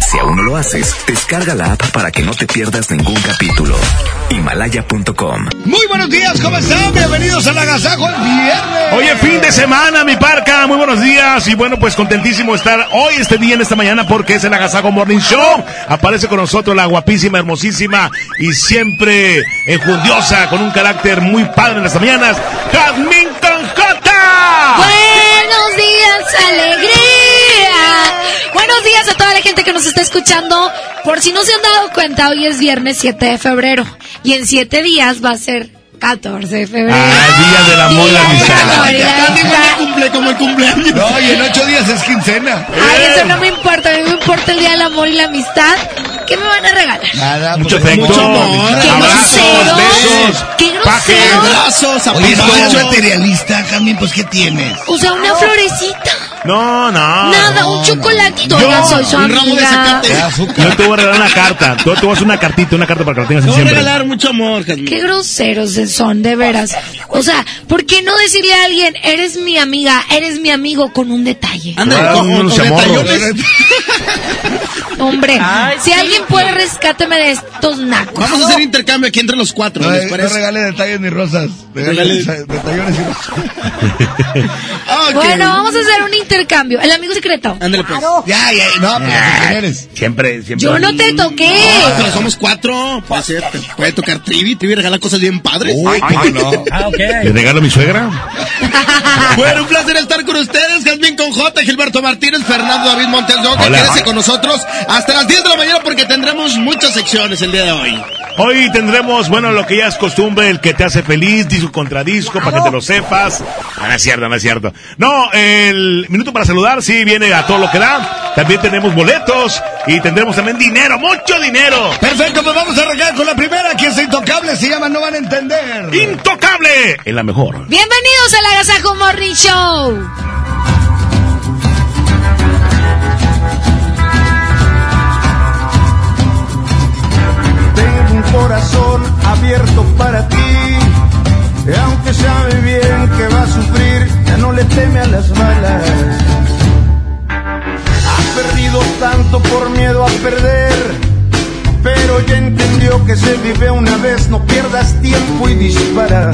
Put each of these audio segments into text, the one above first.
Si aún no lo haces, descarga la app para que no te pierdas ningún capítulo. Himalaya.com. Muy buenos días, ¿cómo están? Bienvenidos al Agasajo el viernes. Oye, fin de semana, mi parca. Muy buenos días. Y bueno, pues contentísimo estar hoy, este día, en esta mañana, porque es el Agasajo Morning Show. Aparece con nosotros la guapísima, hermosísima y siempre enjundiosa, con un carácter muy padre en estas mañanas, Jazmín Conjota. Buenos días, alegría. Buenos días a toda la gente que nos está escuchando. Por si no se han dado cuenta, hoy es viernes 7 de febrero. Y en 7 días va a ser 14 de febrero. Ah, Día del Amor y la Amistad. Cumple como el cumpleaños. No, y en ocho días es quincena. Ay, eso no me importa. A mí me importa el Día del Amor y la Amistad. ¿Qué me van a regalar? Nada, Mucho afecto, mucho amor. ¡Qué abrazos, groseros! besos, ¡Qué groseros! Abrazos, Oye, no eres materialista, Jamín, pues ¿qué tienes? O sea, una florecita. No, no. Nada, un chocolatito. Yo, soy su un ramo de amiga. zacate. Yo te voy a regalar una carta. Yo te a hacer una cartita, una carta para que la tengas Te voy a siempre. regalar mucho amor, Jazmín. Qué groseros son, de veras. O sea, ¿por qué no decirle a alguien, eres mi amiga, eres mi amigo con un detalle? Anda, Ah, con unos. Hombre, si alguien puede, rescáteme de estos nacos. Vamos a hacer intercambio aquí entre los cuatro, No, ¿les no parece? regale detalles ni rosas. Regale Regale- deta- detallones y rosas. Bueno, vamos a hacer un intercambio. El amigo secreto. Ándale, pues. Ya, ya, no, pero ¿quién eres? Siempre, siempre. Yo no te toqué. Ah, pero somos cuatro. Puede ser, te puede tocar Trivi. Trivi regala cosas bien padres. Uy, ¿cómo no? ¿Le regalo a mi suegra? Bueno, un placer estar con ustedes. Jazmín con J, Gilberto Martínez, Fernando David Montes. Quédese con nosotros hasta las 10 de la mañana porque tendremos muchas secciones el día de hoy. Hoy tendremos, bueno, lo que ya es costumbre, el que te hace feliz, disco contra disco, para que te lo sepas. Ah, no es cierto, no es cierto. No, el minuto para saludar, sí, viene a todo lo que da. También tenemos boletos y tendremos también dinero, mucho dinero. Perfecto, pues vamos a arrancar con la primera, que es intocable, se llama No van a entender. Intocable, en la mejor. Bienvenidos al Agasajo Morning Show. Tengo un corazón abierto para ti. Y aunque sabe bien que va a sufrir, le teme a las balas. Ha perdido tanto por miedo a perder. Pero ya entendió que se vive una vez, no pierdas tiempo y dispara.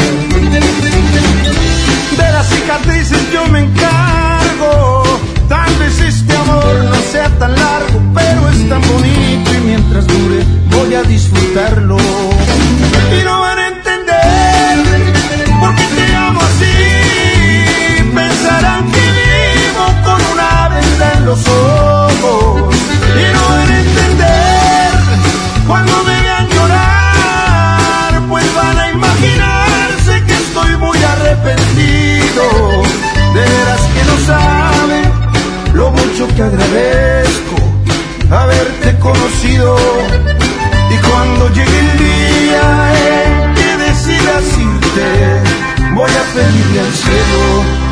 De las cicatrices yo me encargo. Tal vez este amor no sea tan largo, pero es tan bonito y mientras dure voy a disfrutarlo. Y no los ojos. Y no van entender cuando me vean llorar, pues van a imaginarse que estoy muy arrepentido. De veras que no saben lo mucho que agradezco haberte conocido. Y cuando llegue el día en que decidas irte, voy a pedirle al cielo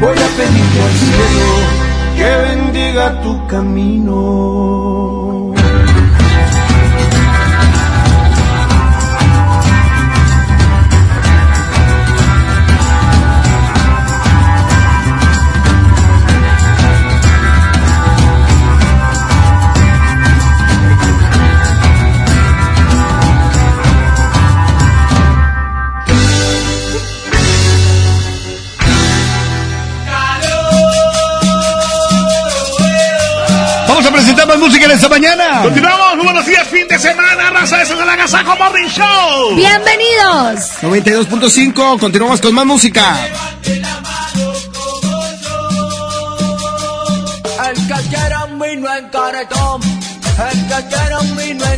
Voy a pedirle al cielo que bendiga tu camino. esta mañana. Continuamos, muy buenos días, fin de semana, raza, eso es el Agasajo Morning Show. Bienvenidos. 92.5, continuamos con más música. El que quiera un vino en caretón, el que quiera un vino en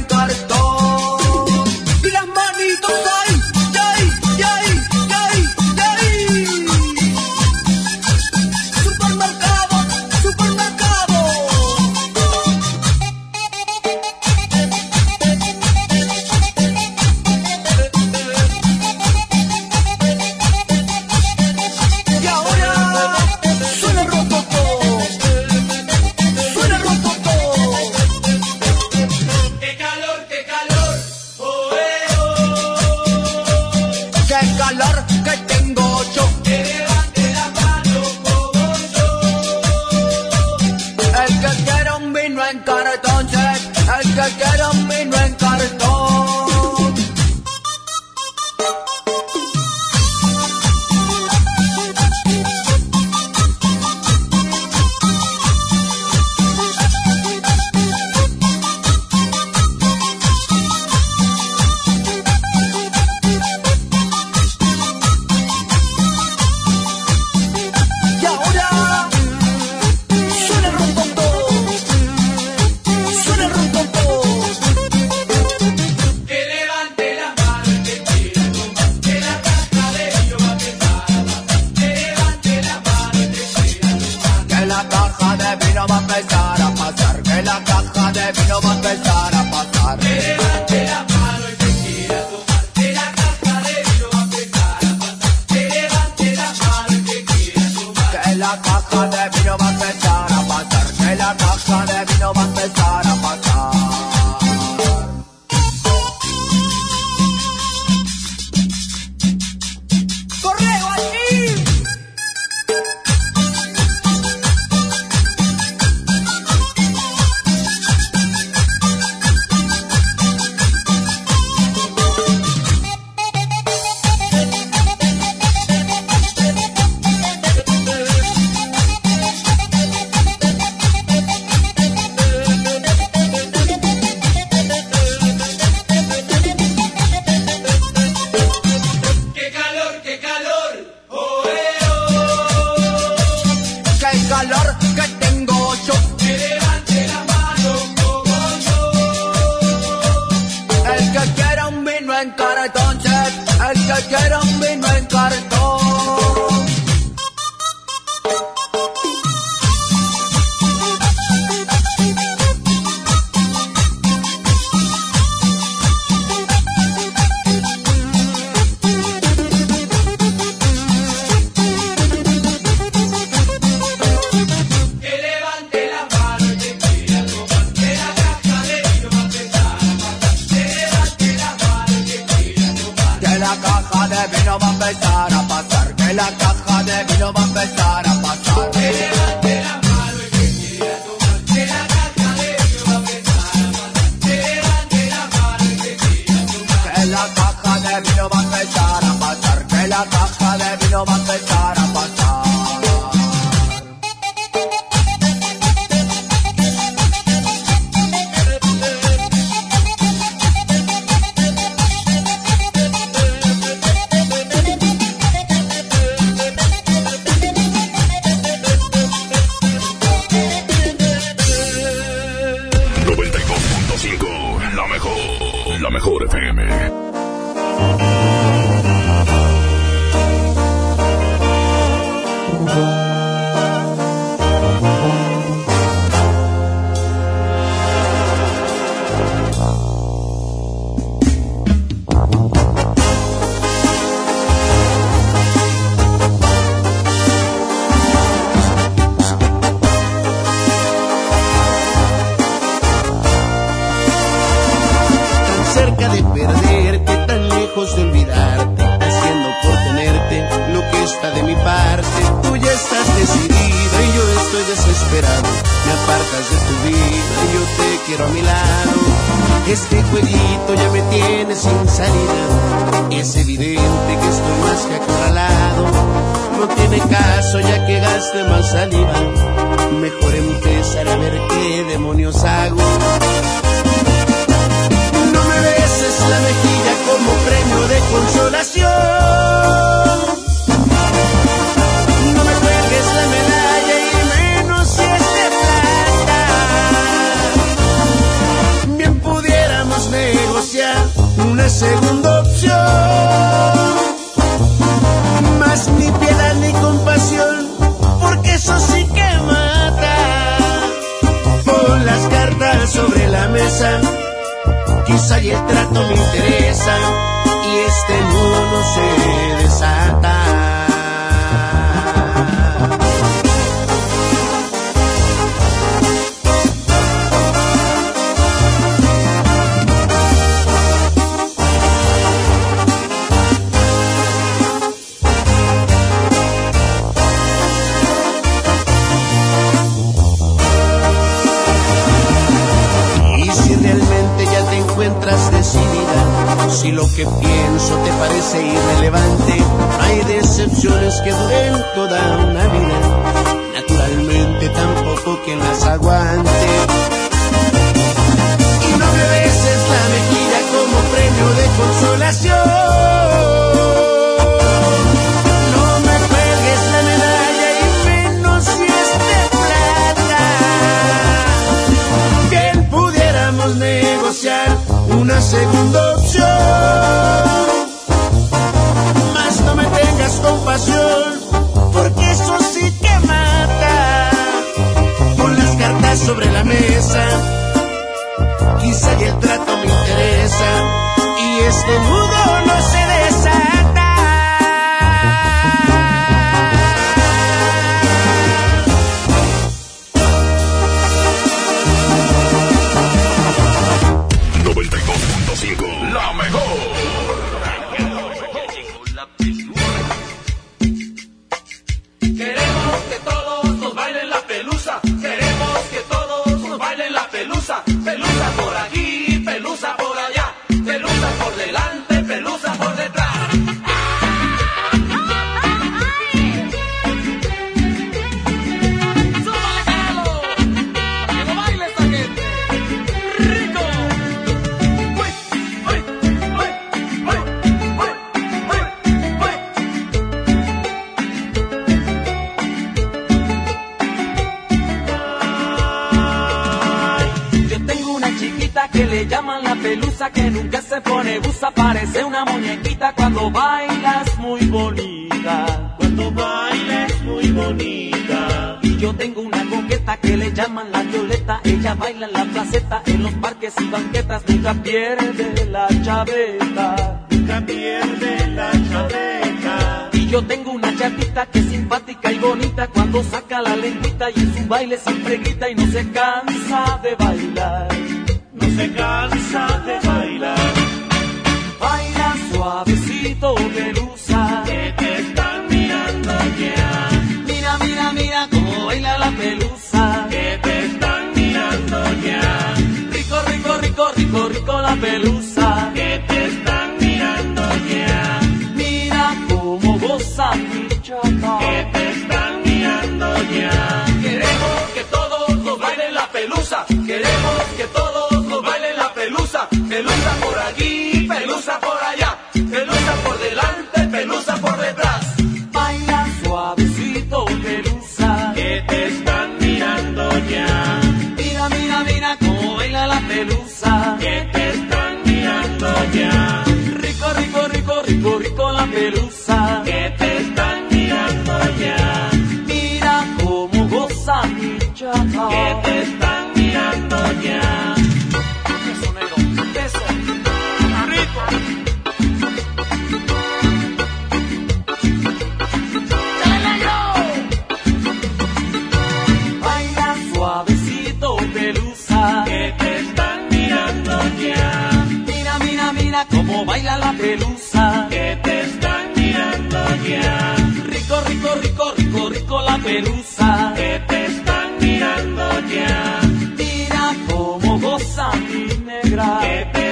mira cómo baila la pelusa. Que te están mirando ya. Rico, rico, rico, rico, rico la pelusa. Que te están mirando ya. Mira cómo goza mi negra. Que te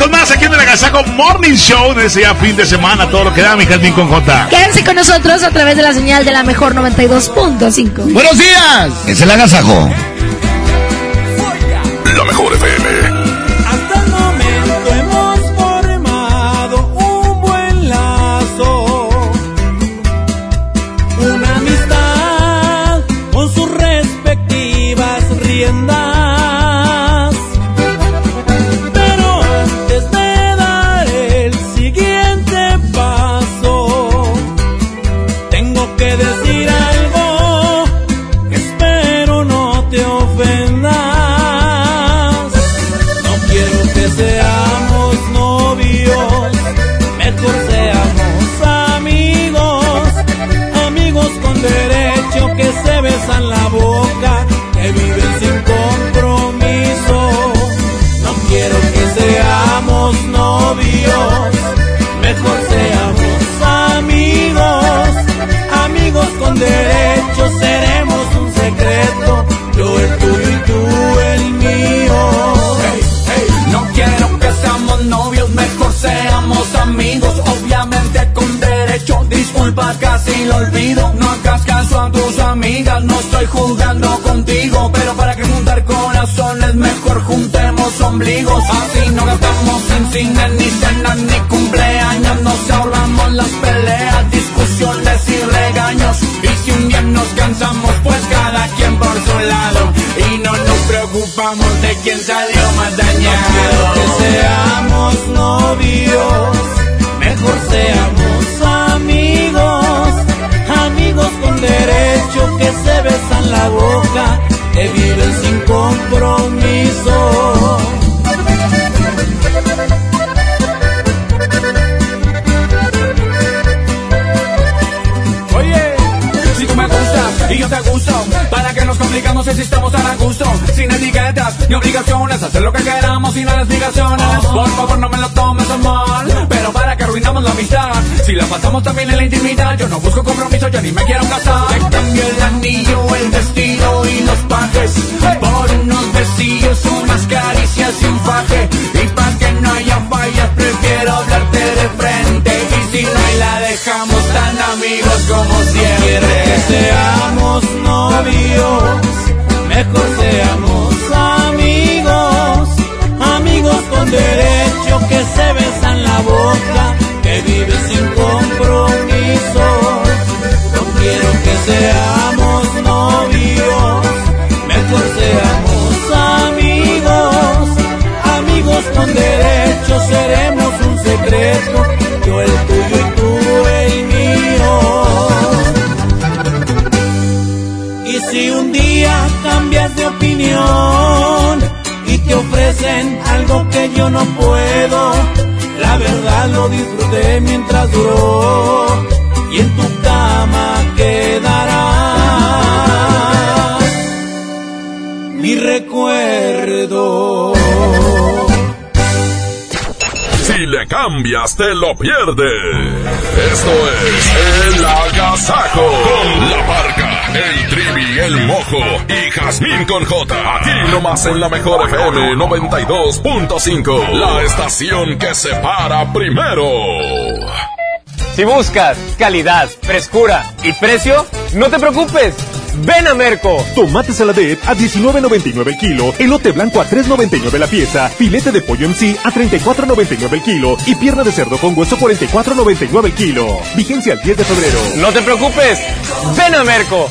con más aquí en el Agasajo Morning Show de ese ya fin de semana, todo lo que da mi Jazmín con J. Quédense con nosotros a través de la señal de la mejor 92.5. Buenos días. Es el agasajo. Pasamos también en la intimidad, yo no busco compromiso, yo ni me quiero casar. Te cambio el anillo, el vestido y los pajes, por unos besillos, unas caricias y un faje, y para que no haya fallas, prefiero hablarte de frente, y si no hay la dejamos tan amigos como siempre. Que seamos novios, mejor seamos algo que yo no puedo, la verdad lo disfruté mientras duró y en tu cama quedará mi recuerdo. Si le cambias, te lo pierdes. Esto es El Agasajo. Con la parca, el trivi, el mojo y Jazmín con J. Aquí nomás en la mejor FM 92.5. La estación que se para primero. Si buscas calidad, frescura y precio, no te preocupes. Ven a Merco. Tomate saladet a 19.99 el kilo, elote blanco a 3.99 la pieza, filete de pollo en sí a 34.99 el kilo y pierna de cerdo con hueso 44.99 el kilo. Vigencia el 10 de febrero. No te preocupes. Ven a Merco.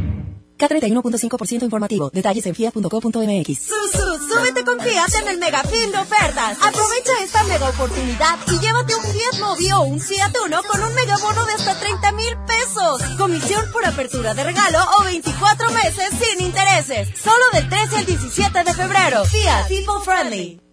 K31.5% informativo. Detalles en fiat.co.mx. Susu, súbete con Fiat en el mega fin de ofertas. Aprovecha esta mega oportunidad y llévate un Fiat Mobi o un Fiat Uno con un megabono de hasta 30 mil pesos. Comisión por apertura de regalo o 24 meses sin intereses. Solo del 13 al 17 de febrero. Fiat People Friendly.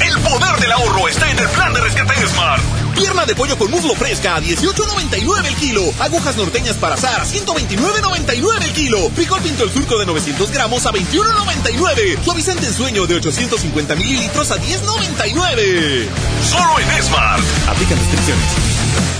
El poder del ahorro está en el plan de rescate Smart. Pierna de pollo con muslo fresca a 18.99 el kilo. Agujas norteñas para asar a 129.99 el kilo. Frijol pinto el surco de 900 gramos a 21.99. Suavizante en sueño de 850 mililitros a 10.99. Solo en Smart. Aplican restricciones.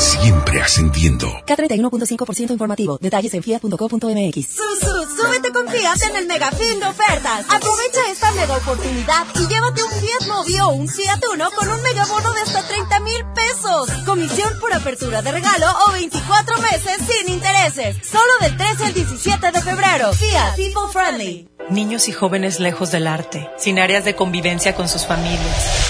Siempre ascendiendo. K31.5% informativo. Detalles en fiat.co.mx. Súbete con Fiat en el mega fin de ofertas. Aprovecha esta mega oportunidad y llévate un Fiat Mobi o un Fiat Uno con un megabono de hasta 30 mil pesos. Comisión por apertura de regalo o 24 meses sin intereses. Solo del 13 al 17 de febrero. Fiat People Friendly. Niños y jóvenes lejos del arte, sin áreas de convivencia con sus familias.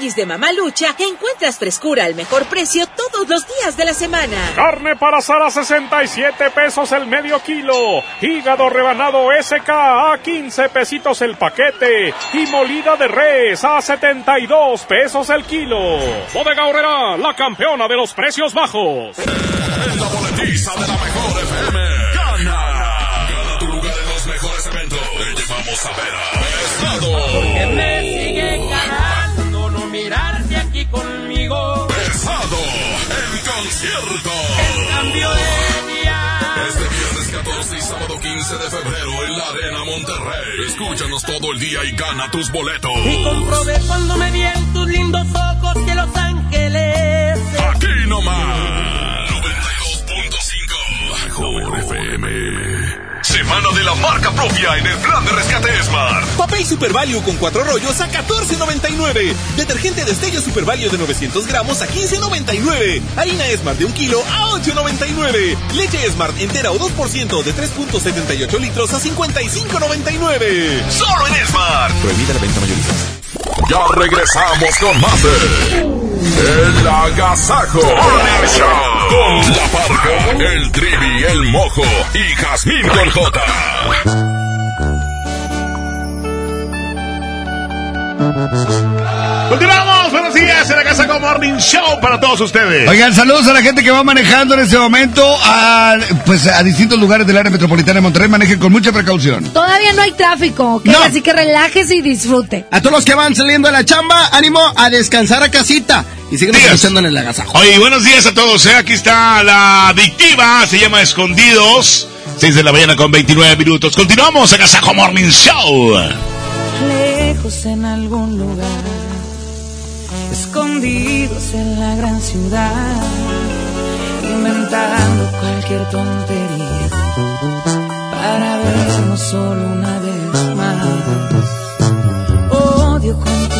Tianguis de Mamalucha encuentras frescura al mejor precio todos los días de la semana. Carne para asar a 67 pesos el medio kilo. Hígado rebanado SK a 15 pesitos el paquete. Y molida de res a 72 pesos el kilo. Bodega Horrera, la campeona de los precios bajos. En la boletiza de la mejor FM. Gana. Gana tu lugar en los mejores eventos. Te llevamos a ver a Pesado. Porque me sigue ganando concierto. En cambio de día. Este viernes 14 y sábado 15 de febrero en la Arena Monterrey. Escúchanos todo el día y gana tus boletos. Y comprobé cuando me vi en tus lindos ojos que Los Ángeles. Aquí nomás. 92.5. Mejor FM. Semana de la marca propia en el plan de rescate Smart. Papel Super Value con cuatro rollos a 14.99. Detergente Destello Super Value de 900 gramos a 15.99. Harina Smart de un kilo a 8.99. Leche Smart entera o 2% de 3.78 litros a 55.99. Solo en Smart. Prohibida la venta mayorista. Ya regresamos con más de El Agasajo Morning Show. Con la parca, el trivi, el mojo y Jazmín con Continuamos, buenos días en la Casa con Morning Show para todos ustedes. Oigan, saludos a la gente que va manejando en este momento a, pues, a distintos lugares del área metropolitana de Monterrey. Manejen con mucha precaución. Todavía no hay tráfico, ¿ok? No. así que relájese y disfrute. A todos los que van saliendo de la chamba, ánimo a descansar a casita. Y siguen escuchando en el agasajo. Oye, buenos días a todos. ¿eh? Aquí está la adictiva, se llama Escondidos. 6 de la mañana con 29 minutos. Continuamos en Agasajo Morning Show. lejos en algún lugar, escondidos en la gran ciudad, inventando cualquier tontería para vernos solo una vez más. Odio continuar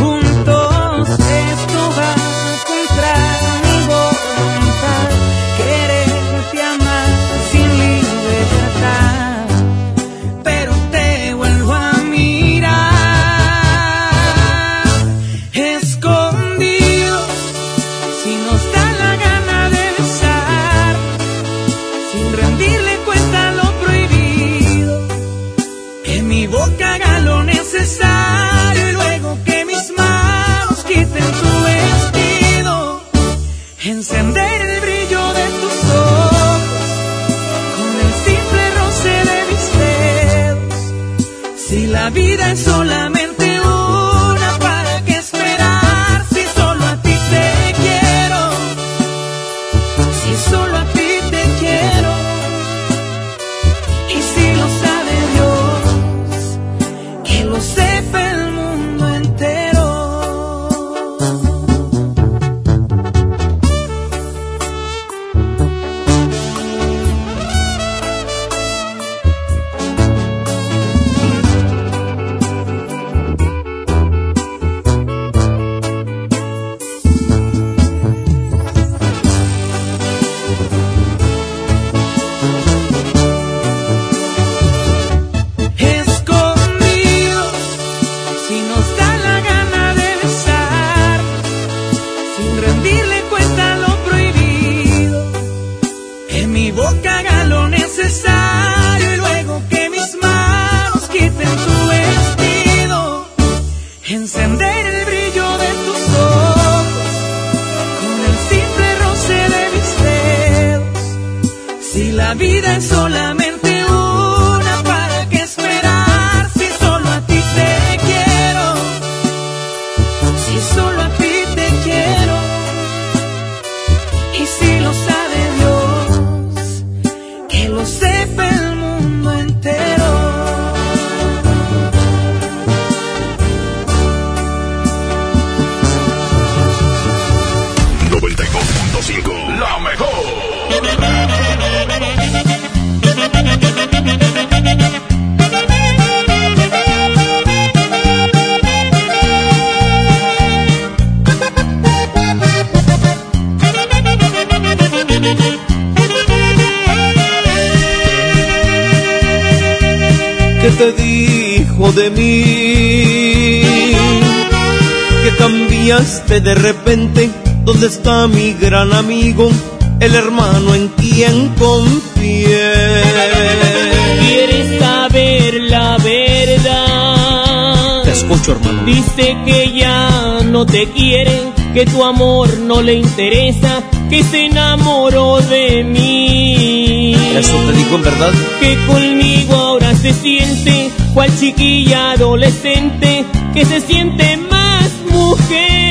vida es solamente la de repente. ¿Dónde está mi gran amigo? El hermano en quien confié. ¿Quieres saber la verdad? Te escucho, hermano. Dice que ya no te quiere, que tu amor no le interesa, que se enamoró de mí. ¿Eso te dijo en verdad? Que conmigo ahora se siente cual chiquilla adolescente, que se siente más mujer.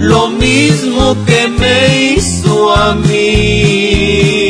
lo mismo que me hizo a mí.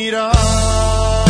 necesito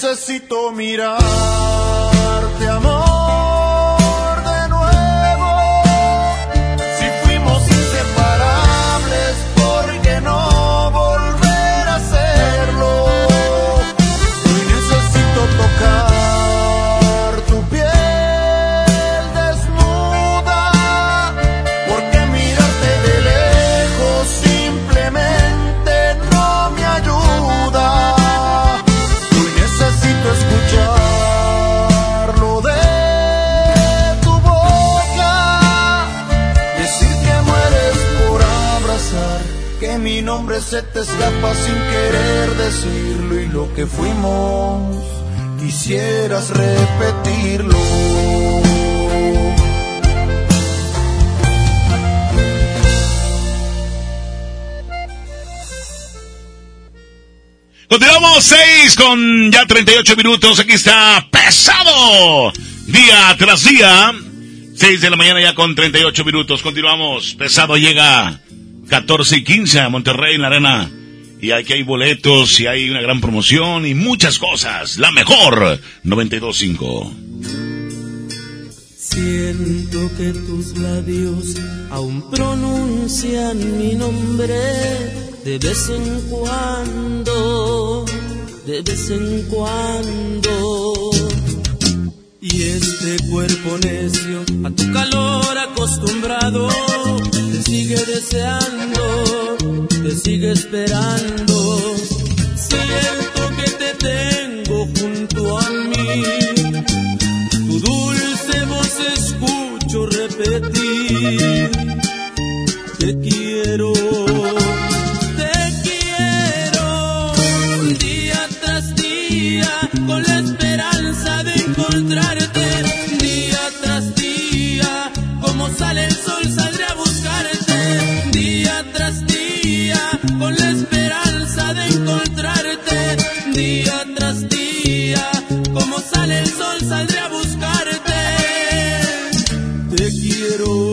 necesito mirarte, te escapa sin querer decirlo. Y lo que fuimos, quisieras repetirlo. Continuamos 6 con ya 38 minutos. Aquí está pesado. Día tras día. 6 de la mañana ya con 38 minutos. Continuamos. Pesado llega 14 y 15 a Monterrey en la arena. Y aquí hay boletos y hay una gran promoción y muchas cosas. La mejor 92.5. Siento que tus labios aún pronuncian mi nombre de vez en cuando, de vez en cuando. Y este cuerpo necio a tu calor acostumbrado sigue deseando, te sigue esperando. Siento que te tengo junto a mí tu dulce voz escucho repetir. Te quiero, encontrarte. Día tras día, como sale el sol, saldré a buscarte. Te quiero,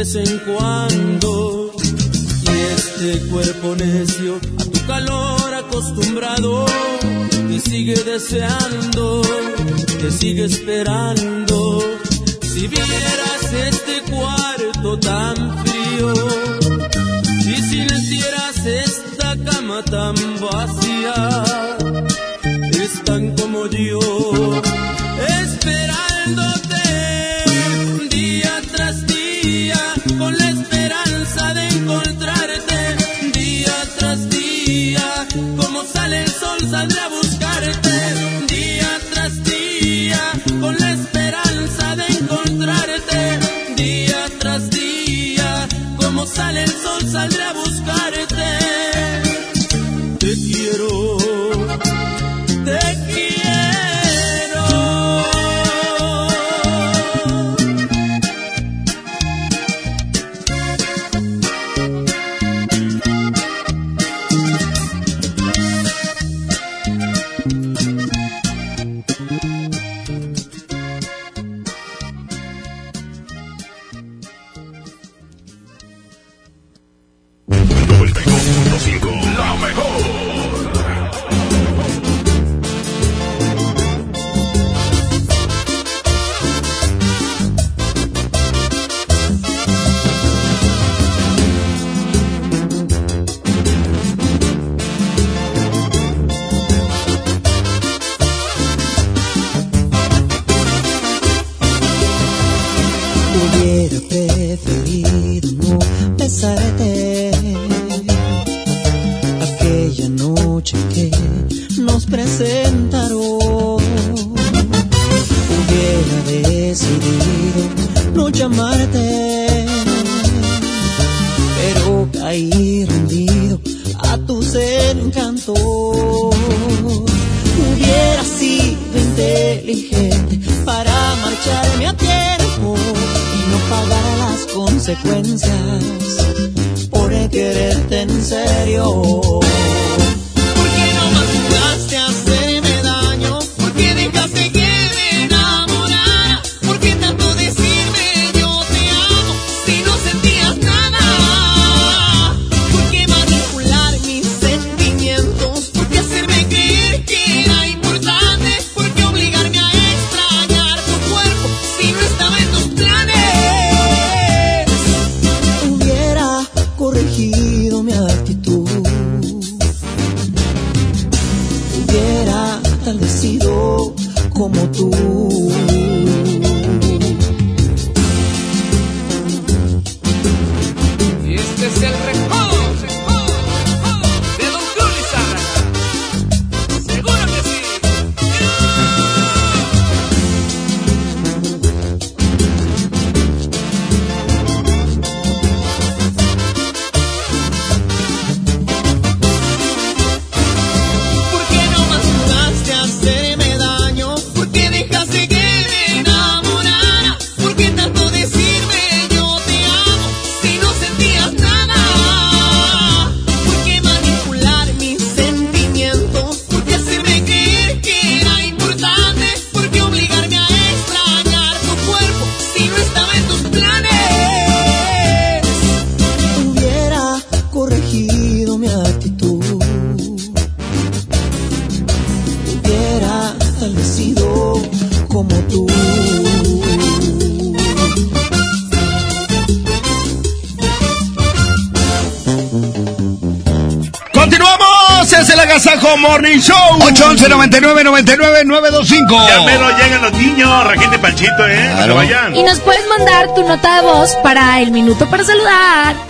vez en cuando. Y este cuerpo necio, a tu calor acostumbrado, te sigue deseando, te sigue esperando. Si vieras este cuarto tan frío, y si sintieras esta cama tan vacía, están como yo, saldrá a buscarte día tras día, con la esperanza de encontrarte día tras día, como sale el sol saldré a buscarte. Agasajo Morning Show. 811 99 99 925. Ya menos llegan los niños, Raquel de Panchito, ¿eh? Que no vayan. Y nos puedes mandar tu nota de voz para el minuto para saludar.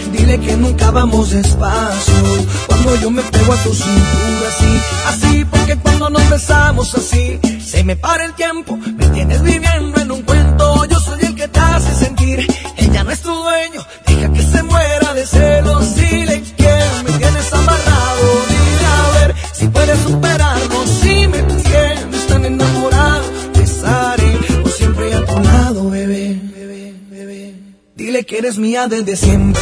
Dile que nunca vamos despacio. Cuando yo me pego a tu cintura, sí. Así, porque cuando nos besamos así, se me para el tiempo. Me tienes viviendo en un cuento. Yo soy el que te hace sentir. Ella no es tu dueño. Deja que se muera de celos. Dile que me tienes amarrado. Dile a ver si puedes superarlo. Si me tienes tan enamorado, te estaré por siempre a tu lado, bebé. Dile que eres mía desde siempre.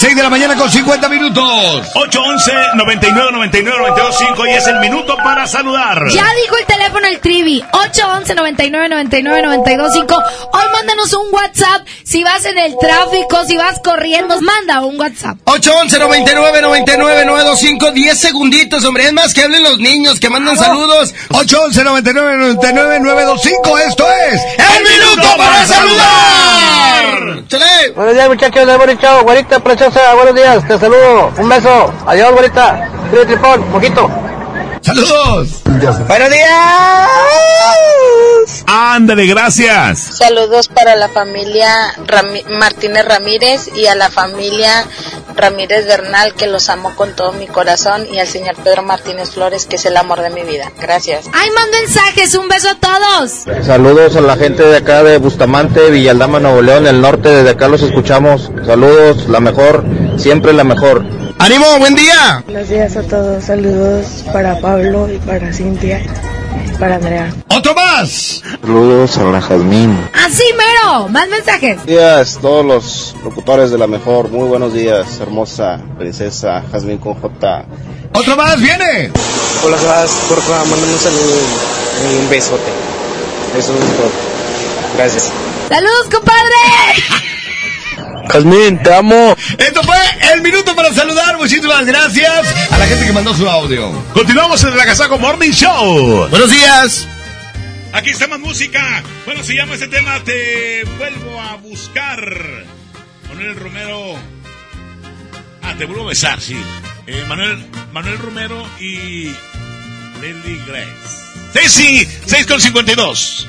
6 de la mañana con 50 minutos. 811 99 99 925 y es el minuto para saludar. Ya dijo el teléfono el Trivi, 811 99 99 925. Hoy mándanos un WhatsApp si vas en el tráfico, si vas corriendo, manda un WhatsApp. 811 99 99 925 10 segunditos, hombre. Es más que hablen los niños, que mandan saludos. 811 99 99 925. Esto es El Minuto para Saludar. ¡Chale! Buenos días, muchachos de Buen Chao. Buenos días. Te saludo. Un beso. Adiós. Cuídate, tripón. Poquito. ¡Saludos! ¡Buenos días! Ándale, gracias. Saludos para la familia Rami- Martínez Ramírez y a la familia Ramírez Bernal, que los amo con todo mi corazón, y al señor Pedro Martínez Flores, que es el amor de mi vida. Gracias. Ay, mando mensajes, un beso a todos. Saludos a la gente de acá de Bustamante, Villaldama, Nuevo León, el norte. Desde acá los escuchamos. Saludos, la mejor. Siempre la mejor. ¡Ánimo, buen día! Buenos días a todos, saludos para Pablo y para Cintia y para Andrea. ¡Otro más! Saludos a la Jazmín. Así mero, más mensajes. Buenos días, todos los locutores de la mejor. Muy buenos días, hermosa princesa Jazmín con J. ¡Otro más, viene! Hola, Jas, porfa, mándame un saludo y un besote. Eso es todo. Gracias. ¡Saludos, compadre! Jazmín, te amo. Esto fue el minuto para saludar. Muchísimas gracias a la gente que mandó su audio. Continuamos en el Agasajo Morning Show. Buenos días. Aquí está más música. Bueno, se llama este tema Te vuelvo a buscar. Manuel Romero. Ah, te vuelvo a besar, sí. Eh, Manuel, Manuel Romero y Lily Grace. Sí, sí, 6 con 52.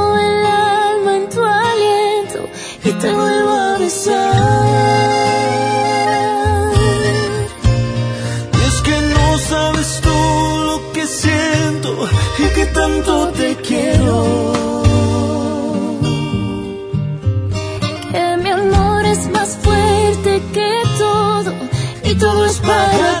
te vuelvo a besar. Y es que no sabes tú lo que siento y que tanto te quiero. Que mi amor es más fuerte que todo y todo es para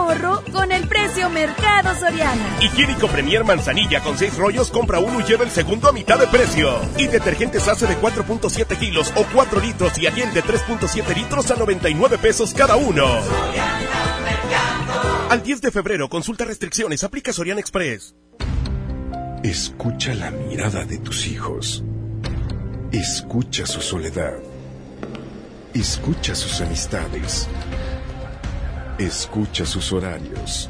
precio Mercado Soriana. Higiénico Premier Manzanilla con 6 rollos, compra uno y lleva el segundo a mitad de precio. Y detergentes hace de 4.7 kilos o 4 litros y Ariel de 3.7 litros a 99 pesos cada uno. Al 10 de febrero, consulta restricciones, aplica Soriana Express. Escucha la mirada de tus hijos. Escucha su soledad. Escucha sus amistades. Escucha sus horarios.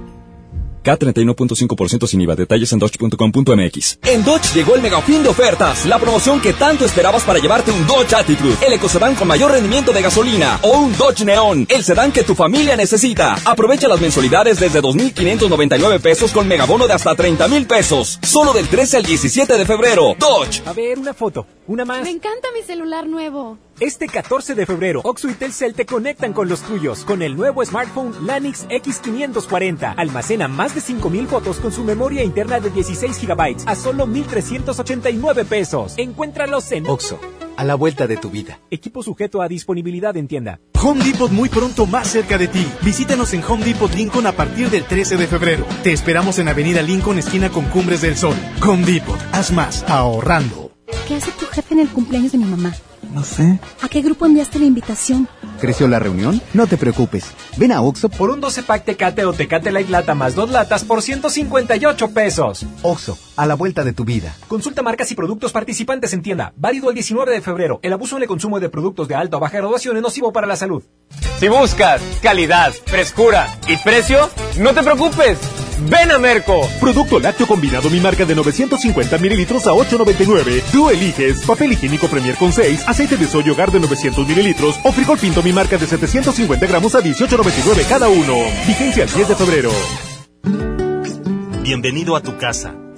K31.5% sin IVA. Detalles en dodge.com.mx. En Dodge llegó el mega fin de ofertas. La promoción que tanto esperabas para llevarte un Dodge Attitude, el ecocedán con mayor rendimiento de gasolina, o un Dodge Neon, el sedán que tu familia necesita. Aprovecha las mensualidades desde 2.599 pesos con megabono de hasta 30.000 pesos. Solo del 13 al 17 de febrero. Dodge. A ver, una foto. Una más. Me encanta mi celular nuevo. Este 14 de febrero, Oxo y Telcel te conectan con los tuyos con el nuevo smartphone Lanix X540. Almacena más de 5000 fotos con su memoria interna de 16 GB a solo 1389 pesos. Encuéntralos en Oxo, a la vuelta de tu vida. Equipo sujeto a disponibilidad en tienda. Home Depot muy pronto más cerca de ti. Visítanos en Home Depot Lincoln a partir del 13 de febrero. Te esperamos en Avenida Lincoln, esquina con Cumbres del Sol. Home Depot, haz más, ahorrando. ¿Qué hace tu jefe en el cumpleaños de mi mamá? No sé. ¿A qué grupo enviaste la invitación? ¿Creció la reunión? No te preocupes. Ven a Oxo por un 12 pack Tecate o Tecate Light Lata más dos latas por 158 pesos. Oxo, a la vuelta de tu vida. Consulta marcas y productos participantes en tienda. Válido el 19 de febrero. El abuso en el consumo de productos de alta o baja graduación es nocivo para la salud. Si buscas calidad, frescura y precio, no te preocupes. Ven a Merco. Producto lácteo combinado mi marca de 950 mililitros a 8.99. Tú eliges papel higiénico Premier con 6, aceite de soya hogar de 900 mililitros o frijol pinto mi marca de 750 gramos a 18.99 cada uno. Vigencia el 10 de febrero. Bienvenido a tu casa.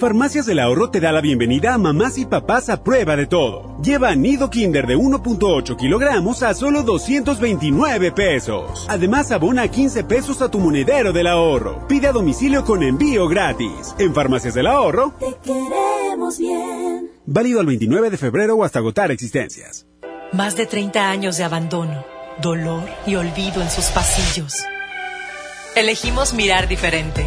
Farmacias del Ahorro te da la bienvenida a mamás y papás a prueba de todo. Lleva nido Kinder de 1.8 kilogramos a solo 229 pesos. Además, abona 15 pesos a tu monedero del ahorro. Pide a domicilio con envío gratis. En Farmacias del Ahorro, Te queremos bien. válido al 29 de febrero o hasta agotar existencias. Más de 30 años de abandono, dolor y olvido en sus pasillos. Elegimos mirar diferente.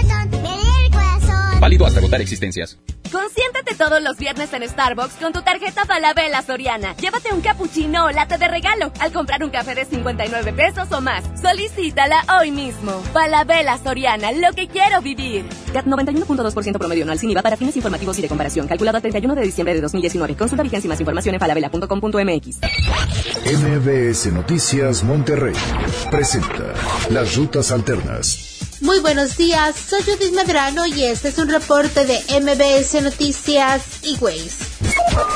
Válido hasta agotar existencias. Consiéntete todos los viernes en Starbucks con tu tarjeta Falabella Soriana. Llévate un cappuccino o latte de regalo al comprar un café de 59 pesos o más. Solicítala hoy mismo. Falabella Soriana, lo que quiero vivir. CAT 91.2% promedio anual sin IVA para fines informativos y de comparación. Calculado a 31 de diciembre de 2019. Consulta vigencia y más información en falabella.com.mx. MBS Noticias Monterrey presenta Las Rutas Alternas. Muy buenos días, soy Judith Medrano y este es un reporte de MBS Noticias y Waze.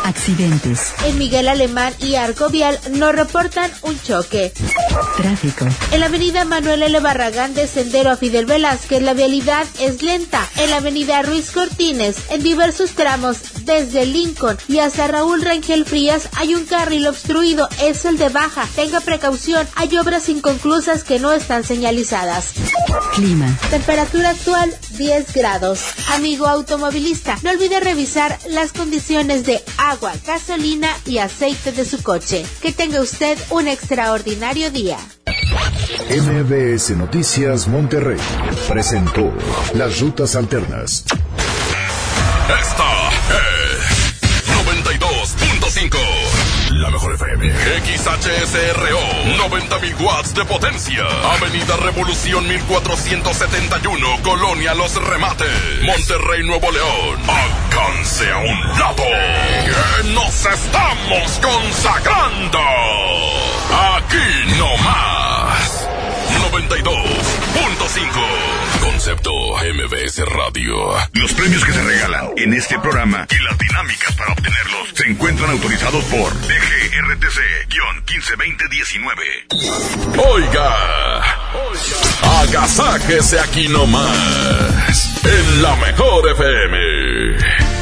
Accidentes. En Miguel Alemán y Arco Vial no reportan un choque. Tráfico. En la avenida Manuel L. Barragán de Sendero a Fidel Velázquez la vialidad es lenta. En la avenida Ruiz Cortines, en diversos tramos desde Lincoln y hasta Raúl Rangel Frías hay un carril obstruido, es el de baja. Tenga precaución, hay obras inconclusas que no están señalizadas. Clima. Temperatura actual 10 grados. Amigo automovilista, no olvide revisar las condiciones de agua, gasolina y aceite de su coche. Que tenga usted un extraordinario día. MBS Noticias Monterrey presentó Las Rutas Alternas. Esta es 92.5. La mejor FM. XHSRO. 90.000 watts de potencia. Avenida Revolución 1471. Colonia Los Remates. Monterrey, Nuevo León. Alcance a un lado. Que nos estamos consagrando. Aquí no más. 92.5. Concepto MBS Radio. Los premios que se regalan en este programa y las dinámicas para obtenerlos se encuentran autorizados por DGRTC-152019. Oiga. Agasáquese aquí no más. En la mejor FM.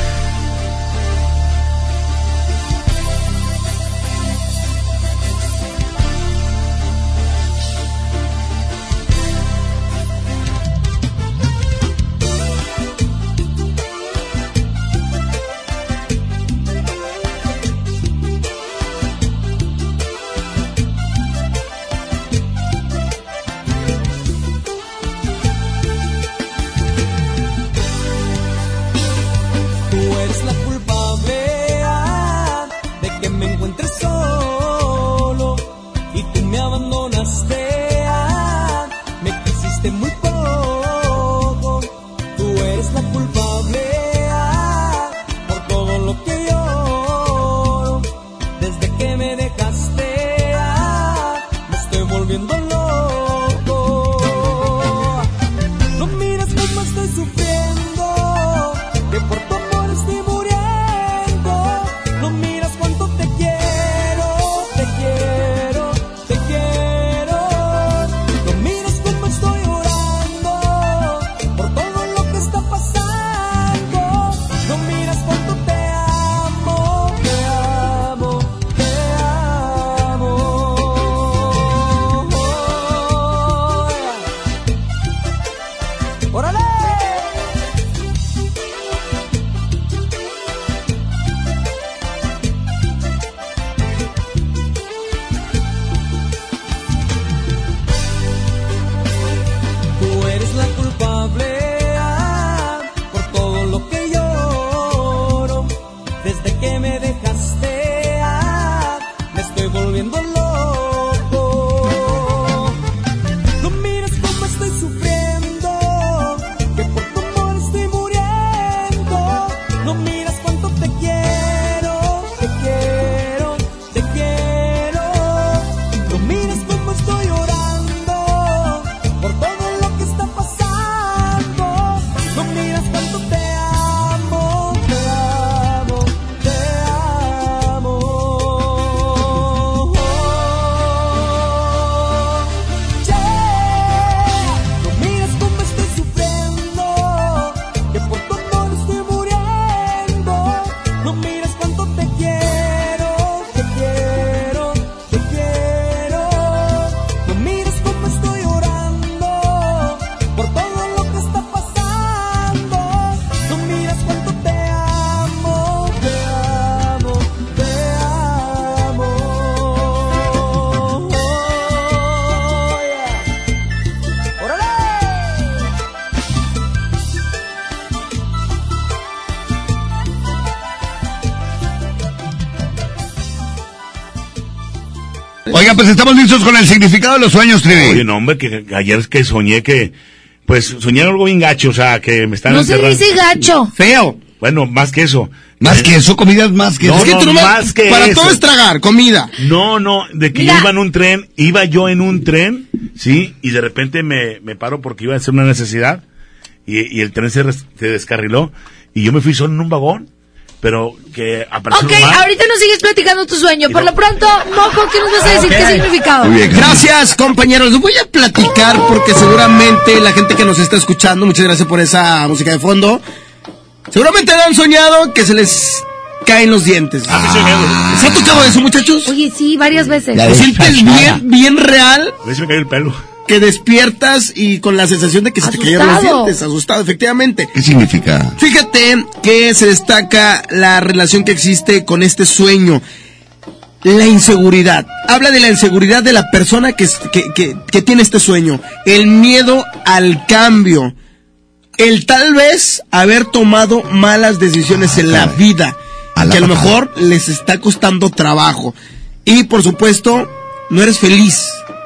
Pues estamos listos con el significado de los sueños, Trivi. Oye, no, hombre, que que ayer es que soñé que, pues, soñé algo bien gacho, o sea, que me están No se encerrando. dice gacho. Feo. Bueno, más que eso. Más que eso, comidas más que No, eso. no, Es que tú nomás- más que para eso. todo es tragar, comida. No, no, de que Mira. yo iba en un tren, iba yo en un tren, ¿sí? Y de repente me, me paro porque iba a hacer una necesidad y, y el tren se, res- se descarriló y yo me fui solo en un vagón, pero que apareció Ok, ahorita nos sigues platicando tu sueño. Por lo pronto, Mojo, ¿qué nos vas a decir? ¿Qué significado? Gracias, compañeros. Les voy a platicar porque seguramente la gente que nos está escuchando, muchas gracias por esa música de fondo. Seguramente han soñado que se les caen los dientes. Ah. ¿Se ha tocado eso, muchachos? Oye, sí, varias veces. ¿Te sientes bien, bien real? A ver si me cayó el pelo. Que despiertas y con la sensación de que se te cayeron los Asustado. dientes. Asustado, efectivamente. ¿Qué significa? Fíjate que se destaca la relación que existe con este sueño. La inseguridad. Habla de la inseguridad de la persona que, que, que- que tiene este sueño. El miedo al cambio. El tal vez haber tomado malas decisiones en la vida. A la que a lo mejor les está costando trabajo. Y por supuesto, no eres feliz.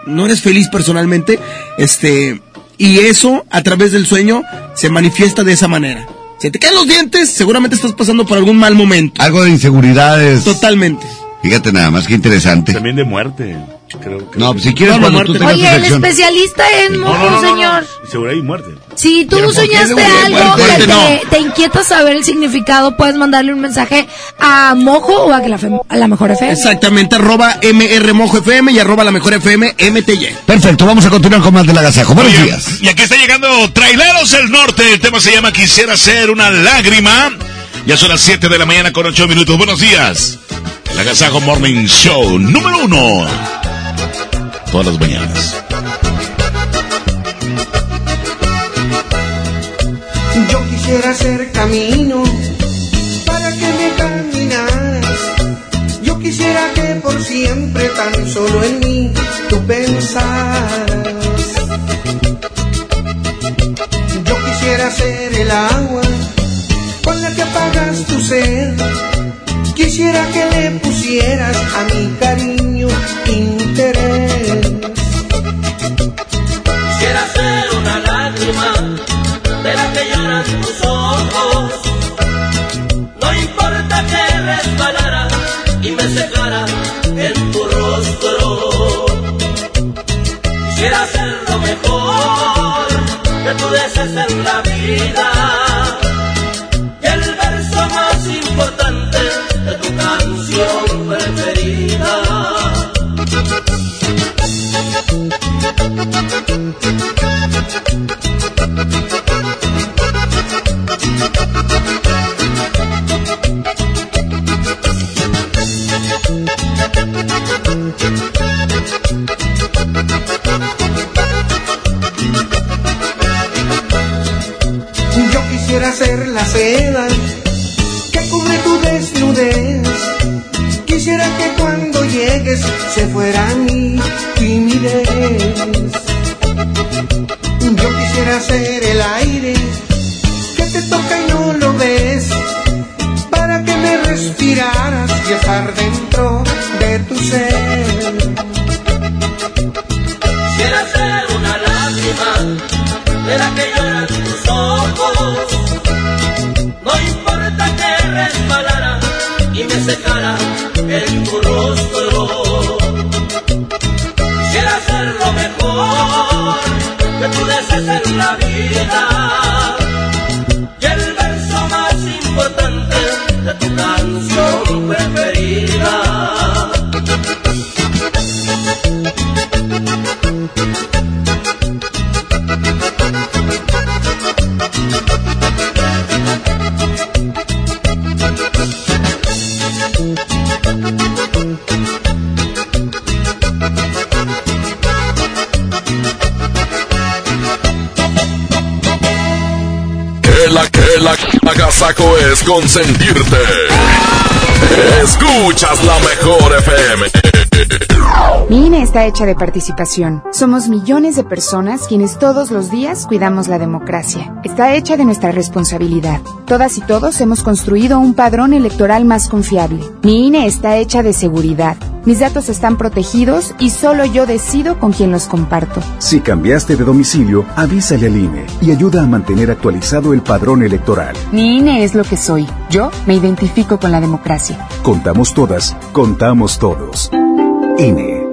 No eres feliz personalmente. Este. Y eso, a través del sueño, se manifiesta de esa manera. Si te caen los dientes, seguramente estás pasando por algún mal momento. Algo de inseguridades. Totalmente. Fíjate nada más, que interesante. También de muerte. Creo, creo No, que- si quieres, No, cuando tú muerte. tengas Oye, el especialista en No, Mojo, no, no, no, no. señor. Seguridad y muerte. Si tú Pero ¿por qué soñaste algo muerte? que Muerte te, no. te inquieta saber el significado, puedes mandarle un mensaje a Mojo o a, que la, a la mejor FM. Exactamente, arroba MR FM y arroba la mejor FM MTY. Perfecto, vamos a continuar con más del agasajo. Buenos Oye, días. Y aquí está llegando Traileros del Norte. El tema se llama Quisiera ser una lágrima. Ya son las 7 de la mañana con 8 minutos. Buenos días. El Agasajo Morning Show número uno. Todas las mañanas. Yo quisiera hacer camino para que me caminaras. Yo quisiera que por siempre tan solo en mí tú pensaras. Yo quisiera ser el agua con la que apagas tu sed. Quisiera que le pusieras a mi cariño interés. Quisiera ser una lágrima de la que lloran tus ojos. No importa que resbalara y me secara en tu rostro. Quisiera ser lo mejor que tú desees en la vida. De tu canción preferida. Yo quisiera ser la seda Quisiera que cuando llegues se fuera mi timidez. Yo quisiera ser el aire que te toca y no lo ves. Para que me respiraras y estar dentro de tu ser. Secara en tu rostro. Quisiera ser lo mejor que tú desees en la vida. Consentirte. Escuchas la mejor FM. Mi INE está hecha de participación. Somos millones de personas quienes todos los días cuidamos la democracia. Está hecha de nuestra responsabilidad. Todas y todos hemos construido un padrón electoral más confiable. Mi INE está hecha de seguridad, Mis datos están protegidos y solo yo decido con quién los comparto. Si cambiaste de domicilio, avísale al INE y ayuda a mantener actualizado el padrón electoral. Mi INE es lo que soy. Yo me identifico con la democracia. Contamos todas, contamos todos. INE.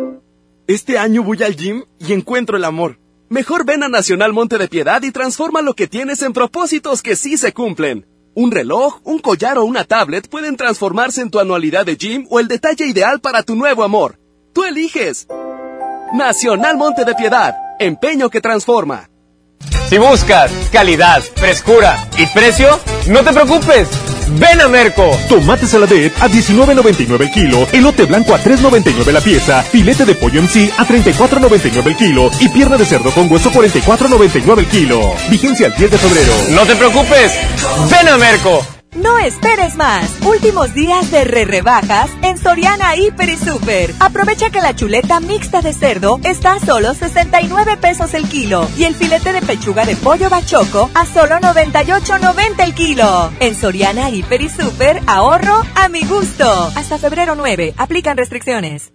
Este año voy al gym y encuentro el amor. Mejor ven a Nacional Monte de Piedad y transforma lo que tienes en propósitos que sí se cumplen. Un reloj, un collar o una tablet pueden transformarse en tu anualidad de gym o el detalle ideal para tu nuevo amor. Tú eliges. Nacional Monte de Piedad, empeño que transforma. Si buscas calidad, frescura y precio, no te preocupes. Ven a Merco. Tomate saladet a 19.99 el kilo, elote blanco a 3.99 la pieza, filete de pollo en sí a 34.99 el kilo y pierna de cerdo con hueso 44.99 el kilo. Vigencia al 10 de febrero. No te preocupes. Ven a Merco. No esperes más. Últimos días de re rebajas en Soriana Hiper y Super. Aprovecha que la chuleta mixta de cerdo está a solo 69 pesos el kilo y el filete de pechuga de pollo bachoco a solo 98.90 el kilo. En Soriana Hiper y Super ahorro a mi gusto. Hasta febrero 9. Aplican restricciones.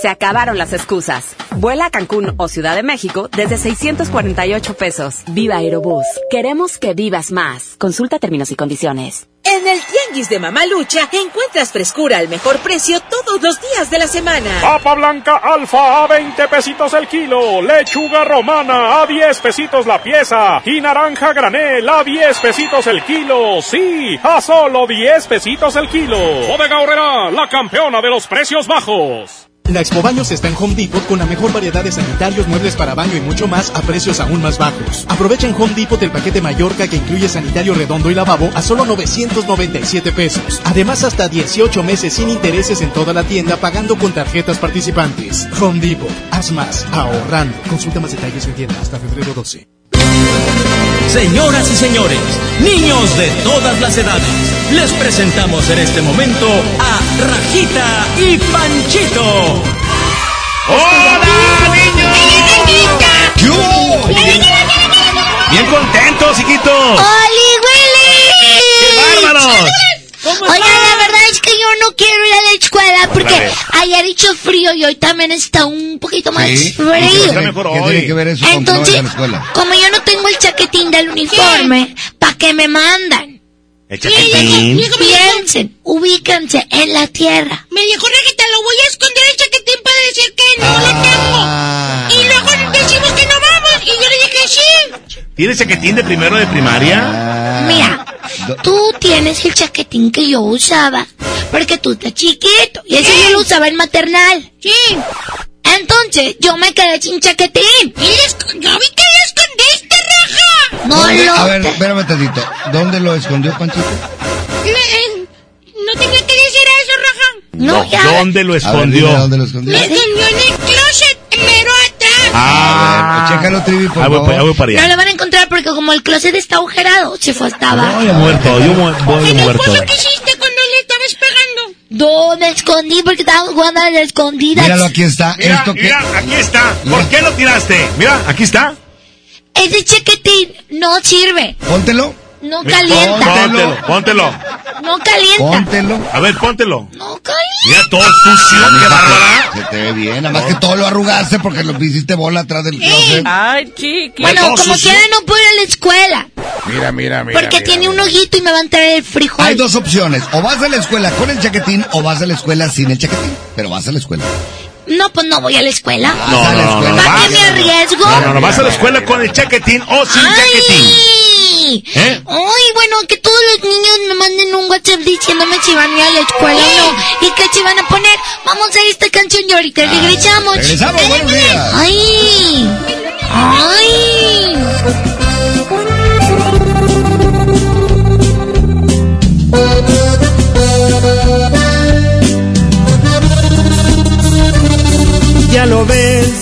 Se acabaron las excusas. Vuela a Cancún o Ciudad de México desde 648 pesos. Viva Aerobús. Queremos que vivas más. Consulta términos y condiciones. En el Tianguis de Mamalucha encuentras frescura al mejor precio todos los días de la semana. Papa blanca alfa a 20 pesitos el kilo. Lechuga romana a 10 pesitos la pieza. Y naranja granel a 10 pesitos el kilo. Sí, a solo 10 pesitos el kilo. Bodega Horrera, la campeona de los precios bajos. La Expo Baños está en Home Depot con la mejor variedad de sanitarios, muebles para baño y mucho más a precios aún más bajos. Aprovecha en Home Depot el paquete Mallorca que incluye sanitario redondo y lavabo a solo 997 pesos. Además, hasta 18 meses sin intereses en toda la tienda pagando con tarjetas participantes. Home Depot, haz más, ahorrando. Consulta más detalles en tienda hasta febrero 12. Señoras y señores, niños de todas las edades, les presentamos en este momento a Rajita y Panchito. ¡Hola, niños! ¿Qué hubo? Bien, bien contentos, hijitos. ¡Oli, Willy! ¡Qué bárbaros! Oigan, la verdad es que yo no quiero ir a la escuela porque ayer hizo frío y hoy también está un poquito más Sí, frío. ¿Qué tiene que ver eso con que no vayas a la escuela? Como yo no tengo el chaquetín del uniforme, ¿para qué me mandan? El chaquetín. Piensen, ubíquense en la tierra. Me dijo Rajita, lo voy a esconder el chaquetín para decir que no lo Ah. tengo. Y luego decimos que. Y yo le dije sí. ¿Tienes chaquetín de primero de primaria? Mira, tú tienes el chaquetín que yo usaba, porque tú estás chiquito, y ese yo lo usaba en maternal. Sí. Entonces, yo me quedé sin chaquetín. Yo vi que lo escondiste, Raja. No ¿Dónde- lo... A ver, espérame tantito. ¿Dónde lo escondió Panchito? No tenía que decir eso, Raja. No, ya. ¿Dónde lo A ver, escondió? dime ¿Dónde lo escondió? Lo escondió en el closet, mero atrás. Ah, Chécalo, Trivi, por voy, favor. ahí voy para No allá. lo van a encontrar porque como el closet está agujerado, se fue hasta abajo. Voy a muerto, yo voy a muerto. ¿Qué hiciste cuando le estabas pegando? No, me escondí porque estábamos jugando a las escondidas. Míralo, aquí está. Mira, Esto que... mira, aquí está. ¿Por qué lo tiraste? Mira, aquí está. Ese chaquetín no sirve, Póntelo. No calienta, Póntelo, póntelo. no calienta. Póntelo. A ver, póntelo. No calienta. Mira, todo sucio, qué bárbara. Se te ve bien. Nada más que todo lo arrugaste porque lo hiciste bola atrás del closet. Ay, chiqui. Bueno, Bueno, como quiera no puedo ir a la escuela. Mira, mira, mira. Porque mira, tiene mira. un ojito y me va a entrar el frijol. Hay dos opciones. O vas a la escuela con el chaquetín o vas a la escuela sin el chaquetín. Pero vas a la escuela. No, pues no voy a la escuela. No, no, no, no. ¿Para vas- qué me arriesgo? No, no, no, vas a la escuela con el chaquetín o sin chaquetín. Ay. ¿Eh? Ay, bueno, que todos los niños me manden un WhatsApp diciéndome si van a ir a la escuela o no. Y que se van a poner. Vamos a esta canción y ahorita regresamos. regresamos, buenos días. Ay. Ay. Ya lo ves,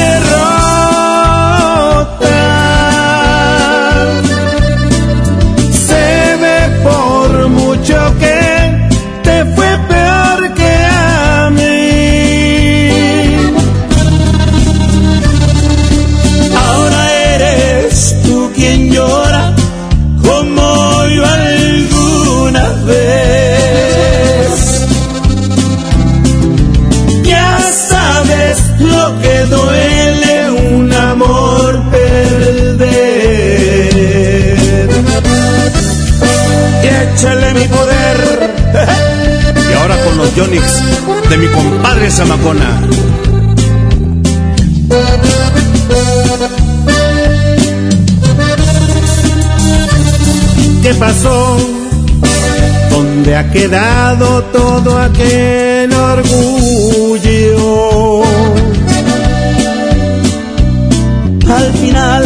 compadre Zamacona. ¿Qué pasó? ¿Dónde ha quedado todo aquel orgullo? Al final,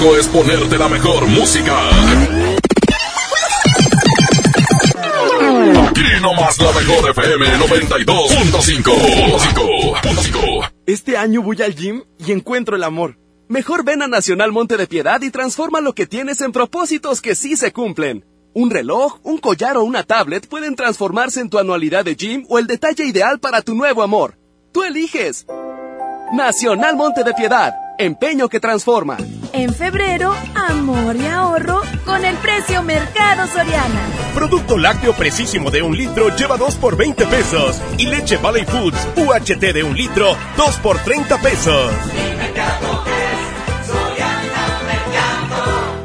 Es ponerte la mejor música. Aquí nomás la mejor FM 92.5. Este año voy al gym y encuentro el amor. Mejor ven a Nacional Monte de Piedad y transforma lo que tienes en propósitos que sí se cumplen. Un reloj, un collar o una tablet pueden transformarse en tu anualidad de gym o el detalle ideal para tu nuevo amor. Tú eliges. Nacional Monte de Piedad, empeño que transforma. En febrero, amor y ahorro con el precio Mercado Soriana. Producto lácteo precisísimo de un litro lleva 2 por 20 pesos. Y leche Valley Foods UHT de un litro, 2 por 30 pesos.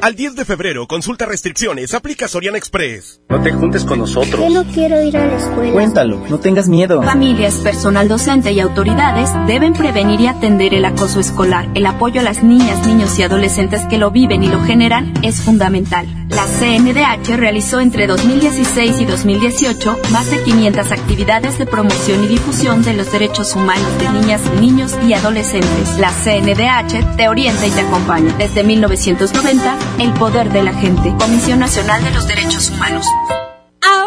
Al 10 de febrero, consulta restricciones, aplica Soriana Express. No te juntes con nosotros. Yo no quiero ir a la escuela. Cuéntalo, no tengas miedo. Familias, personal docente y autoridades deben prevenir y atender el acoso escolar. El apoyo a las niñas, niños y adolescentes que lo viven y lo generan es fundamental. La CNDH realizó entre 2016 y 2018 más de 500 actividades de promoción y difusión de los derechos humanos de niñas, niños y adolescentes. La CNDH te orienta y te acompaña. Desde 1990, el poder de la gente. Comisión Nacional de los Derechos Humanos.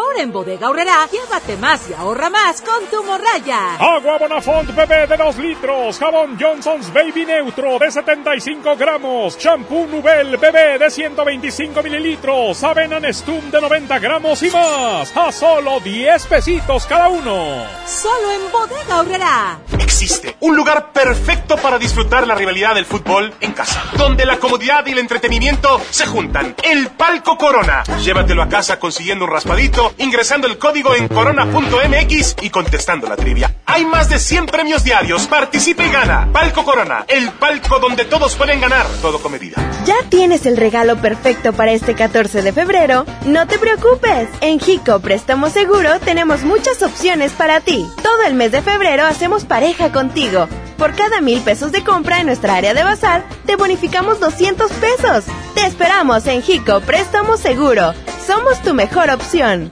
Ahora en Bodega Aurrera, llévate más y ahorra más con tu morraya. Agua Bonafont bebé de 2 litros, jabón Johnson's Baby Neutro de 75 gramos, champú Nubel bebé de 125 mililitros, avena Nestum de 90 gramos y más, a solo 10 pesitos cada uno. Solo en Bodega Aurrera. Existe un lugar perfecto para disfrutar la rivalidad del fútbol en casa, donde la comodidad y el entretenimiento se juntan. El Palco Corona. Llévatelo a casa consiguiendo un raspadito, ingresando el código en corona.mx y contestando la trivia. Hay más de 100 premios diarios. Participa y gana. Palco Corona, el palco donde todos pueden ganar, todo con medida. ¿Ya tienes el regalo perfecto para este 14 de febrero? No te preocupes. En Jico Préstamo Seguro tenemos muchas opciones para ti. Todo el mes de febrero hacemos pareja contigo. Por cada mil pesos de compra en nuestra área de bazar, te bonificamos 200 pesos. Te esperamos en Jico Préstamo Seguro. Somos tu mejor opción.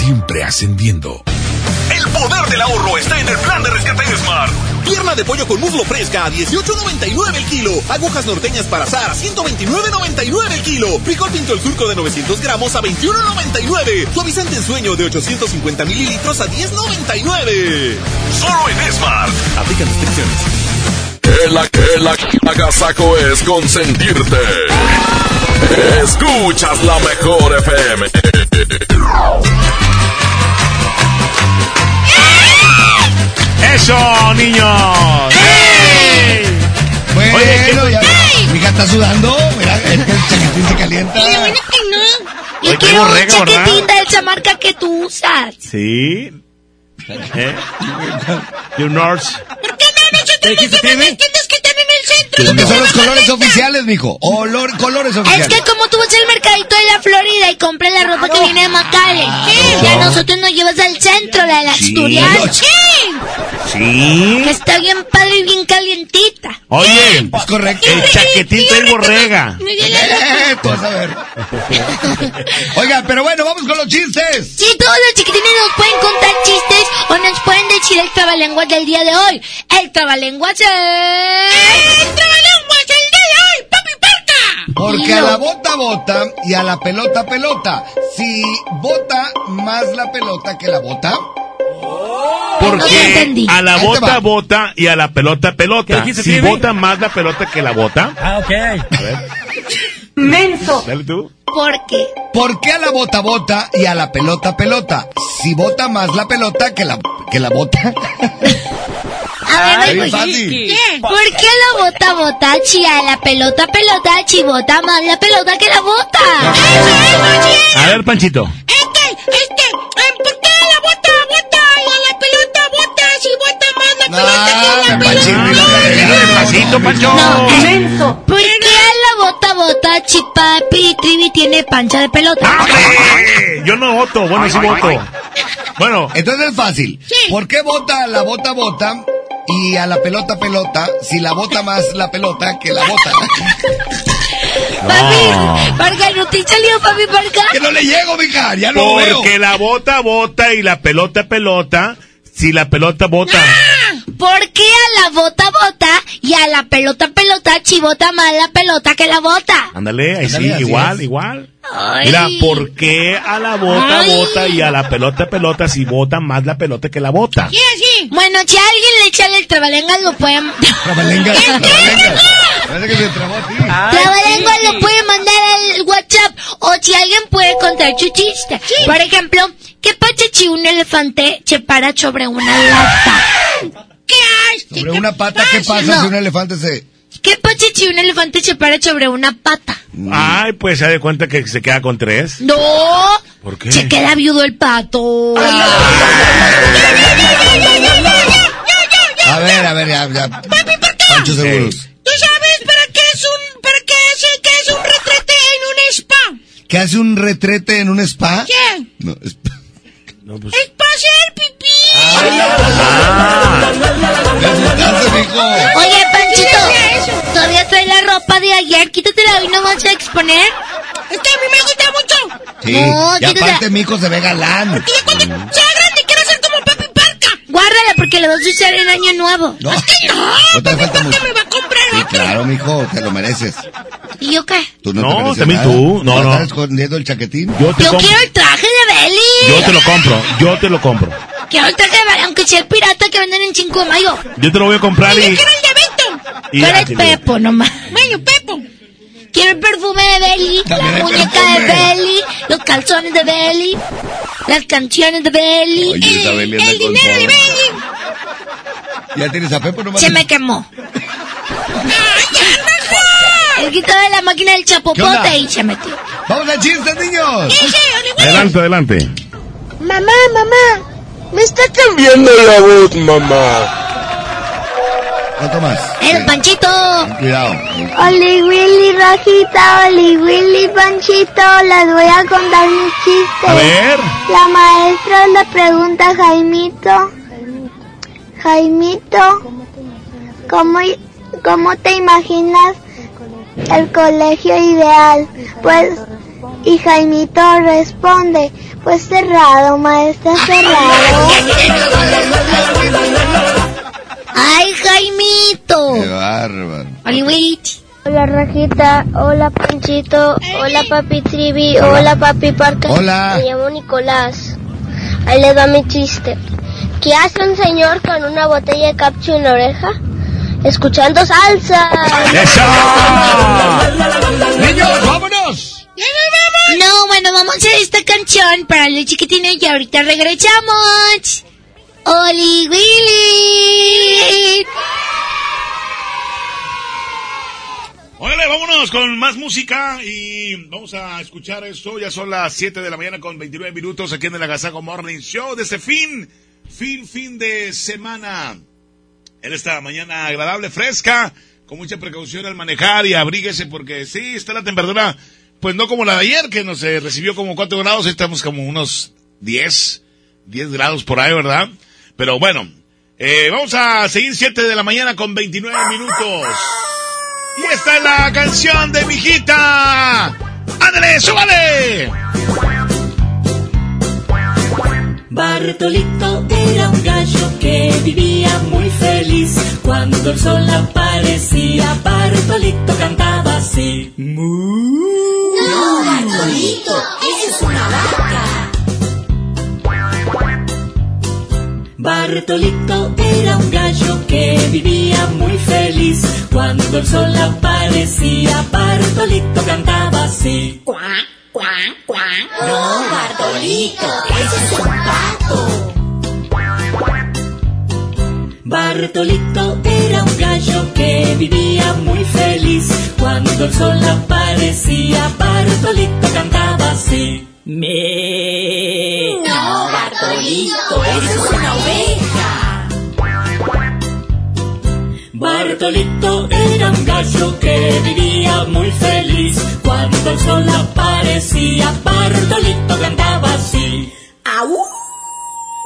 siempre ascendiendo. El poder del ahorro está en el plan de rescate de Smart. Pierna de pollo con muslo fresca a 18.99 el kilo. Agujas norteñas para asar a 129.99 el kilo. Frijol pinto el surco de 900 gramos a 21.99. Suavizante en sueño de 850 mililitros a 10.99. Solo en Smart. Aplican restricciones. El, el, el agasaco es consentirte. Escuchas la mejor FM. ¡Eso, niños! Bueno, Oye, ¿qué- ya, mi hija está sudando. Mira, es que el chaquetín se calienta. Y bueno que no. Yo qué quiero un borrega, ¿verdad? chaquetín de esa marca que tú usas. Sí. ¿Eh? You Norse. ¿Por qué no llevan las tiendas que el centro? Porque son los colores oficiales, mijo. Olor, colores Es oficiales. que como tú vas al mercadito de la Florida y compras la ropa que viene de McAllen, y a nosotros nos llevas al centro, la de la Sí, Asturias. no, Sí. Que está bien padre y bien calientita. Oye, Es correcto. el chaquetín trae borrega. Eh, tú vas a ver. Oiga, pero bueno, vamos con los chistes. Sí, todos los chiquitines nos pueden contar chistes o nos pueden decir el trabalenguas del día de hoy. El trabalenguas es... ¡El trabalenguas del día de hoy, papi parca! Porque a la bota bota y a la pelota pelota. Si bota más la pelota que la bota. No Porque entendí. a la bota bota y a la pelota ¿Qué pelota. Si Timmy? bota más la pelota que la bota. Ah, ok. A ver, Menso. dale tú. ¿Por qué? ¿Por qué a la bota bota y a la pelota pelota? Si bota más la pelota que la, que la bota. A ver, Ay. ¿Qué? ¿Por qué la bota bota chi a la pelota pelota chi bota más la pelota que la bota? A ver, Panchito. Este, este, eh, la la No? Dilo despacito, Pancho. Menso. ¿Por qué la bota bota chi papi trivi tiene pancha de pelota? ¡Hombre! Yo no voto, bueno, sí voto. Bueno, Entonces es fácil. ¿Por qué bota a la bota bota y a la pelota pelota si la bota más la pelota que la bota? Papi, Parga, no te salió papi Parga. que no le llego, mija, ya no veo. porque la bota bota y la pelota pelota. Si la pelota bota. ¿Por qué a la bota bota y a la pelota pelota chivota más la pelota que la bota? Ándale, ahí sí, igual, es. igual. Ay. Mira, ¿por qué a la bota Ay. bota y a la pelota pelota si bota más la pelota que la bota? Sí, así. Bueno, si a alguien le echa el trabalenguas, lo pueden... Trabalenguas, trabalenguas. Parece que se trabó a ti. Trabalenguas lo puede mandar al WhatsApp o si alguien puede contar su chiste. Por ejemplo, ¿qué pasa si un elefante se para sobre una lata? ¿Qué? Sobre una pata, ¿qué pasa No. si un elefante se... ¿Qué pasa si un elefante se para sobre una pata? Ay, pues se da cuenta que se queda con tres. No, ¿Por qué? se queda viudo el pato. A ver, a ver, ya, ya. Pancho Seguros. ¿Tú sabes para qué es un, para qué hace, qué es un retrete en un spa? ¿Qué hace un retrete en un spa? ¿Qué? No, es- No, pues, Es para hacer pipí. Oye, Panchito, ¿todavía trae la ropa de ayer? Quítatela hoy, no vas a exponer. Es que a mí me gusta mucho. Sí, No, y aparte mi hijo se ve galán. Sea grande, quiero ser como Papi Parca. Guárdala porque la vas a usar en Año Nuevo. No, Es que no, falta mucho. me va a comprar Sí, otro. claro, mijo, te lo mereces. ¿Y yo qué? Tú no, No, también nada. tú. No, ¿Ya no. ¿Estás escondiendo el chaquetín? yo te Yo compro. quiero el traje de Belly. Yo te lo compro, yo te lo compro. Quiero el traje de Belly, aunque sea el pirata que venden en 5 de mayo. Yo te lo voy a comprar Yo y... quiero el de Beto. Y Tú eres ya, Pepo nomás. Bueno, Pepo. Quiero el perfume de Belly, También la el muñeca perfume. de Belly, los calzones de Belly, las canciones de Belly, Oye, anda el con dinero de. Belly. ¿Ya tienes a Pepo nomás? Se me quemó. El quitó de la máquina del ¿Qué chapopote y se metió. ¡Vamos al chiste, niños! Adelante, adelante. Mamá, mamá, me está Cambiando la voz, mamá. ¿Cuánto más? El Panchito. Cuidado. Oli Willy Rajita, Oli Willy Panchito, les voy a contar mi chiste. A ver. La maestra le pregunta a Jaimito, Jaimito, ¿cómo, cómo te imaginas el colegio ideal? Pues, y Jaimito responde, pues cerrado, maestra, cerrado. Ay, Jaimito. ¡Qué bárbaro! Hola Rajita, hola Panchito, hola Papi Trivi, hola Papi Parque. Hola. Me llamo Nicolás. Ahí les va mi chiste. ¿Qué hace un señor con una botella de capcho en la oreja? Escuchando salsa. ¡Eso! ¡Niños, vámonos! No, bueno, vamos a esta canción para los chiquitines y ahorita regresamos. Oli Willy. Órale, vámonos con más música y vamos a escuchar esto. Ya son las 7 de la mañana con 29 minutos aquí en el Agasago Morning Show de este fin, fin, fin de semana. En esta mañana agradable, fresca, con mucha precaución al manejar y abríguese porque sí, está la temperatura, pues no como la de ayer que nos recibió como 4 grados, estamos como unos 10, 10 grados por ahí, ¿verdad? Pero bueno, eh, vamos a seguir 7 de la mañana con 29 minutos. Y esta es la canción de mi hijita. ¡Ándale, súbale! Bartolito era un gallo que vivía muy feliz. Cuando el sol aparecía, Bartolito cantaba así. Mu. No, Bartolito, esa es una vaca. Bartolito era un gallo que vivía muy feliz. Cuando el sol aparecía, Bartolito cantaba así. Cuac, cuac, cuac. No, Bartolito, ese es un pato. Bartolito era un gallo que vivía muy feliz. Cuando el sol aparecía, Bartolito cantaba así. Me. No, Bartolito, esa es una oveja. Bartolito era un gallo que vivía muy feliz. Cuando el sol aparecía, Bartolito cantaba así. ¡Au!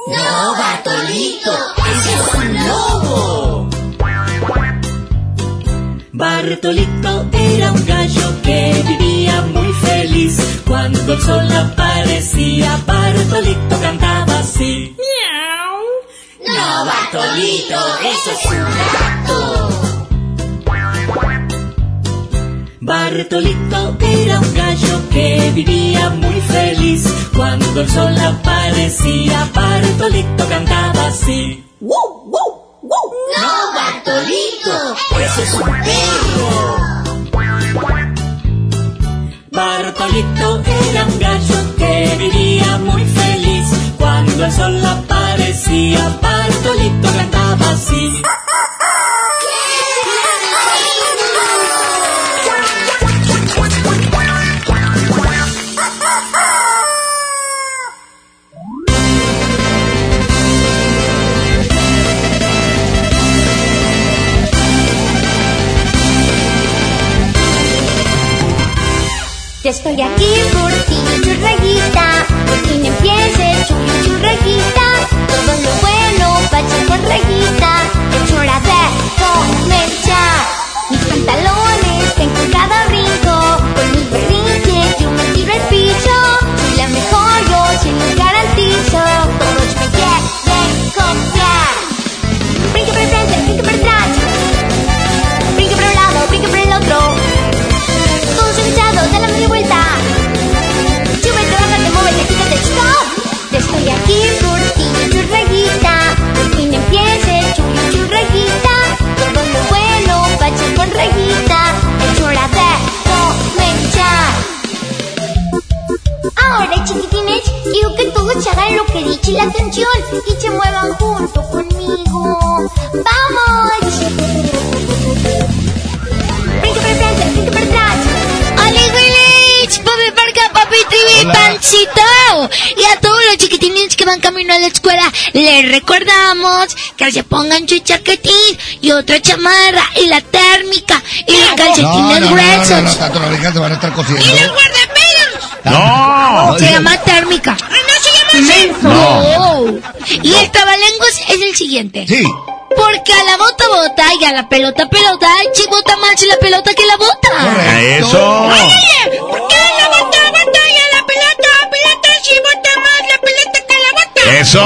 No, Bartolito, ese es un lobo. Bartolito era un gallo que vivía muy feliz. Cuando el sol aparecía, Bartolito cantaba así. No, Bartolito. Bartolito, eso es un Bartolito era un gallo que vivía muy feliz. Cuando el sol aparecía, Bartolito cantaba así. No, Bartolito. Eso es un perro. Bartolito era un gallo que vivía muy feliz. Cuando el sol aparecía, Bartolito cantaba así. Yo estoy aquí por ti, churreguita. Por fin empiece churri churreguita. Todo lo bueno vaya con reguita. Es hora de comenzar. Mis pantalones en cada brinco. Con mis berrinches yo me tiro el piso. Soy la mejor, yo se los garantizo. Todos me quieren copiar. Quiero que todos hagan lo que dice la canción y se muevan junto conmigo. ¡Vamos! Brinque para el frente, brinque para atrás. ¡Hola, Willich! ¡Papi Parca, papi Trivi, Pancito! Y a todos los chiquitines que van camino a la escuela, les recordamos que se pongan su chaquetín y otra chamarra y la térmica y los No, calcetines no, no, no, no, gruesos. no, tanto las orejas se van a estar cosiendo. No. Se llama térmica. No. No. Y el trabalenguas es el siguiente. Sí. Porque a la bota bota y a la pelota pelota, chi bota más la pelota que la bota. Eso. ¿Por qué la bota, Eso.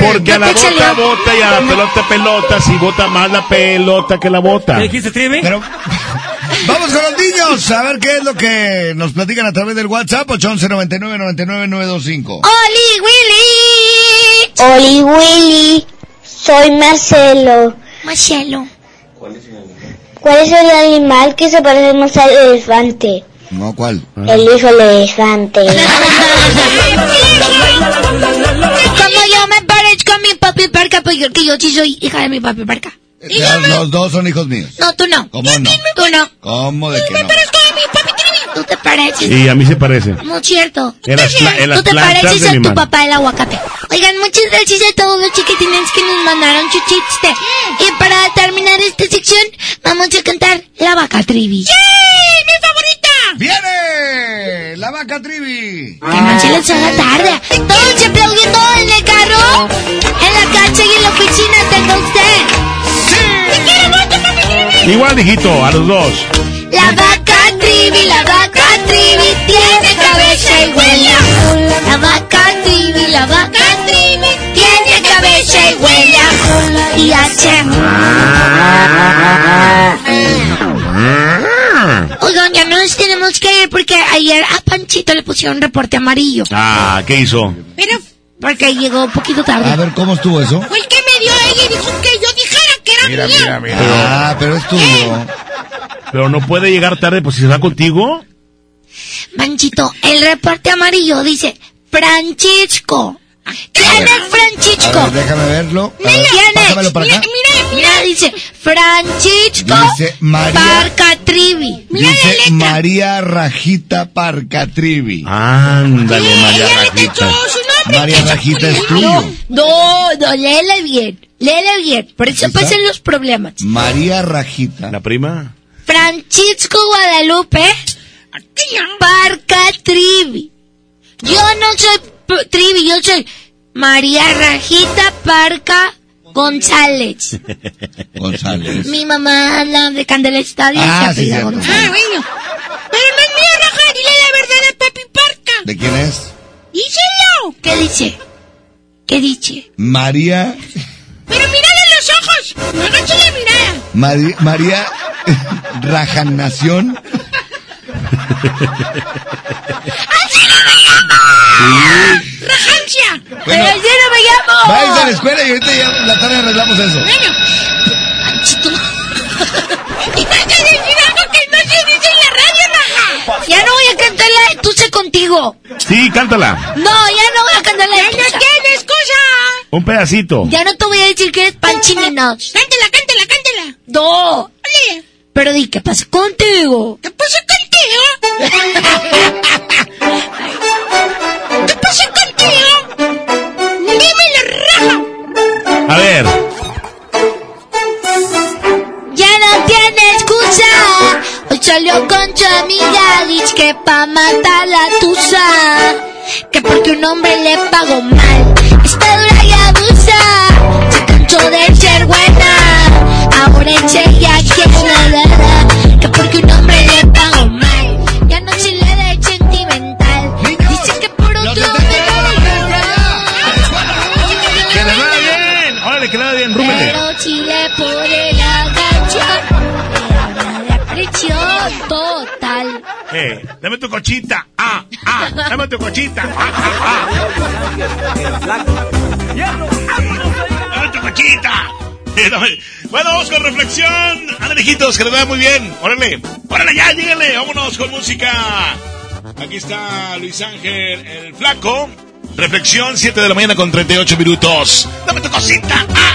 Porque a la ¿No te bota bota y a la pelota pelota, si bota más la pelota que la bota. ¿Qué dijiste, Trivi? Pero vamos con los niños a ver qué es lo que nos platican a través del WhatsApp 811 99 99 925. ¡Oli, Willy! Oli Willy, soy Marcelo. Marcelo. ¿Cuál es el animal que se parece más al elefante? No, ¿cuál? El hijo del elefante. papi Parca, pues yo, que yo sí soy hija de mi papi Parca. Los, los dos son hijos míos. No, tú no. ¿Cómo no? Tú no. ¿Cómo de que no? Tú te pareces. Y a mí se parece. No es cierto. En las en las Tú te pareces a mi tu mano. papá el aguacate. Oigan, muchas gracias a todos los chiquitines que nos mandaron su chiste. Y para terminar esta sección, vamos a cantar La Vaca Trivi. ¡Sí! ¡Mi favorita! ¡Viene! ¡La vaca trivi! Que no se les haga tarde. Todos aplaudiendo en el carro, en la casa y en la oficina tenga usted. ¡Te quiero mucho, papi Trivi! Igual, hijito, a los dos. La vaca trivi, la vaca trivi, tiene cabeza y huele a La vaca trivi, la vaca trivi, tiene cabeza y huele a Y hace... Oigan, ya nos tenemos que ir porque ayer a Panchito le pusieron reporte amarillo. Ah, ¿qué hizo? Pero Porque llegó un poquito tarde. A ver, ¿cómo estuvo eso? fue el que me dio ella y dijo que yo dijera que era mía. Ah, pero es tuyo. Pero no puede llegar tarde, pues si se va contigo. Manchito, el reporte amarillo dice Francisco. ¿Quién es Francisco? A ver, déjame verlo. A ver, acá. Mira, dice Francisco Dice María- Parcatrivi. Dice María Rajita Parcatrivi. Ándale, María Rajita. María Rajita es tuyo. No, no, léele bien. Léele bien. Por eso pasan los problemas. María Rajita. ¿La prima? Francisco Guadalupe Parcatrivi. Yo no soy P- Trivi, yo soy María Rajita Parca González. González. Mi mamá la de Candela Estadio. Ah, se sí. Ah, bueno. Pero no es mía, Raja. Dile la verdad a Papi Parca. ¿De quién es? Díselo. ¿Qué dice? ¿Qué dice? María Agacha la mirada. Mari- María Rajanación. ¡Así no me llamo! ¡Rajancia! Bueno, ¡Pero así no me llamo! Váyanse a la escuela y ahorita ya en la tarde arreglamos eso. Bueno. Panchito. Y vas a decir algo que no se dice en la radio, Raja. Ya no voy a cantar la de Tuce contigo. Sí, cántala. No, ya no voy a cantar la de ¡Ya no tienes cosa! Un pedacito. Ya no te voy a decir que eres panchininos. Cántala, cántala, cántala. No. Ole. Pero di, ¿qué pasa contigo? ¿Qué pasa contigo? ¿Qué pasa contigo? Dímelo, Raja. A ver. Ya no tiene excusa. Hoy salió con su amiga, dice que pa' matar la tusa. Que porque un hombre le pagó mal. Está dura y abusa. Se cansó de ser buena. Ahora ella Eh, dame tu cochita. Ah, ah. Dame tu cochita. Ah, ah, ah. Dame tu cochita. Eh, Bueno, vamos con reflexión. Ándale, hijitos, que les vaya muy bien. Órale. Órale, ya, díganle. Vámonos con música. Aquí está Luis Ángel, el flaco. Reflexión, 7 de la mañana con 38 minutos. Dame tu cosita. Ah,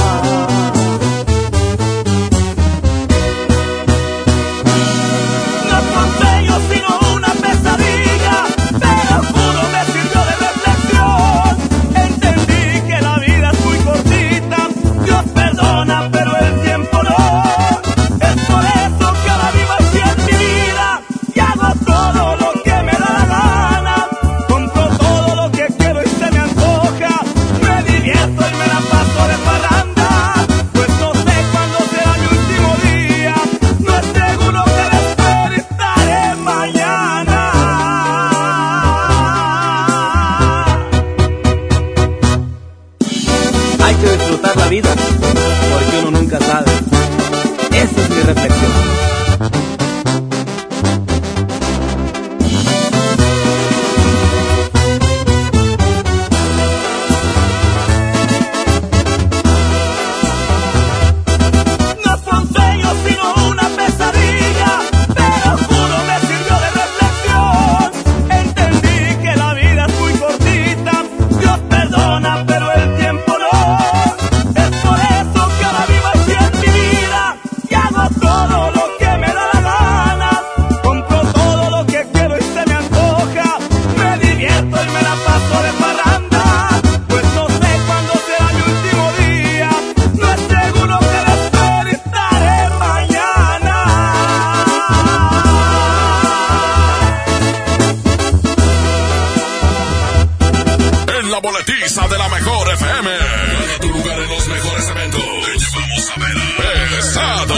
Boletiza de la mejor FM. Gana tu lugar en los mejores eventos. Te llevamos a ver Pesado.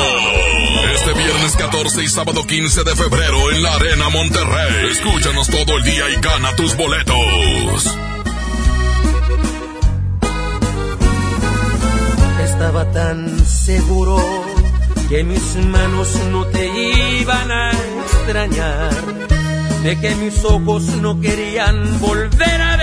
Este viernes 14 y sábado 15 de febrero en la Arena Monterrey. Escúchanos todo el día y gana tus boletos. Estaba tan seguro que mis manos no te iban a extrañar, de que mis ojos no querían volver a de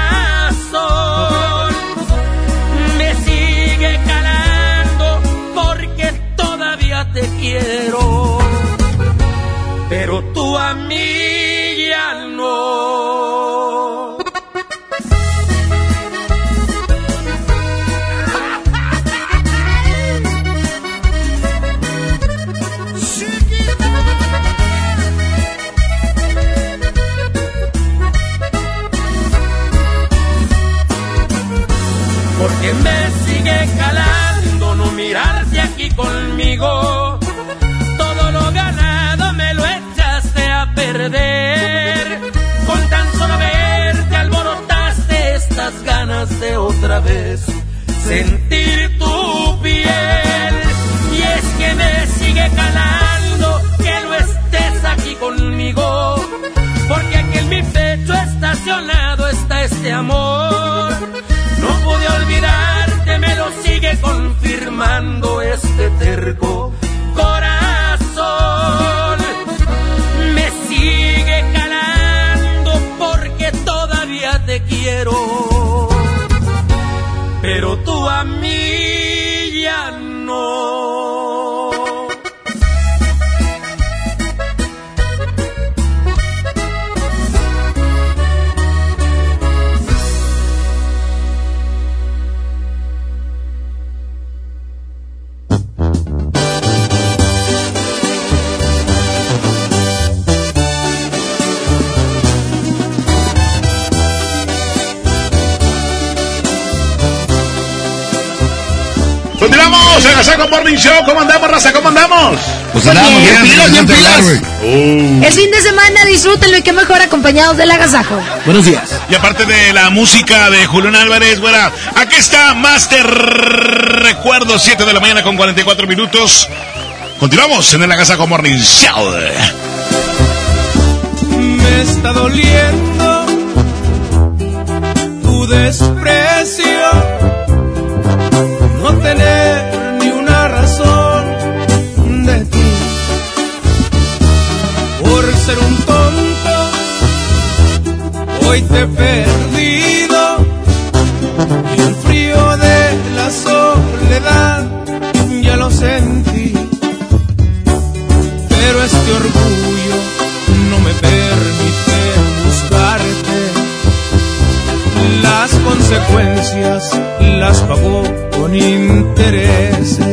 Quiero. Sentir tu piel. Y es que me sigue calando que no estés aquí conmigo. Porque aquí en mi pecho estacionado está este amor. No pude olvidarte, me lo sigue confirmando este terco Agasaco Morning Show. ¿Cómo andamos, raza? ¿Cómo andamos? Pues andamos bien, pilas, bien pilas. Uh. Es fin de semana, disfrútenlo y qué mejor acompañados del agasajo. Buenos días. Y aparte de la música de Julián Álvarez, bueno, aquí está Master Recuerdo, 7 de la mañana con 44 minutos. Continuamos en el Agasaco Morning Show. Me está doliendo tu desprecio, no tener hoy te he perdido y el frío de la soledad ya lo sentí. Pero este orgullo no me permite buscarte. Las consecuencias las pagó con intereses.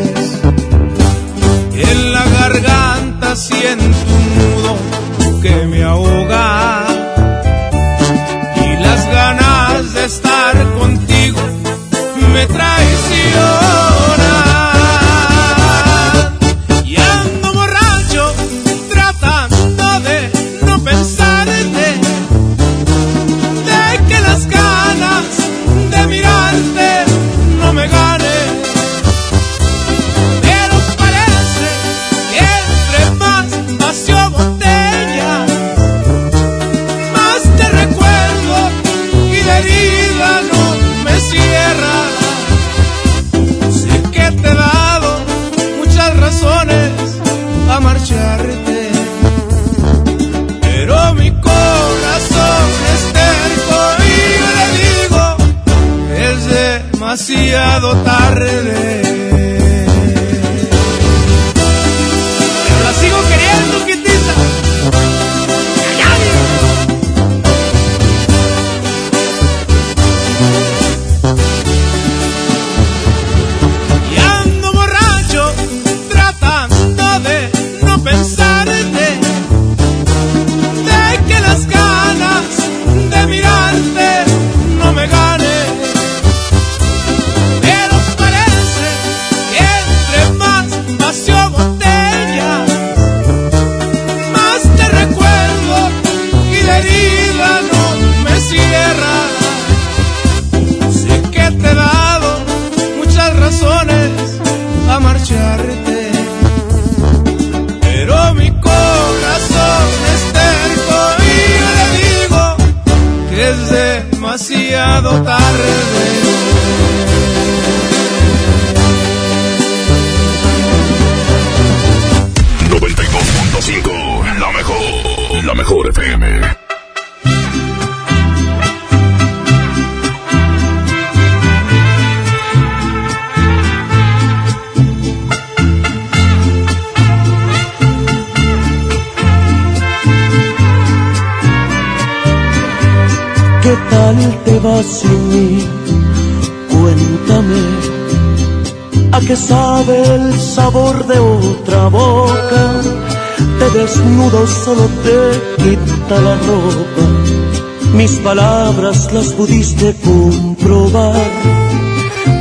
Palabras las pudiste comprobar.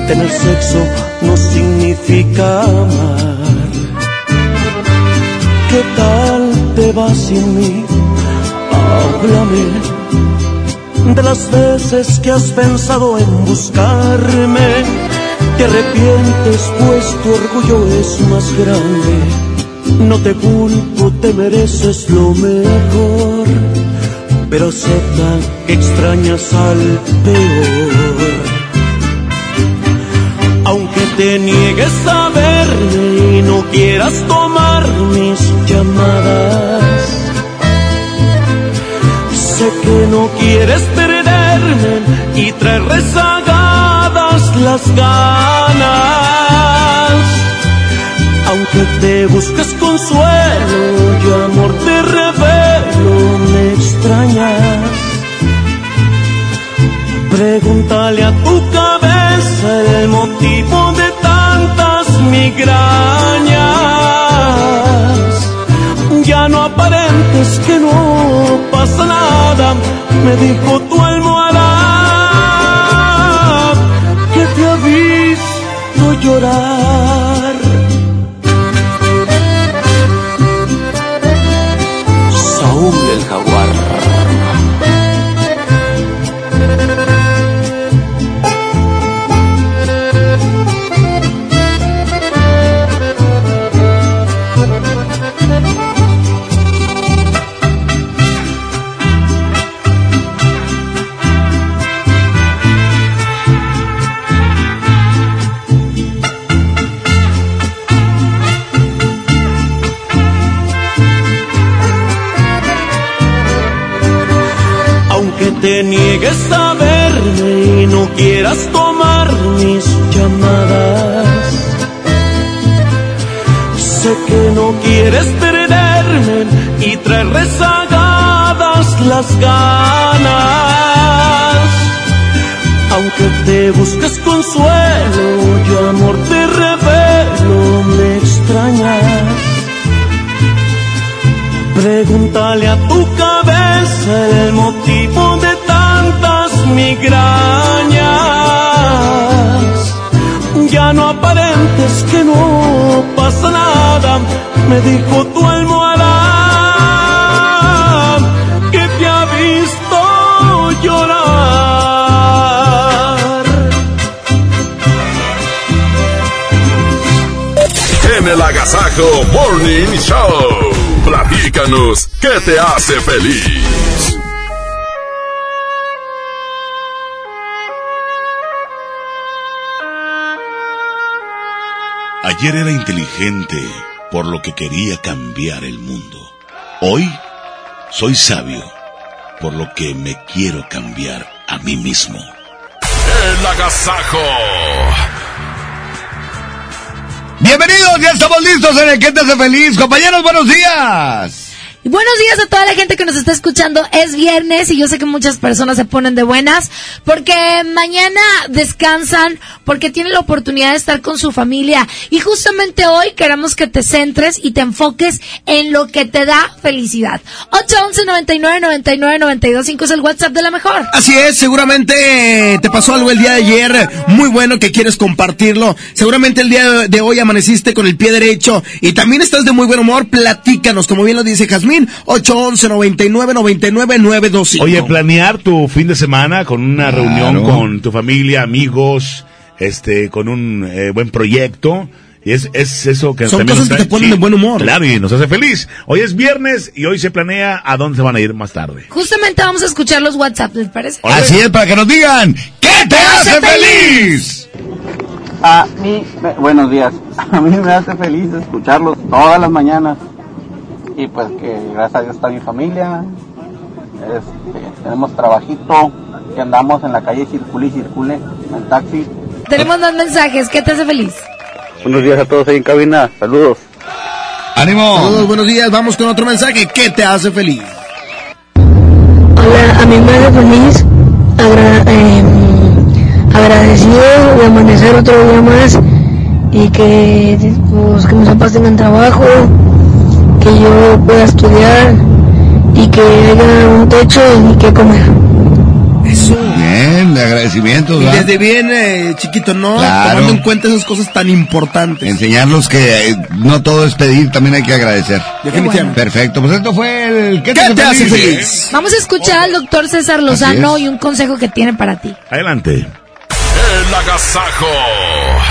Tener sexo no significa amar. ¿Qué tal te vas sin mí? Háblame de las veces que has pensado en buscarme. Te arrepientes pues tu orgullo es más grande. No te culpo, te mereces lo mejor. Pero acepta que extrañas al peor. Aunque te niegues a verme y no quieras tomar mis llamadas. Sé que no quieres perderme y traer rezagadas las ganas. Aunque te busques consuelo y amor te Pregúntale a tu cabeza el motivo de tantas migrañas. Ya no aparentes que no pasa nada, me dijo tu almohada que te ha visto llorar. Verme y no quieras tomar mis llamadas. Sé que no quieres perderme y traer rezagadas las ganas. Aunque te busques consuelo, yo amor te revelo, me extrañas. Pregúntale a migrañas. Ya no aparentes que no pasa nada, me dijo tu almohada que te ha visto llorar. En el Agasajo Morning Show. Platícanos, ¿qué te hace feliz? Ayer era inteligente por lo que quería cambiar el mundo. Hoy soy sabio por lo que me quiero cambiar a mí mismo. El Agasajo. Bienvenidos, ya estamos listos en el que te hace feliz. Compañeros, buenos días. Buenos días a toda la gente que nos está escuchando. Es viernes y yo sé que muchas personas se ponen de buenas porque mañana descansan, porque tienen la oportunidad de estar con su familia. Y justamente hoy queremos que te centres y te enfoques en lo que te da felicidad. 811 99 99 92 5 es el WhatsApp de la mejor. Así es, seguramente eh, te pasó algo el día de ayer muy bueno que quieres compartirlo. Seguramente el día de hoy amaneciste con el pie derecho y también estás de muy buen humor. Platícanos, como bien lo dice Jazmín, 811 99 99 925. Oye, planear tu fin de semana con una reunión con tu familia, amigos, este, con un eh, buen proyecto Y es, es eso que Son cosas nos que te ponen de buen humor. Claro, y nos hace feliz. Hoy es viernes y hoy se planea a dónde se van a ir más tarde. Justamente vamos a escuchar los WhatsApp, ¿les parece? Así es, para que nos digan, ¿qué te hace feliz? A mí, buenos días. A mí me hace feliz escucharlos todas las mañanas. Y pues que gracias a Dios está mi familia. Este, tenemos trabajito, que andamos en la calle Circule y Circule, en taxi. Tenemos dos mensajes. ¿Qué te hace feliz? Buenos días a todos ahí en cabina. Saludos. ¡Ánimo! Saludos, buenos días. Vamos con otro mensaje. ¿Qué te hace feliz? Hola, a mí me hace feliz, agra- em, agradecido de amanecer otro día más y que, pues, que mis papás tengan trabajo, que yo pueda estudiar y que haya un techo y que comer. Eso. Bien, de agradecimientos, Y desde bien eh, chiquito, ¿no? Claro. Tomando en cuenta esas cosas tan importantes. Enseñarlos que eh, no todo es pedir, también hay que agradecer. Definitivamente. Perfecto, pues esto fue el ¿Qué te, ¿Qué te hace feliz? Vamos a escuchar al doctor César Lozano y un consejo que tiene para ti. Adelante. El agasajo.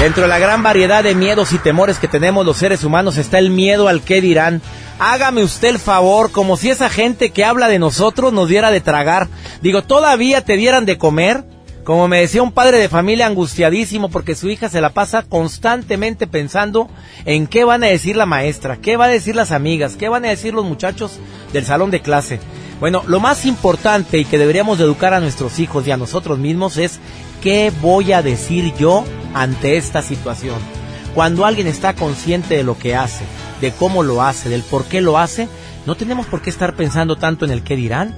Dentro de la gran variedad de miedos y temores que tenemos los seres humanos está el miedo al qué dirán. Hágame usted el favor, como si esa gente que habla de nosotros nos diera de tragar. Digo, todavía te dieran de comer. Como me decía un padre de familia angustiadísimo porque su hija se la pasa constantemente pensando en qué van a decir la maestra, qué van a decir las amigas, qué van a decir los muchachos del salón de clase. Bueno, lo más importante y que deberíamos de educar a nuestros hijos y a nosotros mismos es qué voy a decir yo ante esta situación. Cuando alguien está consciente de lo que hace, de cómo lo hace, del por qué lo hace, no tenemos por qué estar pensando tanto en el qué dirán.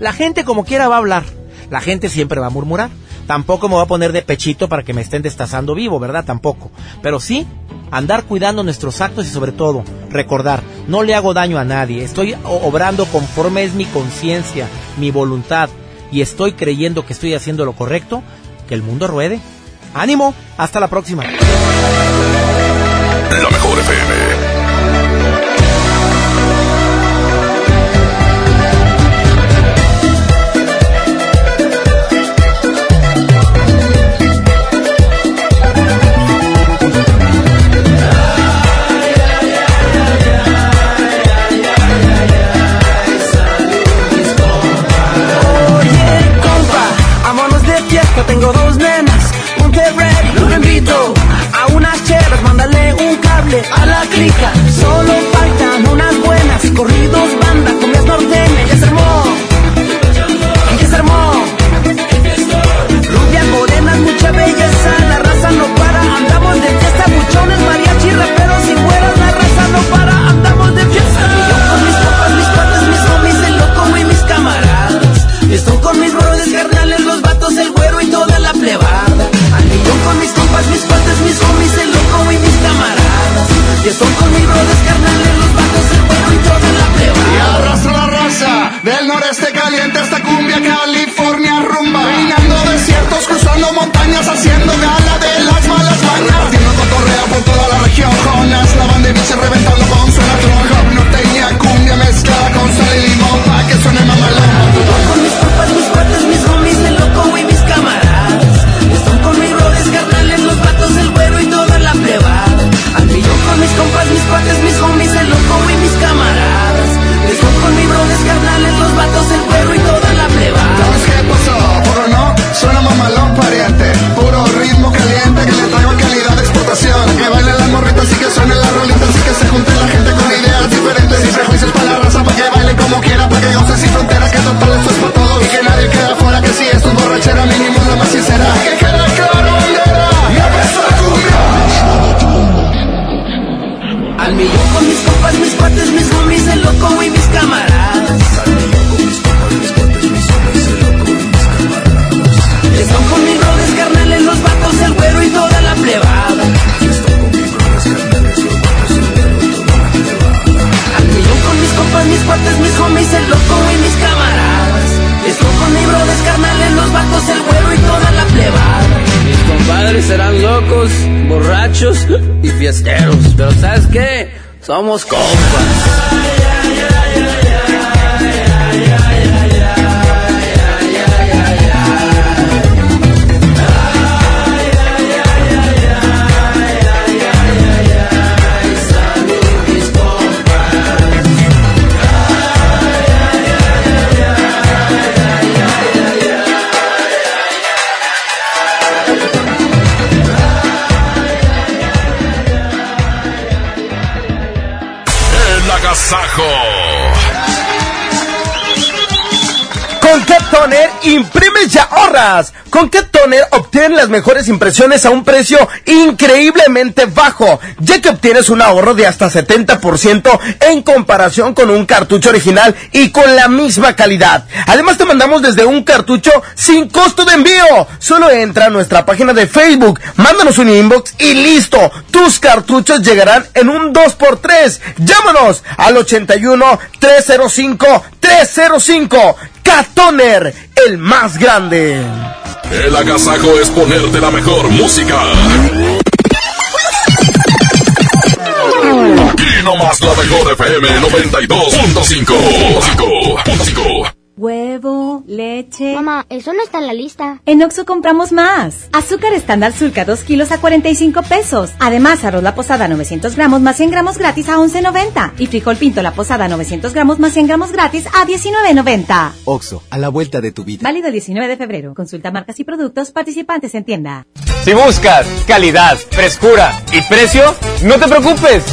La gente como quiera va a hablar, la gente siempre va a murmurar. Tampoco me va a poner de pechito para que me estén destazando vivo, ¿verdad? Tampoco. Pero sí, andar cuidando nuestros actos y sobre todo, recordar, no le hago daño a nadie, estoy obrando conforme es mi conciencia, mi voluntad, y estoy creyendo que estoy haciendo lo correcto, que el mundo ruede. ánimo, hasta la próxima. La mejor FM. Tengo dos a la clica, solo faltan unas buenas, corridos, Y estoy con mis brothers carnales, los vatos, el güero y toda la plebada. Y arrastra la raza del noreste caliente hasta cumbia, California rumba. Peinando desiertos, cruzando montañas, haciendo gala de las malas mañas. Partiendo cotorreo por toda la región. Jonas, Con Cat Toner obtienes las mejores impresiones a un precio increíblemente bajo, ya que obtienes un ahorro de hasta 70% en comparación con un cartucho original y con la misma calidad. Además te mandamos desde un cartucho sin costo de envío. Solo entra a nuestra página de Facebook, mándanos un inbox y listo. Tus cartuchos llegarán en un 2x3. Llámanos al 81 305 305. Catoner, el más grande. El agasajo es ponerte la mejor música. Aquí nomás la mejor FM 92.5. Huevo, leche. Mamá, eso no está en la lista. En Oxo compramos más. Azúcar estándar Sulca 2 kilos a 45 pesos. Además, arroz la posada 900 gramos más 100 gramos gratis a 11.90. Y frijol pinto la posada 900 gramos más 100 gramos gratis a 19.90. Oxo, a la vuelta de tu vida. Válido el 19 de febrero. Consulta marcas y productos participantes en tienda. Si buscas calidad, frescura y precio, no te preocupes.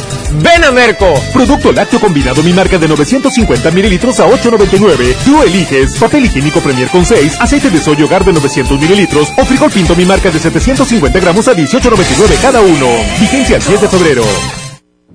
Ven a Merco. Producto lácteo combinado mi marca de 950 mililitros a 8.99. Tú eliges papel higiénico Premier con 6, aceite de soya hogar de 900 mililitros o frijol pinto mi marca de 750 gramos a 18.99 cada uno. Vigencia el 10 de febrero.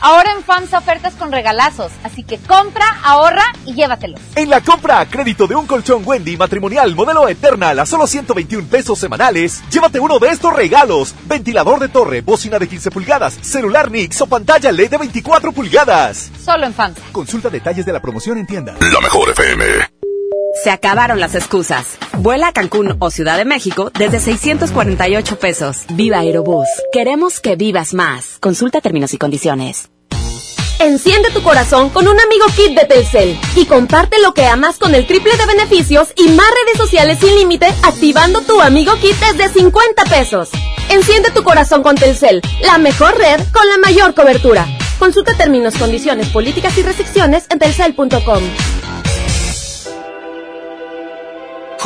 Ahora en FAMSA ofertas con regalazos, así que compra, ahorra y llévatelos. En la compra a crédito de un colchón Wendy matrimonial modelo Eternal a solo 121 pesos semanales, llévate uno de estos regalos: ventilador de torre, bocina de 15 pulgadas, celular Nix o pantalla LED de 24 pulgadas. Solo en FAMSA. Consulta detalles de la promoción en tienda. La mejor FM. Se acabaron las excusas. Vuela a Cancún o Ciudad de México desde 648 pesos. Viva Aerobús. Queremos que vivas más. Consulta términos y condiciones. Enciende tu corazón con un amigo kit de Telcel y comparte lo que amas con el triple de beneficios y más redes sociales sin límite activando tu amigo kit desde 50 pesos. Enciende tu corazón con Telcel, la mejor red con la mayor cobertura. Consulta términos, condiciones, políticas y restricciones en telcel.com.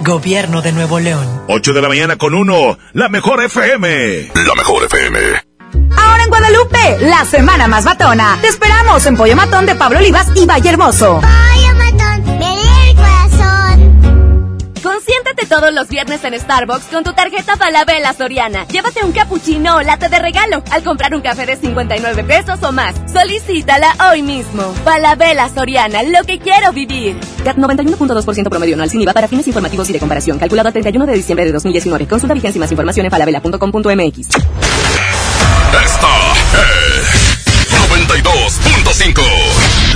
Gobierno de Nuevo León. 8 de la mañana con uno. La mejor FM. La mejor FM. Ahora en Guadalupe, la semana más batona. Te esperamos en Pollo Matón de Pablo Olivas y Valle Hermoso. Pollo corazón. Consiéntate todos los viernes en Starbucks con tu tarjeta Falabella Soriana. Llévate un cappuccino o lata de regalo al comprar un café de 59 pesos o más. Solicítala hoy mismo. Falabella Soriana, lo que quiero vivir. CAT 91.2% promedio anual sin IVA para fines informativos y de comparación. Calculado a 31 de diciembre de 2019. Consulta vigencia y más información en falabella.com.mx. Esta es 92.5.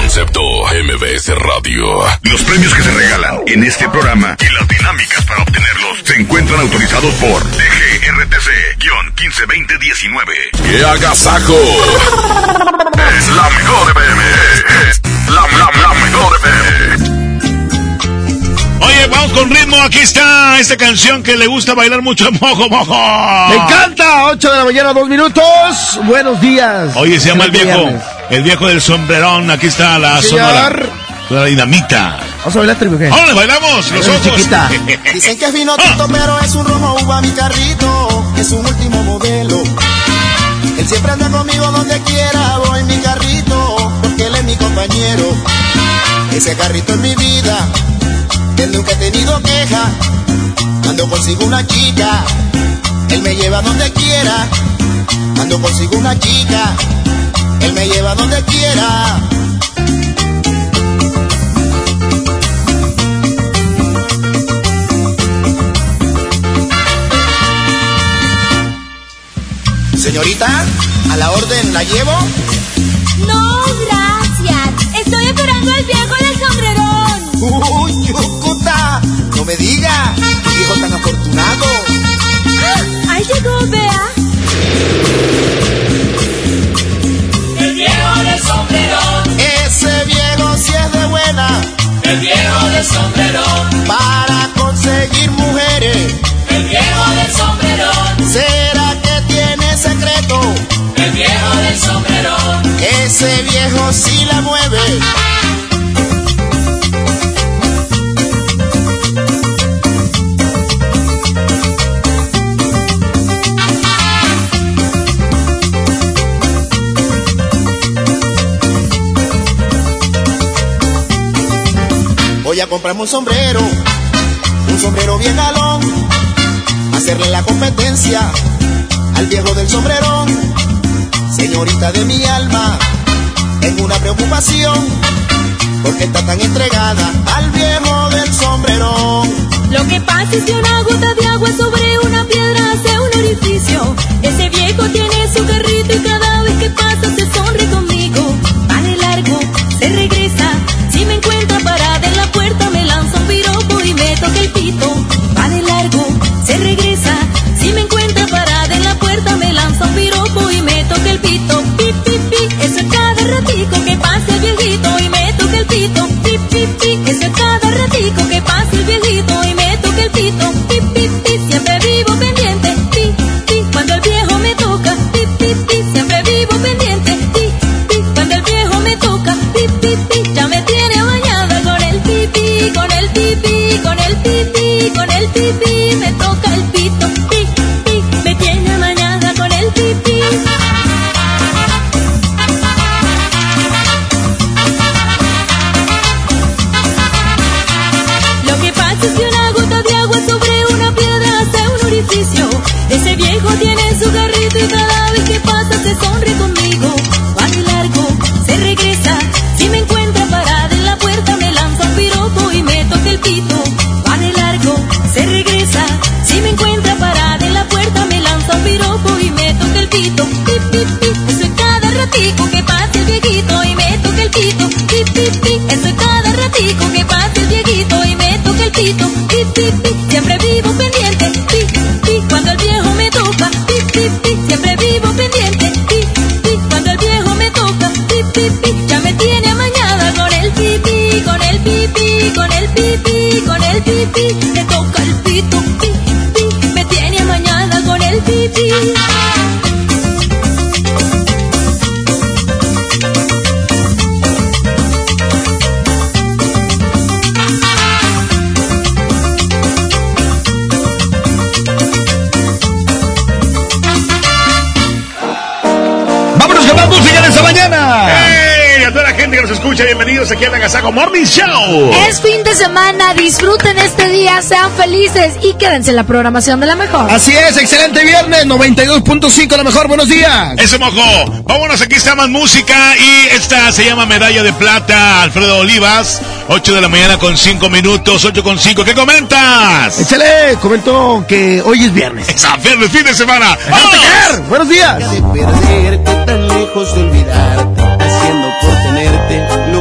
Concepto MBS Radio. Los premios que se regalan en este programa y las dinámicas para obtenerlos se encuentran autorizados por DGRTC-152019. ¡Qué agasajo! Es la mejor FM. Es la, la, la mejor FM. Oye, vamos con ritmo. Aquí está esta canción que le gusta bailar mucho. Mojo, mojo. Me encanta. 8 de la mañana, dos minutos. Buenos días. Oye, se llama el viejo. viernes. El viejo del sombrerón. Aquí está la Señor. sonora. La dinamita. Vamos a bailar tribu, ¿qué? ¡Ahora bailamos! ¡Los ojos! chiquita. Dicen que es vino tinto, pero es un rojo uva mi carrito. Es un último modelo. El Él siempre anda conmigo donde quiera, voy en mi carrito, porque él es mi compañero. Ese carrito es mi vida, él nunca he tenido queja. Cuando consigo una chica, él me lleva donde quiera. Cuando consigo una chica, él me lleva donde quiera. Señorita, a la orden la llevo. No, gracias. Estoy esperando al viejo del sombrerón. Yucuta, sombrerón, para conseguir mujeres. el viejo del sombrerón, ¿Será que tiene secreto? el viejo del sombrerón, Ese viejo sí la mueve. Comprarme un sombrero, un sombrero bien galón, hacerle la competencia al viejo del sombrerón. Señorita de mi alma, tengo una preocupación, porque está tan entregada al viejo del sombrerón. Lo que pasa es que una gota de agua sobre una piedra hace un orificio. Ese viejo tiene su carrito y cada vez que pasa se sonríe conmigo. Siempre vivo escucha, bienvenidos aquí al Agasago Morning Show. Es fin de semana, disfruten este día, sean felices y quédense en la programación de la mejor. Así es, excelente viernes, 92.5 la mejor, buenos días. Eso mojo. Vámonos, aquí está más música y esta se llama Medalla de Plata, Alfredo Olivas. 8 de la mañana con 5 minutos, 8 con 5. ¿Qué comentas? Échale, comento que hoy es viernes. Esa viernes, fin de semana. ¡Vamos! Buenos días. de perderte tan lejos de olvidarte,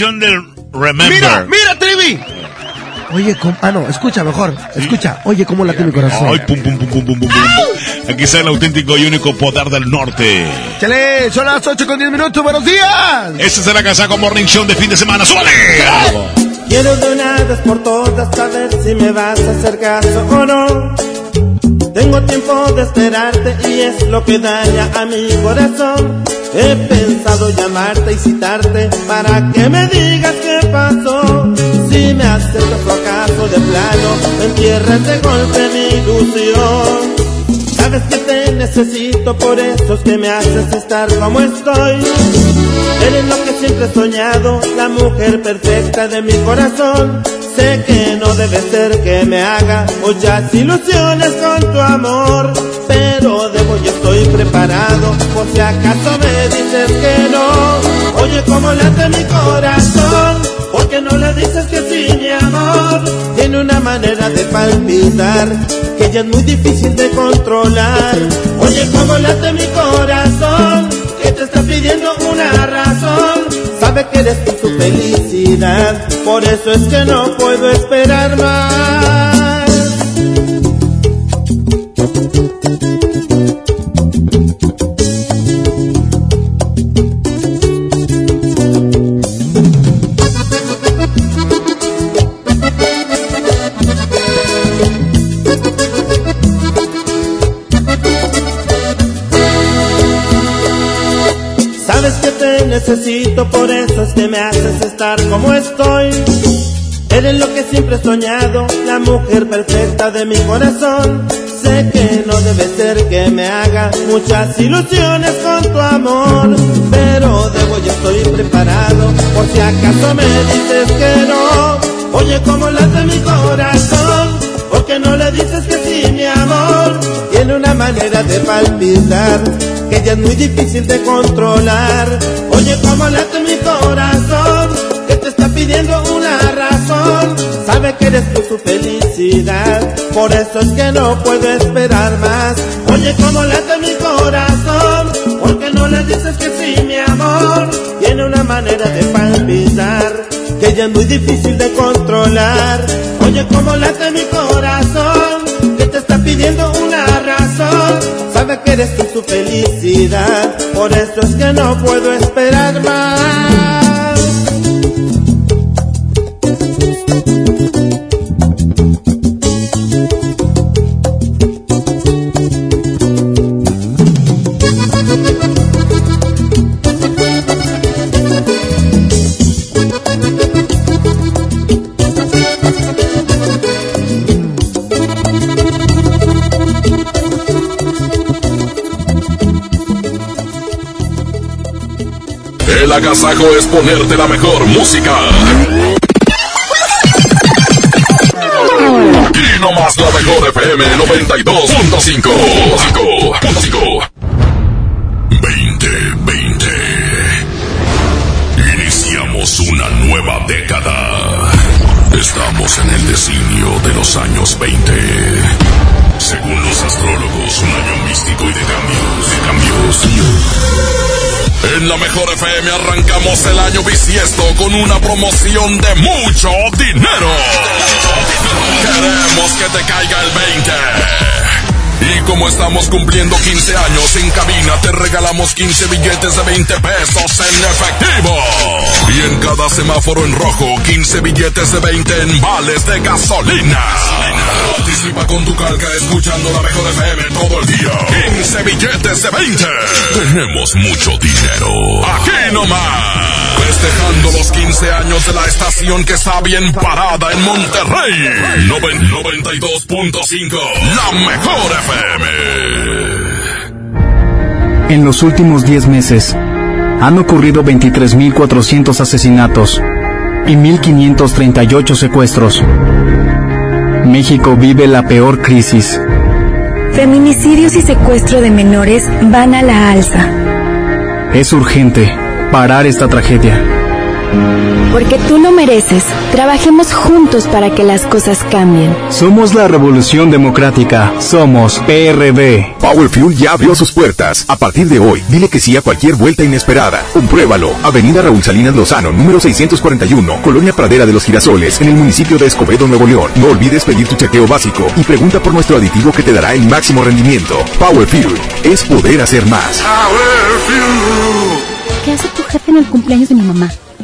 canción de Remember. Mira, mira, Trivi. Oye, com- ah, no, escucha mejor. Escucha, oye, cómo late mi corazón. Ay, pum, pum, pum, pum, pum, pum, pum. Aquí está el auténtico y único poder del norte. Chale, son las 8 con 10 minutos, buenos días. Este es la Casaco Morning Show de fin de semana. ¡Súbale! Quiero de una vez por todas saber si me vas a hacer caso o no. Tengo tiempo de esperarte y es lo que daña a mi corazón. He pensado llamarte y citarte para que me digas qué pasó. Si me aceptas o acaso de plano, entierras de golpe mi ilusión. Sabes que te necesito, por eso es que me haces estar como estoy. Eres lo que siempre he soñado, la mujer perfecta de mi corazón. Sé que no debe ser que me haga muchas ilusiones con tu amor, pero debo y estoy preparado por si acaso me dices que no. Oye, cómo late mi corazón, porque no le dices que sí, mi amor. Tiene una manera de palpitar que ya es muy difícil de controlar. Oye, cómo late mi corazón, Tú su felicidad, por eso es que no puedo esperar más. Que me haces estar como estoy. Eres lo que siempre he soñado, la mujer perfecta de mi corazón. Sé que no debe ser que me haga muchas ilusiones con tu amor, pero debo y estoy preparado por si acaso me dices que no. Oye, cómo late mi corazón, porque no le dices que sí, mi amor. Tiene una manera de palpitar que ya es muy difícil de controlar. Oye, cómo late que te está pidiendo una razón. Sabe que eres tú su felicidad, por eso es que no puedo esperar más. Oye, cómo late mi corazón, porque no le dices que sí, mi amor. Tiene una manera de palpitar que ya es muy difícil de controlar. Oye, cómo late mi corazón, que te está pidiendo una que eres tú su felicidad, por eso es que no puedo esperar más. El agasajo es ponerte la mejor música. Aquí nomás la mejor FM 92.5. 2020. Iniciamos una nueva década. Estamos en el designio de los años 20. Según los astrólogos, un año místico y de cambios, de cambios. En la mejor FM arrancamos el año bisiesto con una promoción de mucho dinero. Queremos que te caiga el 20. Y como estamos cumpliendo 15 años en cabina, te regalamos 15 billetes de 20 pesos en efectivo. Y en cada semáforo en rojo, 15 billetes de 20 en vales de gasolina. Participa con tu calca escuchando la mejor FM todo el día. 15 billetes de 20. Tenemos mucho dinero. Aquí nomás. Festejando los 15 años de la estación que está bien parada en Monterrey. Noven- 92.5. La mejor FM. En los últimos 10 meses han ocurrido 23.400 asesinatos y 1.538 secuestros. México vive la peor crisis. Feminicidios y secuestro de menores van a la alza. Es urgente parar esta tragedia. Porque tú lo mereces. Trabajemos juntos para que las cosas cambien. Somos la Revolución Democrática. Somos PRD. Power Fuel ya abrió sus puertas. A partir de hoy, dile que sí a cualquier vuelta inesperada. Compruébalo. Avenida Raúl Salinas Lozano, número 641, Colonia Pradera de los Girasoles, en el municipio de Escobedo, Nuevo León. No olvides pedir tu chequeo básico y pregunta por nuestro aditivo que te dará el máximo rendimiento. Power Fuel es poder hacer más. ¿Qué hace tu jefe en el cumpleaños de mi mamá?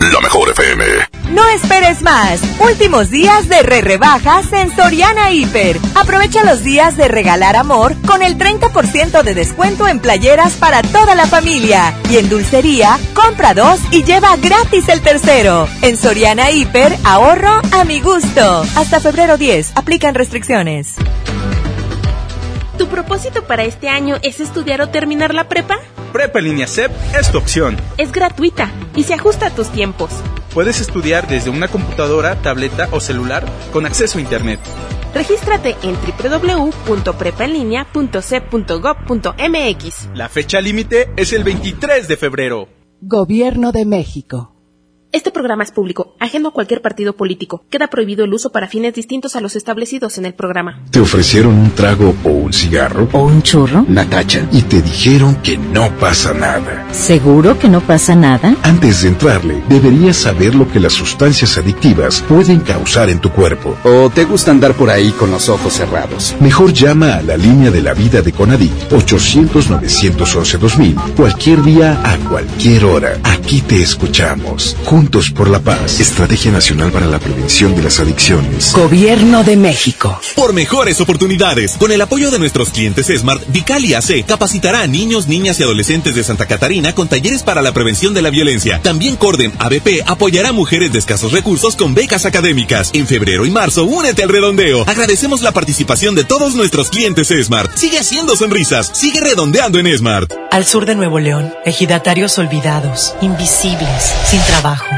La mejor FM. No esperes más. Últimos días de re rebajas en Soriana Hiper. Aprovecha los días de regalar amor con el 30% de descuento en playeras para toda la familia. Y en dulcería, compra dos y lleva gratis el tercero. En Soriana Hiper, ahorro a mi gusto. Hasta febrero 10. Aplican restricciones. ¿Tu propósito para este año es estudiar o terminar la prepa? Prepa en línea CEP es tu opción. Es gratuita y se ajusta a tus tiempos. Puedes estudiar desde una computadora, tableta o celular con acceso a Internet. Regístrate en www.prepaenlinea.c.gov.mx. La fecha límite es el 23 de febrero. Gobierno de México. Este programa es público, ajeno a cualquier partido político. Queda prohibido el uso para fines distintos a los establecidos en el programa. ¿Te ofrecieron un trago o un cigarro? ¿O un churro? Natacha. Y te dijeron que no pasa nada. ¿Seguro que no pasa nada? Antes de entrarle, deberías saber lo que las sustancias adictivas pueden causar en tu cuerpo. ¿O te gusta andar por ahí con los ojos cerrados? Mejor llama a la línea de la vida de Conadic 800-911-2000 cualquier día a cualquier hora. Aquí te escuchamos. Juntos por la paz. Estrategia Nacional para la Prevención de las Adicciones. Gobierno de México. Por mejores oportunidades, con el apoyo de nuestros clientes Smart, Vicali AC capacitará a niños, niñas y adolescentes de Santa Catarina con talleres para la prevención de la violencia. También Corden ABP apoyará a mujeres de escasos recursos con becas académicas. En febrero y marzo, únete al redondeo. Agradecemos la participación de todos nuestros clientes Smart. Sigue haciendo sonrisas, sigue redondeando en Smart. Al sur de Nuevo León, ejidatarios olvidados, invisibles, sin trabajo.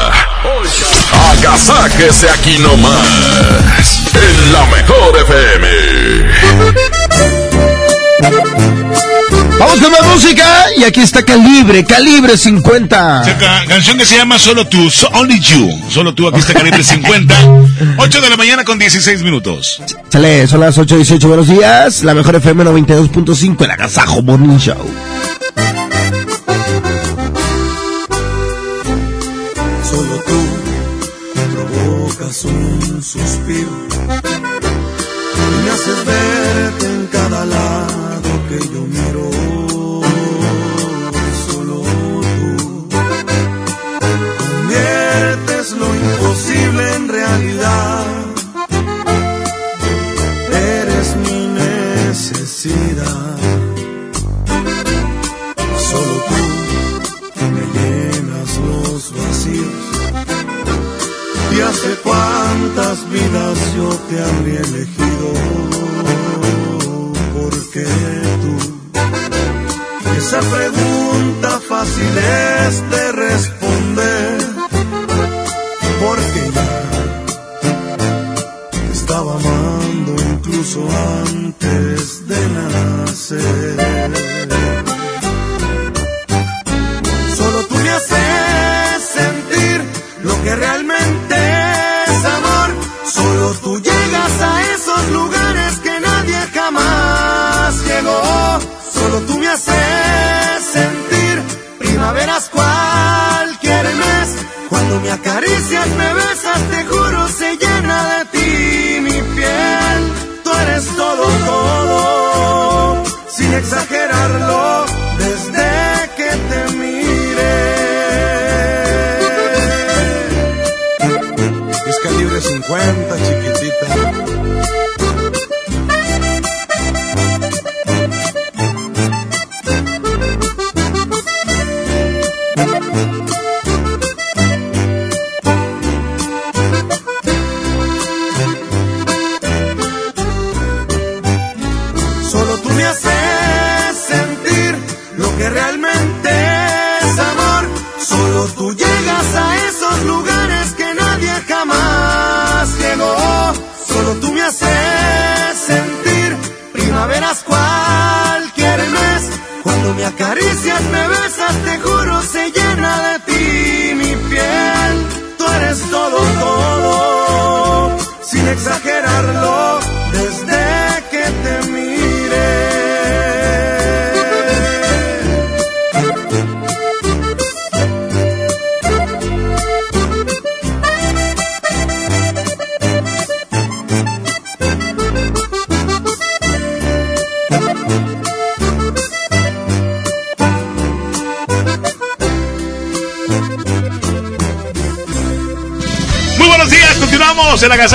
agasáquese aquí nomás, en la mejor FM. Vamos con más música y aquí está Calibre, Calibre 50. Ca- canción que se llama Solo tú, So- Only You. Solo tú, aquí está Calibre 50. 8 de la mañana con 16 minutos. Sale, son las 8.18, buenos días. La mejor FM 92.5, el Agasajo Morning Show. Un suspiro y me haces verte en cada lado que yo miro.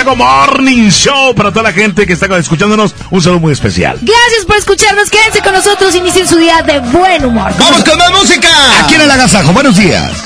Gazaco Morning Show para toda la gente que está escuchándonos. Un saludo muy especial. Gracias por escucharnos. Quédense con nosotros. Inicien su día de buen humor. ¡Vamos con más música! Aquí en el Agasajo, buenos días.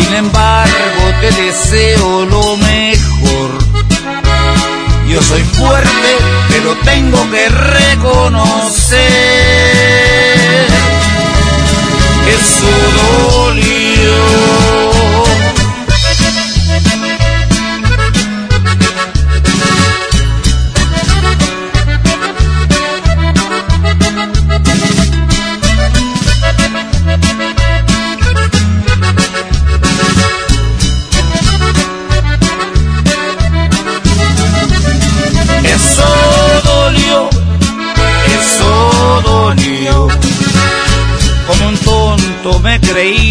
Sin embargo, te deseo lo mejor. Yo soy fuerte, pero tengo que reconocer que eso dolió.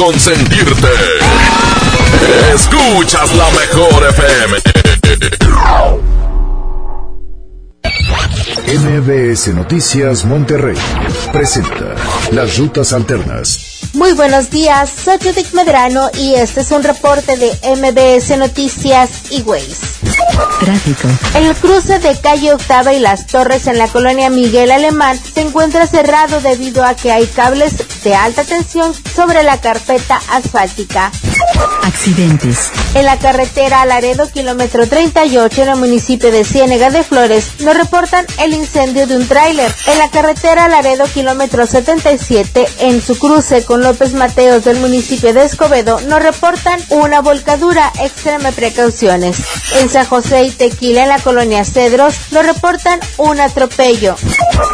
Consentirte. Escuchas la mejor FM. MBS Noticias Monterrey presenta Las Rutas Alternas. Muy buenos días, soy Judith Medrano y este es un reporte de MBS Noticias y Ways. Tráfico. El cruce de calle Octava y Las Torres en la colonia Miguel Alemán se encuentra cerrado debido a que hay cables de alta tensión sobre la carpeta asfáltica. Accidentes. En la carretera Laredo, kilómetro 38, en el municipio de Ciénega de Flores, nos reportan el incendio de un tráiler. En la carretera Laredo, kilómetro 77, en su cruce con López Mateos del municipio de Escobedo, nos reportan una volcadura. Extreme precauciones. En San José y Tequila, en la colonia Cedros, nos reportan un atropello.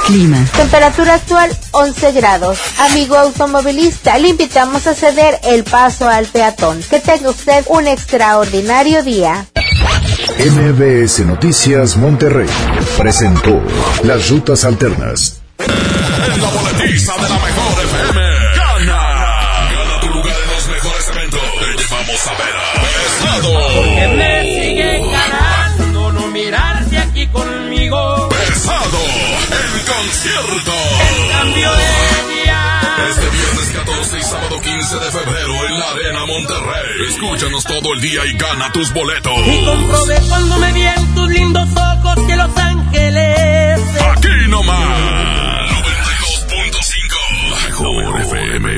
Clima. Temperatura actual 11 grados. Amigo automovilista, le invitamos a ceder el paso al peatón. Que tenga usted un extraordinario día. MBS Noticias Monterrey presentó Las Rutas Alternas. 15 de febrero en la Arena Monterrey. Escúchanos todo el día y gana tus boletos. Y comprobé cuando me vi en tus lindos ojos que Los Ángeles. Aquí nomás. 92.5. Mejor FM.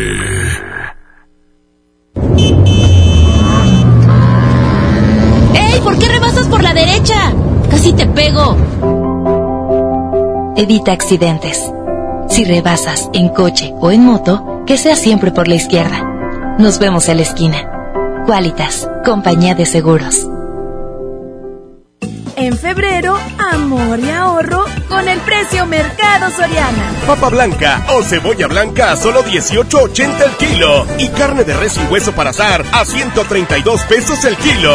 ¡Ey! ¿Por qué rebasas por la derecha? Casi te pego. Evita accidentes. Si rebasas en coche o en moto, que sea siempre por la izquierda. Nos vemos en la esquina. Qualitas, compañía de seguros. En febrero, amor y ahorro con el precio Mercado Soriana. Papa blanca o cebolla blanca a solo 18.80 el kilo. Y carne de res sin hueso para asar a 132 pesos el kilo.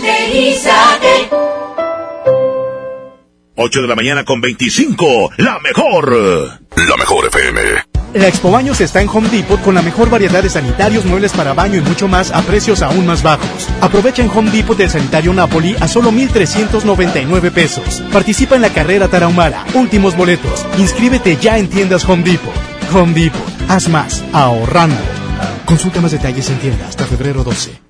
Santanderízate. 8 de la mañana con 25. La mejor. La mejor FM. La Expo Baños está en Home Depot con la mejor variedad de sanitarios, muebles para baño y mucho más a precios aún más bajos. Aprovecha en Home Depot el sanitario Napoli a solo 1,399 pesos. Participa en la carrera Tarahumara. Últimos boletos. Inscríbete ya en tiendas Home Depot. Home Depot. Haz más. Ahorrando. Consulta más detalles en tienda hasta febrero 12.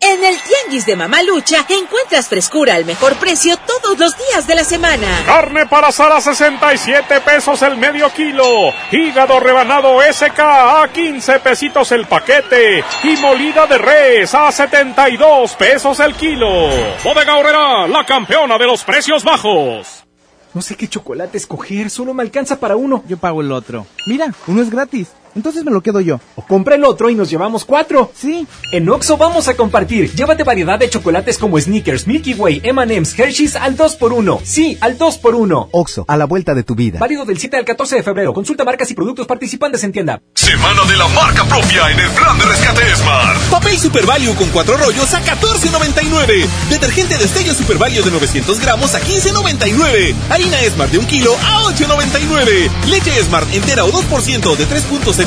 En el Tianguis de Mamalucha encuentras frescura al mejor precio todos los días de la semana. Carne para asar a 67 pesos el medio kilo. Hígado rebanado SK a 15 pesitos el paquete. Y molida de res a 72 pesos el kilo. Bodega Horrera, la campeona de los precios bajos. No sé qué chocolate escoger, solo me alcanza para uno. Yo pago el otro. Mira, uno es gratis. Entonces me lo quedo yo. O compra el otro y nos llevamos cuatro. Sí. En Oxo vamos a compartir. Llévate variedad de chocolates como Snickers, Milky Way, M&M's, Hershey's al 2x1. Sí, al 2x1. Oxo, a la vuelta de tu vida. Válido del 7 al 14 de febrero. Consulta marcas y productos participantes en tienda. Semana de la marca propia en el plan de rescate Smart. Papel Super Value con cuatro rollos a 14.99. Detergente Destello Super Value de 900 gramos a 15.99. Harina Smart de un kilo a 8.99. Leche Smart entera o 2% de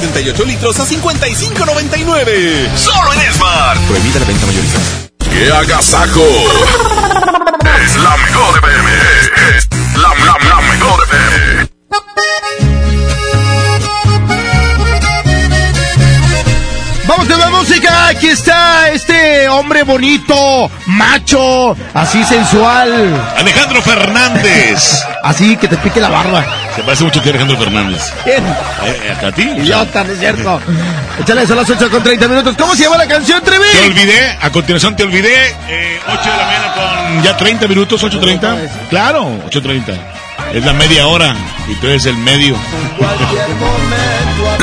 3.78 litros a 55.99. Solo en Smart. Prohibida la venta mayorista. ¡Qué agasajo! es la mejor FM. Es la, la, la mejor FM. Vamos Aquí está este hombre bonito, macho, así sensual. Alejandro Fernández. Así que te pique la barba. Se parece mucho a ti, Alejandro Fernández. ¿Quién? Eh, ¿A ti? Idiota, no es cierto. Échale, son las 8 con 30 minutos. ¿Cómo se llama la canción, Trevi? Te olvidé, a continuación te olvidé. Eh, 8 de la mañana con ya 30 minutos, 8.30. Claro, 8.30. Es la media hora y tú eres el medio.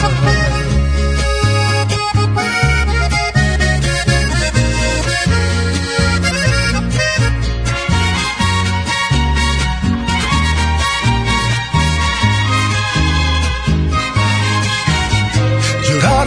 oh you.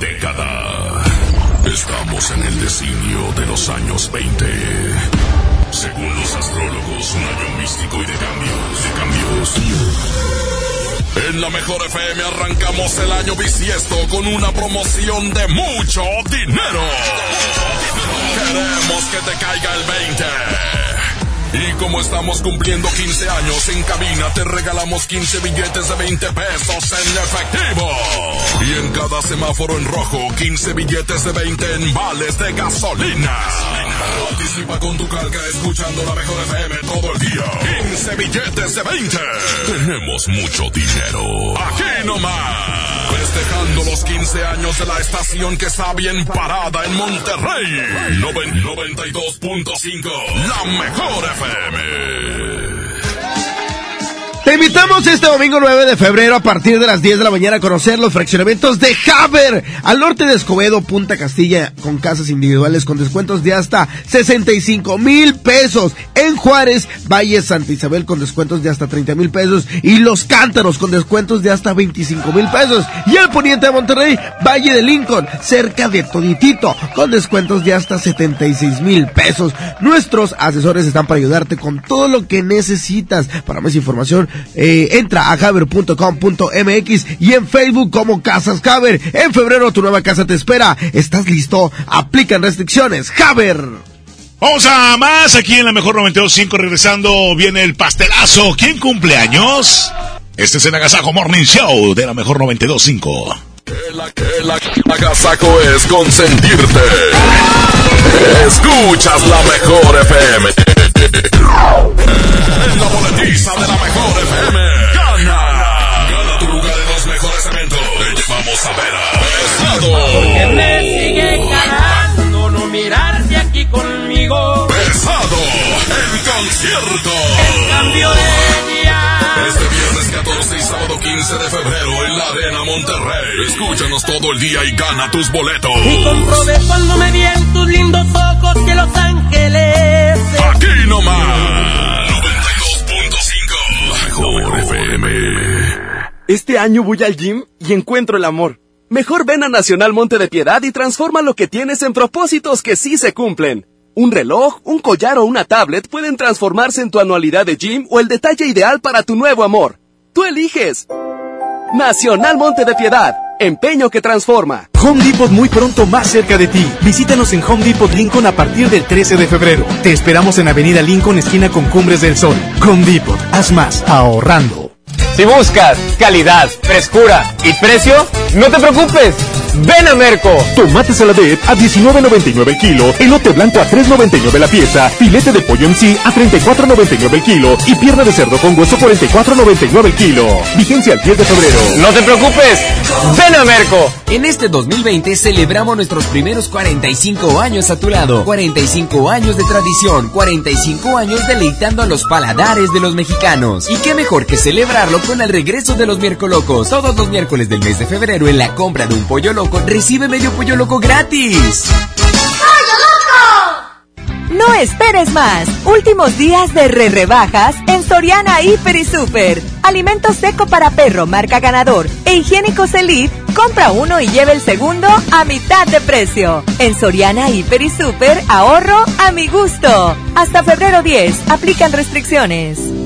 Década. Estamos en el designio de los años 20. Según los astrólogos, un año místico y de cambios, de cambios. En la mejor FM arrancamos el año bisiesto con una promoción de mucho dinero. Queremos que te caiga el 20. Y como estamos cumpliendo 15 años en cabina, te regalamos 15 billetes de 20 pesos en efectivo. Y en cada semáforo en rojo, 15 billetes de 20 en vales de gasolina. Participa con tu calca escuchando la mejor FM todo el día. 15 billetes de 20. Tenemos mucho dinero. Aquí nomás. Festejando los 15 años de la estación que está bien parada en Monterrey. Noven- 92.5. La mejor FM. Te invitamos este domingo 9 de febrero a partir de las 10 de la mañana a conocer los fraccionamientos de Haber al norte de Escobedo, Punta Castilla, con casas individuales con descuentos de hasta 65 mil pesos. En Juárez, Valle Santa Isabel con descuentos de hasta 30 mil pesos y Los Cántaros con descuentos de hasta 25 mil pesos. Y el poniente de Monterrey, Valle de Lincoln, cerca de Toditito, con descuentos de hasta 76 mil pesos. Nuestros asesores están para ayudarte con todo lo que necesitas. Para más información, eh, entra a haber.com.mx y en Facebook como Casas Haber. En febrero tu nueva casa te espera. ¿Estás listo? Aplican restricciones. Haber. Vamos a más aquí en la mejor 92.5 regresando viene el pastelazo. ¿Quién cumple años? Este es el Agasajo Morning Show de la mejor 92.5. El, el agasajo es consentirte. Escuchas la mejor FM. En la boletiza de la mejor FM. Gana. Gana tu lugar en los mejores eventos. Te llevamos a ver a Pesado. Porque me sigue ganando no mirarte aquí conmigo. Pesado. En concierto. En cambio de día. Este 14 y sábado 15 de febrero en la Arena Monterrey. Escúchanos todo el día y gana tus boletos. Y comprobé cuando me vi en tus lindos ojos que Los Ángeles. Aquí nomás. 92.5. La mejor FM. Este año voy al gym y encuentro el amor. Mejor ven a Nacional Monte de Piedad y transforma lo que tienes en propósitos que sí se cumplen. Un reloj, un collar o una tablet pueden transformarse en tu anualidad de gym o el detalle ideal para tu nuevo amor. Tú eliges. Nacional Monte de Piedad. Empeño que transforma. Home Depot muy pronto más cerca de ti. Visítanos en Home Depot Lincoln a partir del 13 de febrero. Te esperamos en Avenida Lincoln, esquina con Cumbres del Sol. Home Depot, haz más ahorrando. Si buscas calidad, frescura y precio, no te preocupes. Ven a Merco. Tomate saladet a 19.99 el kilo, elote blanco a 3.99 la pieza, filete de pollo en sí a 34.99 el kilo y pierna de cerdo con hueso 44.99 el kilo. Vigencia al 10 de febrero. No te preocupes. Ven a Merco. En este 2020 celebramos nuestros primeros 45 años a tu lado. 45 años de tradición, 45 años deleitando a los paladares de los mexicanos. Y qué mejor que celebrarlo con el regreso de los miércolocos. Todos los miércoles del mes de febrero en la compra de un pollo loco recibe medio pollo loco gratis. No esperes más. Últimos días de re rebajas en Soriana Hiper y Super. Alimento seco para perro marca ganador e higiénicos Elite. Compra uno y lleve el segundo a mitad de precio. En Soriana Hiper y Super ahorro a mi gusto. Hasta febrero 10. Aplican restricciones.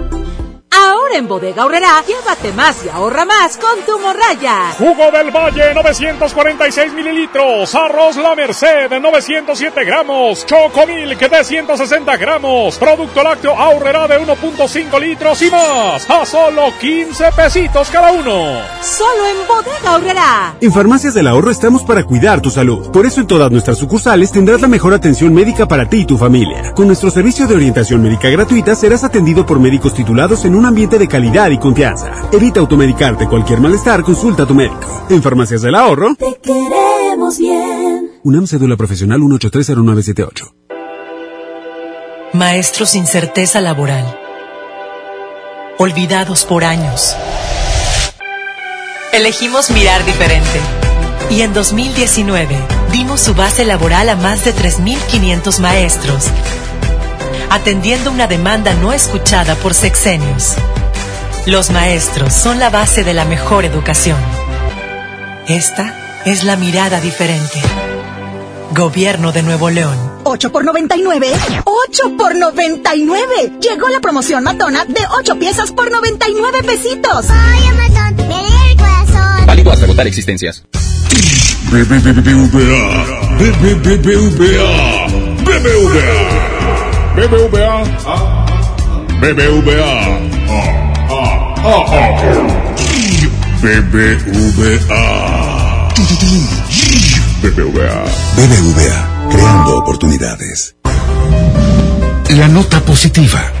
Ahora en Bodega Horrera, llévate más y ahorra más con tu morraya. Jugo del Valle 946 mililitros, arroz La Merced 907 gramos, Chocomilk de 160 gramos, producto lácteo Ahorrera de 1.5 litros y más, a solo 15 pesitos cada uno. Solo en Bodega Horrera. En Farmacias del Ahorro estamos para cuidar tu salud. Por eso en todas nuestras sucursales tendrás la mejor atención médica para ti y tu familia. Con nuestro servicio de orientación médica gratuita serás atendido por médicos titulados en un ambiente de calidad y confianza. Evita automedicarte cualquier malestar, consulta a tu médico. En Farmacias del Ahorro. Te queremos bien. UNAM Cédula Profesional 1830978. Maestros sin certeza laboral. Olvidados por años. Elegimos mirar diferente. Y en 2019 dimos su base laboral a más de 3.500 maestros, atendiendo una demanda no escuchada por sexenios. Los maestros son la base de la mejor educación. Esta es la mirada diferente. Gobierno de Nuevo León. 8 por 99. 8 por 99. Llegó la promoción matona de 8 piezas por 99 pesitos. Ay, Amazon, me lee el corazón. Válido hasta agotar existencias. BBVA. BBVA. BBVA. BBVA. BBVA. BBVA. BBVA. BBVA, creando oportunidades. La nota positiva.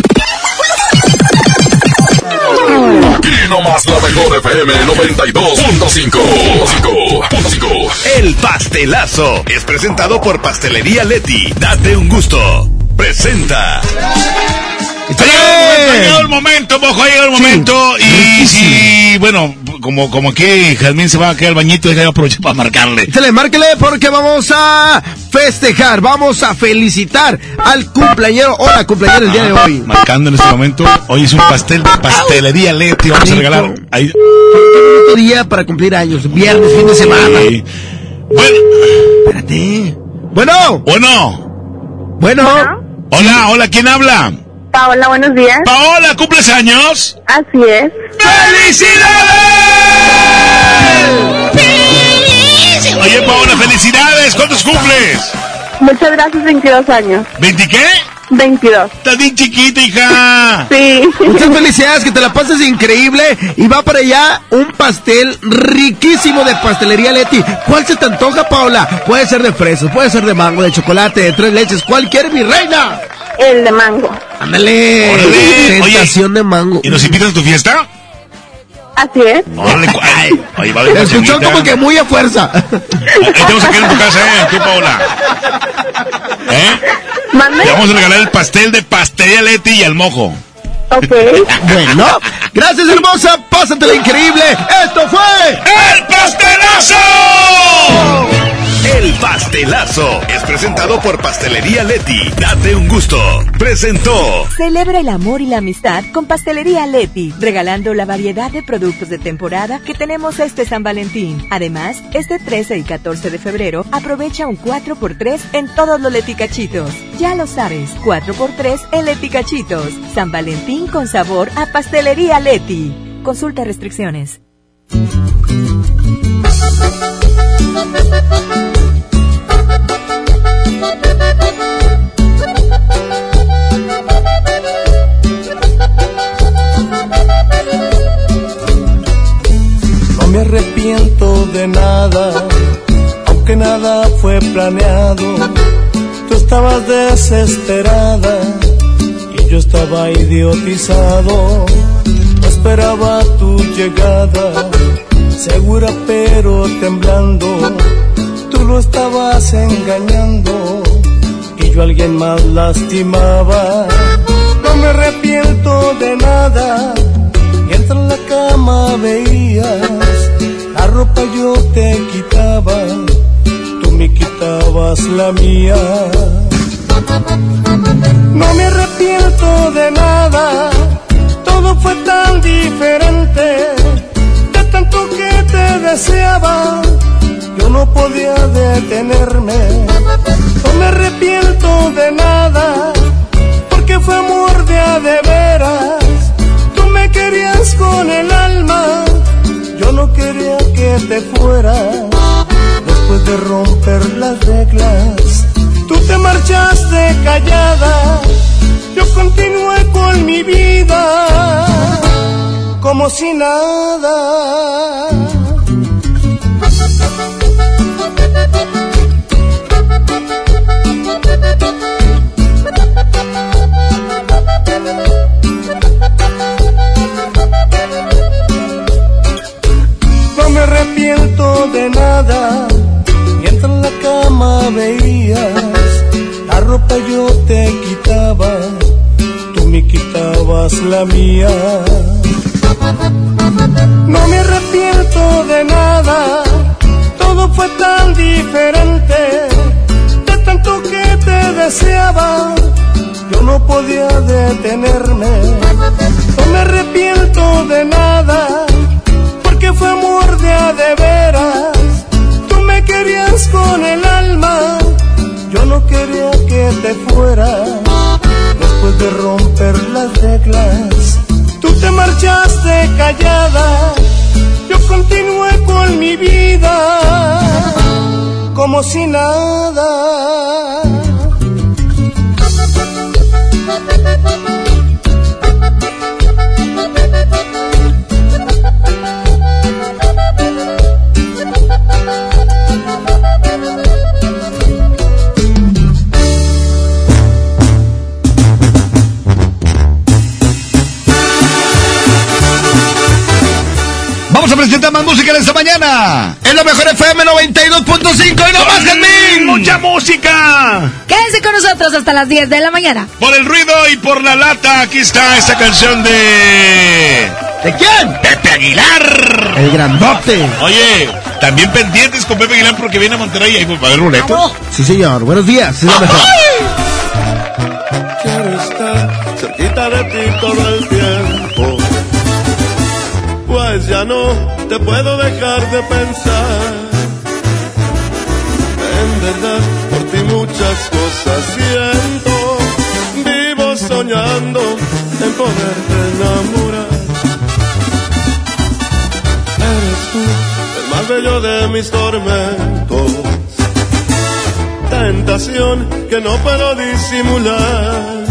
Aquí nomás la mejor FM 92.5. El pastelazo es presentado por Pastelería Leti. Date un gusto. Presenta. Ha llegado el momento, mojo, ha llegado el momento. y bueno, como, como aquí Jazmín se va a quedar al bañito, déjame aprovechar para marcarle. Dale, márquele porque vamos a festejar, vamos a felicitar al cumpleañero o la cumpleañera el día de hoy. Marcando en este momento, hoy es un pastel de pastelería Leti, vamos a regalar. Ahí. Qué bonito día para cumplir años, viernes, fin de semana. Sí. Bueno. Espérate. Bueno. Bueno. Bueno. Hola, hola, ¿quién habla? Paola, buenos días. Paola, ¿cumples años? Así es. ¡Felicidades! Oye, Paola, felicidades. ¿Cuántos cumples? Muchas gracias, 22 años. ¿20 qué? 22. Estás bien chiquita, hija. Sí. Muchas felicidades, que te la pases increíble. Y va para allá un pastel riquísimo de pastelería Leti. ¿Cuál se te antoja, Paola? Puede ser de fresas, puede ser de mango, de chocolate, de tres leches. ¿Cuál quieres, mi reina? El de mango. Ándale. Sensación de mango. ¿Y nos invitas a tu fiesta? Así es. Órale, ay, oye, va a escuchó como que muy a fuerza. Ahí te vamos a quedar en tu casa, ¿eh? Tú, Paola. ¿Eh? ¿Mande? Te vamos a regalar el pastel de pastelería Leti y al mojo. Ok. Bueno, gracias hermosa, pásatela increíble. Esto fue ¡El pastelazo! El pastelazo es presentado por Pastelería Leti. Date un gusto. Presentó. Celebra el amor y la amistad con Pastelería Leti, regalando la variedad de productos de temporada que tenemos este San Valentín. Además, este 13 y 14 de febrero aprovecha un 4x3 en todos los leticachitos. Ya lo sabes, 4x3 en leticachitos. San Valentín con sabor a Pastelería Leti. Consulta restricciones. Me arrepiento de nada, aunque nada fue planeado. Tú estabas desesperada y yo estaba idiotizado. Esperaba tu llegada, segura pero temblando. Tú lo estabas engañando y yo a alguien más lastimaba. No me arrepiento de nada. Mientras en la cama veías, la ropa yo te quitaba, tú me quitabas la mía. No me arrepiento de nada, todo fue tan diferente, de tanto que te deseaba, yo no podía detenerme. No me arrepiento de nada, porque fue amor de a veras. Tú me querías con el yo no quería que te fueras. Después de romper las reglas, tú te marchaste callada, yo continué con mi vida como si nada. Arrepiento de nada, mientras en la cama veías, la ropa yo te quitaba, tú me quitabas la mía. No me arrepiento de nada, todo fue tan diferente, de tanto que te deseaba, yo no podía detenerme. No me arrepiento de nada, porque fue amor de de veras. Tú me querías con el alma, yo no quería que te fueras. Después de romper las reglas, tú te marchaste callada, yo continué con mi vida como si nada. Vamos a presentar más música en esta mañana. Es lo mejor FM 92.5 y no más, Jazmín. ¡Mucha música! Quédense con nosotros hasta las 10 de la mañana. Por el ruido y por la lata, aquí está esta canción de... ¿De quién? Pepe Aguilar. El grandote. Oye, también pendientes con Pepe Aguilar porque viene a Monterrey y ahí va a haber boletos. Sí, señor. Buenos días. Es lo mejor. Quiero estar cerquita de ti todo el tiempo. Ya no te puedo dejar de pensar. En verdad, por ti muchas cosas siento. Vivo soñando en poderte enamorar. Eres tú el más bello de mis tormentos. Tentación que no puedo disimular.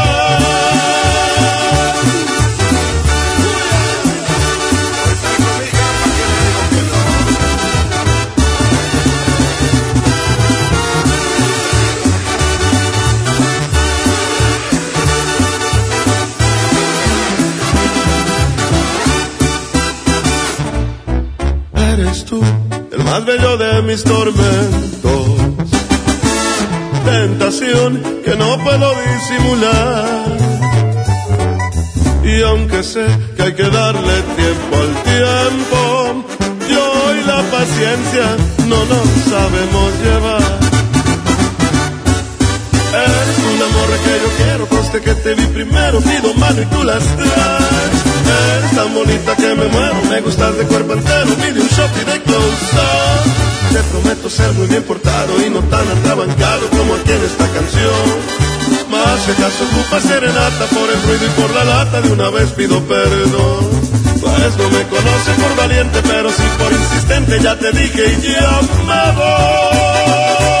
El más bello de mis tormentos. Tentación que no puedo disimular. Y aunque sé que hay que darle tiempo al tiempo, yo y la paciencia no nos sabemos llevar. Eres una morra que yo quiero, conste que te vi primero, pido mano y tú las traes. Tan bonita que me muero, me gustas de cuerpo entero, pide un shot y de close up. Te prometo ser muy bien portado y no tan atrabancado como aquí en esta canción. Más si acaso ocupa serenata por el ruido y por la lata, de una vez pido perdón. Pues no me conoce por valiente, pero sí por insistente, ya te dije y ya me voy.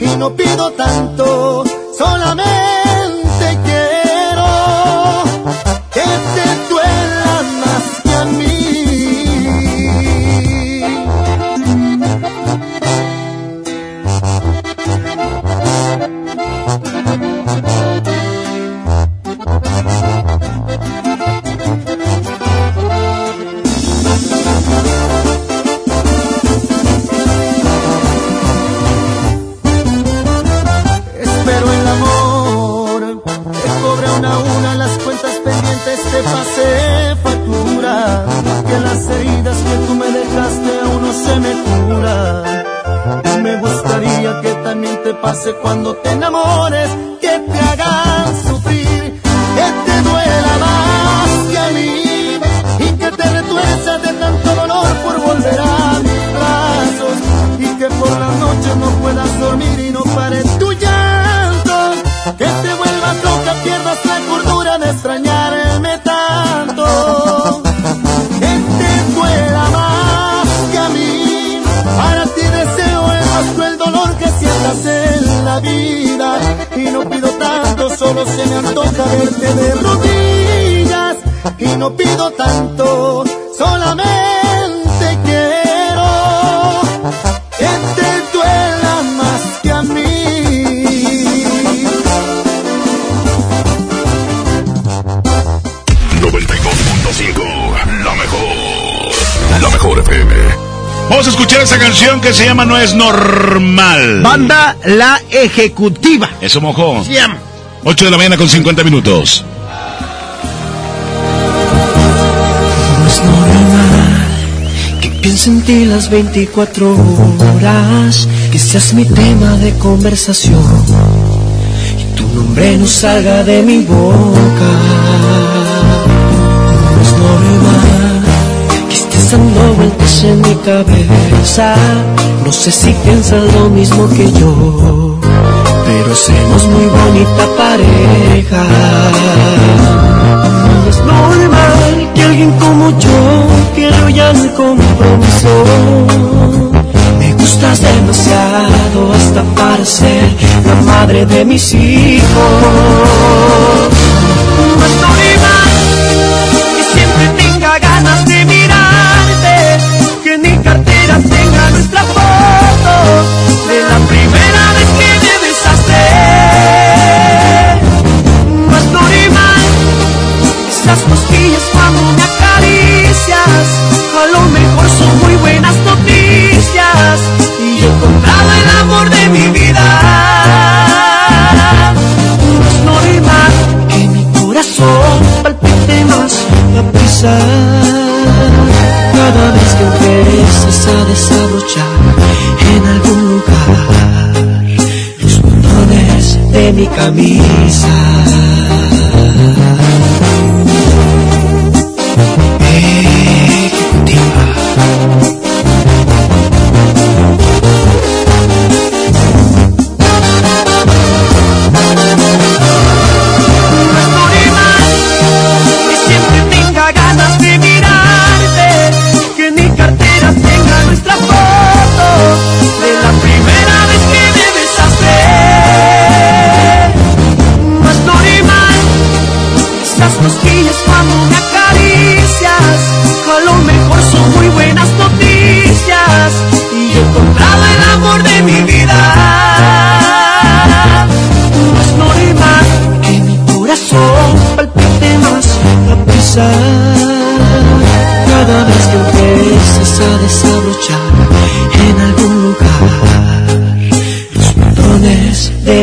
Y no pido tanto, canción que se llama No es normal. Banda La Ejecutiva. Eso mojó. Se llama. 8 de la mañana con 50 minutos. No es normal que piense en ti las 24 horas, que seas mi tema de conversación y tu nombre no salga de mi boca. Dando vueltas en mi cabeza, no sé si piensas lo mismo que yo, pero somos muy bonita pareja. No es normal que alguien como yo quiera ya el compromiso. Me gustas demasiado hasta para ser la madre de mis hijos. Camisa.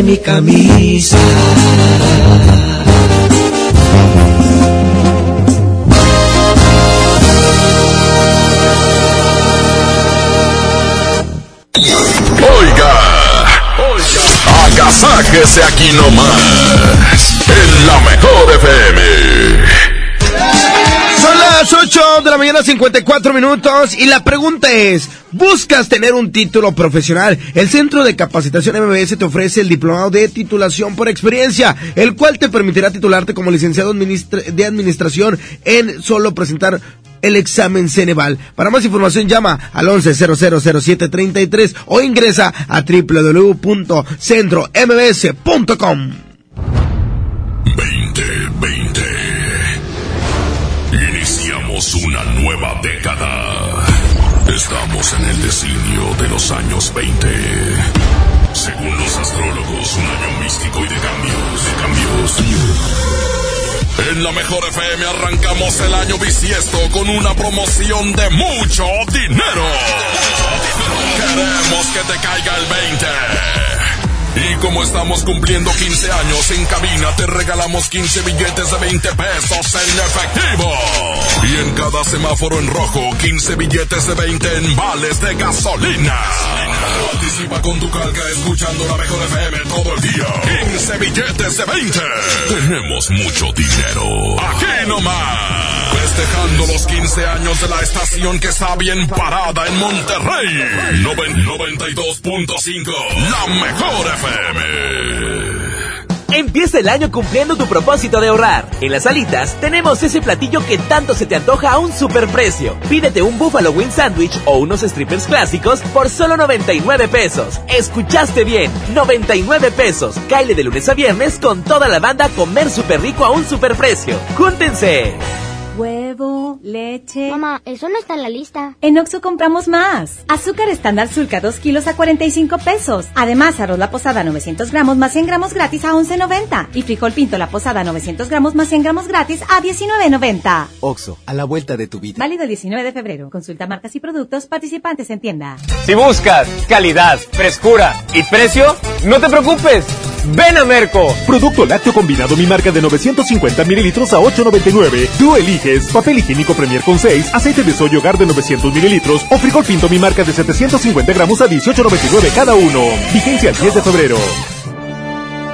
Mi camisa. Oiga, oiga, agasáquese aquí nomás, en la mejor FM. Son las 8 de la mañana 54 minutos y la pregunta es, ¿buscas tener un título profesional? El Centro de Capacitación MBS te ofrece el diplomado de titulación por experiencia, el cual te permitirá titularte como licenciado de administración en solo presentar el examen Ceneval. Para más información llama al 11000733 o ingresa a www.centrombs.com. 2020. Iniciamos una nueva década. Estamos en el designio de los años 20. Según los astrólogos, un año místico y de cambios, de cambios. En la mejor FM arrancamos el año bisiesto con una promoción de mucho dinero. Queremos que te caiga el 20. Y como estamos cumpliendo 15 años en cabina, te regalamos 15 billetes de 20 pesos en efectivo. Y en cada semáforo en rojo, 15 billetes de 20 en vales de gasolina. Participa con tu calca escuchando la mejor FM todo el día. 15 billetes de 20. Tenemos mucho dinero. Aquí nomás. Festejando los 15 años de la estación que está bien parada en Monterrey. Noven- 92.5. La mejor FM. Empieza el año cumpliendo tu propósito de ahorrar. En las alitas tenemos ese platillo que tanto se te antoja a un superprecio. Pídete un Buffalo Wing Sandwich o unos strippers clásicos por solo 99 pesos. Escuchaste bien, 99 pesos. Caile de lunes a viernes con toda la banda comer súper rico a un superprecio. ¡Júntense! where Huevo, leche. Mamá, eso no está en la lista. En Oxo compramos más. Azúcar estándar Sulca 2 kilos a 45 pesos. Además, arroz la posada 900 gramos más 100 gramos gratis a 11.90. Y frijol pinto la posada 900 gramos más 100 gramos gratis a 19.90. Oxo, a la vuelta de tu vida. Válido el 19 de febrero. Consulta marcas y productos participantes en tienda. Si buscas calidad, frescura y precio, no te preocupes. Ven a Merco. Producto lácteo combinado mi marca de 950 mililitros a 8.99. Tú eliges papel higiénico Premier con 6, aceite de soya hogar de 900 mililitros o frijol pinto mi marca de 750 gramos a 18.99 cada uno. Vigencia el 10 de febrero.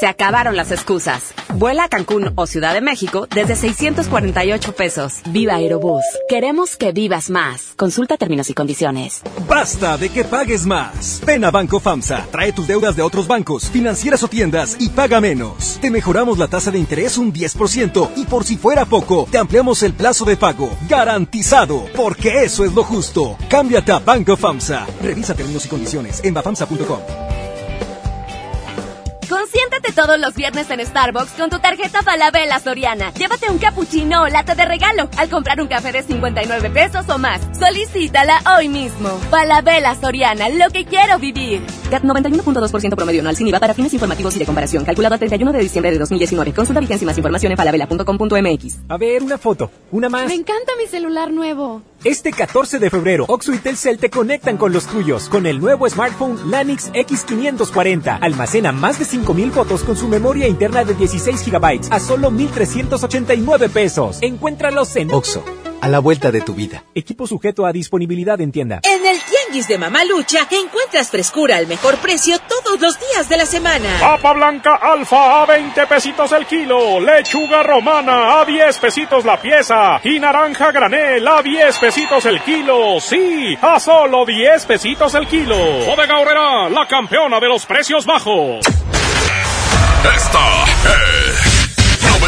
Se acabaron las excusas. Vuela a Cancún o Ciudad de México desde 648 pesos. Viva Aerobús. Queremos que vivas más. Consulta términos y condiciones. Basta de que pagues más. Ven a Banco FAMSA. Trae tus deudas de otros bancos, financieras o tiendas y paga menos. Te mejoramos la tasa de interés un 10% y por si fuera poco, te ampliamos el plazo de pago. Garantizado. Porque eso es lo justo. Cámbiate a Banco FAMSA. Revisa términos y condiciones en bafamsa.com. Consiéntate todos los viernes en Starbucks con tu tarjeta Falabella Soriana. Llévate un cappuccino o latte de regalo al comprar un café de 59 pesos o más. Solicítala hoy mismo. Falabella Soriana, lo que quiero vivir. CAT 91.2% promedio anual sin IVA para fines informativos y de comparación. Calculado el 31 de diciembre de 2019. Consulta vigencia y más información en falabella.com.mx. A ver, una foto. Una más. Me encanta mi celular nuevo. Este 14 de febrero, Oxo y Telcel te conectan con los tuyos con el nuevo smartphone Lanix X540. Almacena más de 5000 fotos con su memoria interna de 16 GB a solo 1389 pesos. Encuéntralos en Oxo, a la vuelta de tu vida. Equipo sujeto a disponibilidad en tienda. En el Tianguis de Mamalucha encuentras frescura al mejor precio todos los días de la semana. Papa blanca alfa a 20 pesitos el kilo, lechuga romana a 10 pesitos la pieza y naranja granel a 10 pesitos el kilo. Sí, a solo 10 pesitos el kilo. Bodega Horrera, la campeona de los precios bajos. Esta es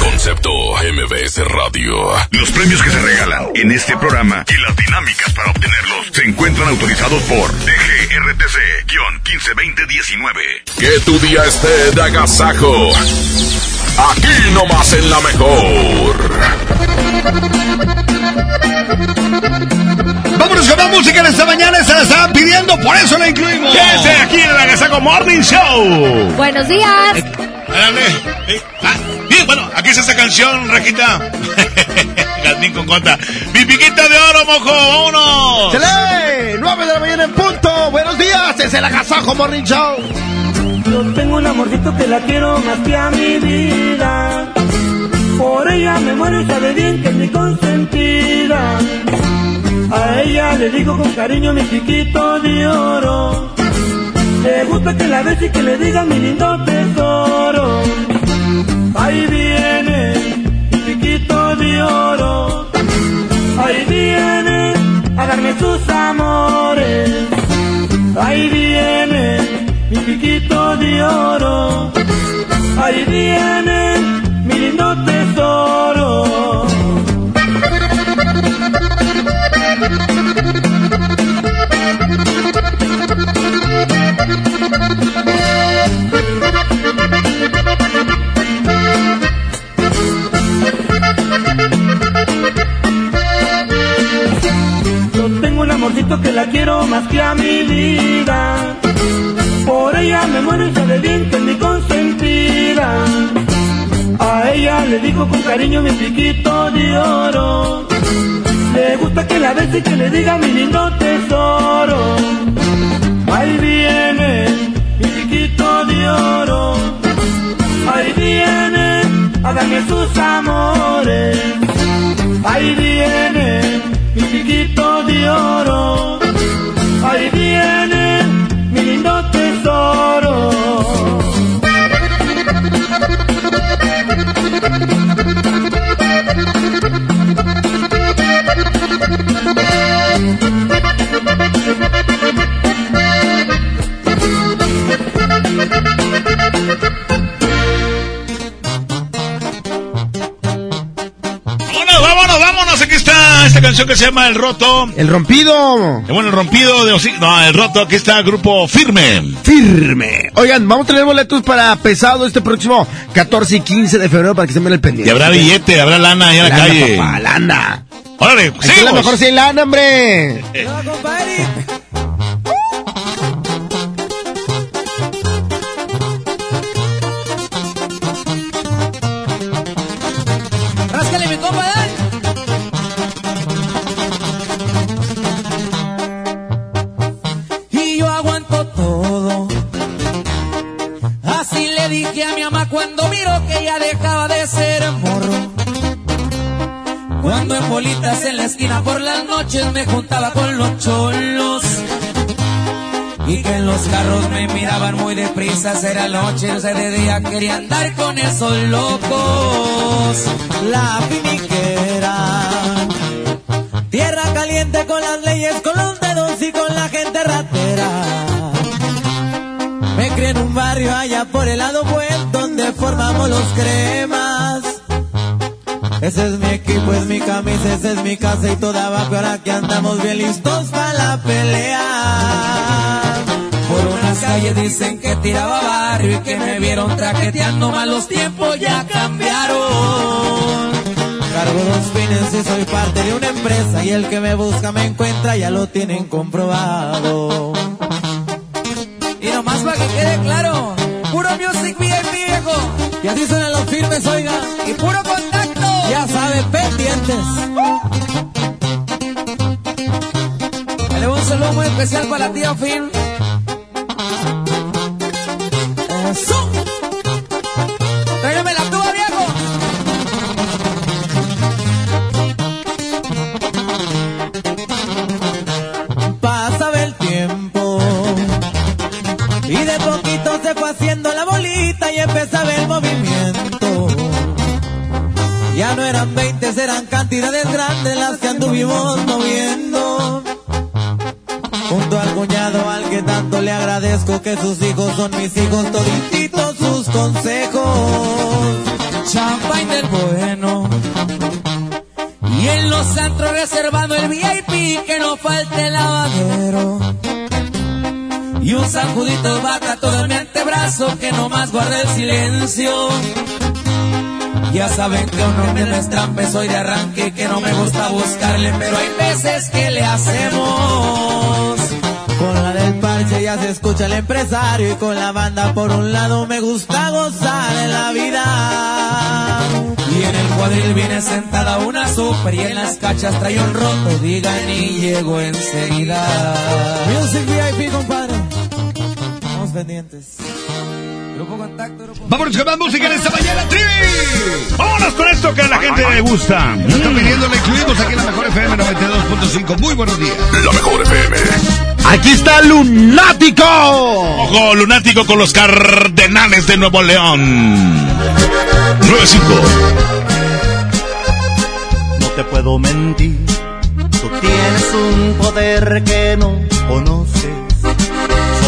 Concepto MBS Radio. Los premios que se regalan en este programa y las dinámicas para obtenerlos se encuentran autorizados por DGRTC-152019. Que tu día esté de agasajo. Aquí nomás en la mejor. Vámonos con más música en esta mañana. Se la estaban pidiendo, por eso la incluimos. Quédese aquí en el Agasaco Morning Show. Buenos días. Ándale. Eh, ah, bueno, aquí está esta canción, Rajita. Jazmín con Cota. Mi piquita de oro, mojo, vámonos. ¡Chale! 9 de la mañana en punto. Buenos días, es el Agasajo Morning Show. Yo tengo un amorcito que la quiero más que a mi vida. Por ella me muero y sabe bien que es mi consentida. A ella le digo con cariño mi chiquito de oro. Le gusta que la bese y que le diga mi lindo tesoro. Ahí viene mi chiquito de oro. Ahí viene a darme sus amores. Ahí viene mi piquito de oro. Ahí viene mi lindo tesoro. Yo tengo un amorcito que la quiero más que a mi vida. Por ella me muero y sabe bien que mi consentida. A ella le digo con cariño mi piquito de oro. Le gusta que la bese y que le diga mi lindo tesoro. Ahí viene mi piquito de oro. Ahí viene a darme sus amores. Ahí viene mi piquito de oro. Ahí viene mi lindo tesoro. Aquí está esta canción que se llama El Roto. El rompido. Eh, Bueno, el rompido de Osi- No, el roto. Aquí está Grupo Firme. Firme. Oigan, vamos a tener boletos para pesado este próximo 14 y 15 de febrero para que se me el pendiente. Y habrá billete, habrá lana ahí en la calle. papá, lana. Órale, Aquí a lo seguimos. mejor sí hay lana, hombre. Dije a mi mamá cuando miro que ya dejaba de ser morro. Cuando en bolitas en la esquina por las noches me juntaba con los cholos. Y que en los carros me miraban muy deprisa, era noche, o de día quería andar con esos locos. La finiquera, tierra caliente con las leyes, con los dedos y con la gente ratera. Barrio allá por el lado buen, donde formamos los cremas. Ese es mi equipo, es mi camisa, esa es mi casa y toda va, ahora que andamos bien listos para la pelea. Por unas calles dicen que tiraba barrio y que me vieron traqueteando, mal los tiempos ya cambiaron. Cargo dos fines y soy parte de una empresa y el que me busca me encuentra, ya lo tienen comprobado. Y nomás para que quede claro, puro music VIP viejo. Y así suenan los firmes, oiga. Y puro contacto. Ya saben, pendientes. Le un saludo muy especial para la tía Fin. Empezaba el movimiento. Ya no eran 20, eran cantidades grandes las que anduvimos moviendo. Junto al cuñado al que tanto le agradezco que sus hijos son mis hijos, todititos sus consejos. Champagne del bueno. Y en los antros reservando el VIP, que no falte el lavadero. Y un sacudito vaca todo en mi antebrazo, que no más guarde el silencio. Ya saben que uno me destrampe, soy de arranque, que no me gusta buscarle, pero hay veces que le hacemos. Con la del parche ya se escucha el empresario y con la banda por un lado me gusta gozar en la vida. Y en el cuadril viene sentada una super y en las cachas trae un roto, digan y llego enseguida. Music VIP, compadre. Vamos pendientes. Grupo Contacto, grupo... Vámonos con más música en esta mañana, Trivi. Vámonos con esto que a la gente le gusta. Nos están pidiendo, le incluimos aquí en la mejor FM 92.5. Muy buenos días. La mejor FM. Aquí está Lunático. Ojo, Lunático con los Cardenales de Nuevo León. 9-5. No te puedo mentir. Tú tienes un poder que no conoces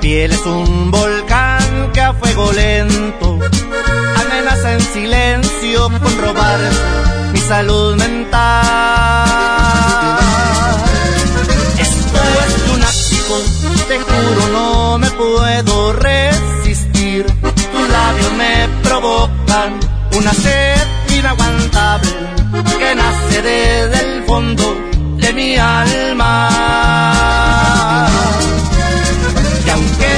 Piel es un volcán que a fuego lento amenaza en silencio con robar mi salud mental. Esto es lunático, te juro no me puedo resistir. Tus labios me provocan una sed inaguantable que nace desde el fondo de mi alma.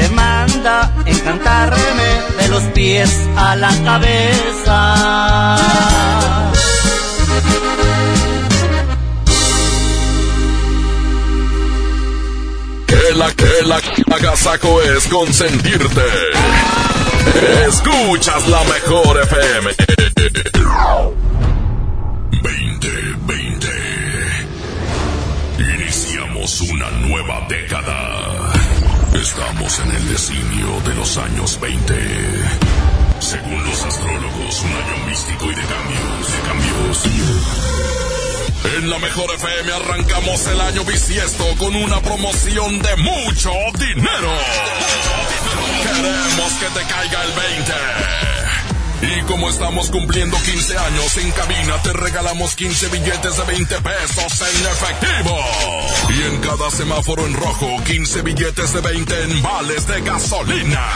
Te manda encantarme de los pies a la cabeza. Que la que la agasaco es consentirte. Escuchas la mejor FM. 2020. Iniciamos una nueva década. Estamos en el designio de los años 20. Según los astrólogos, un año místico y de cambios, de cambios. En la mejor FM arrancamos el año bisiesto con una promoción de mucho dinero. Queremos que te caiga el 20. Y como estamos cumpliendo 15 años en cabina, te regalamos 15 billetes de 20 pesos en efectivo. Y en cada semáforo en rojo, 15 billetes de 20 en vales de gasolina.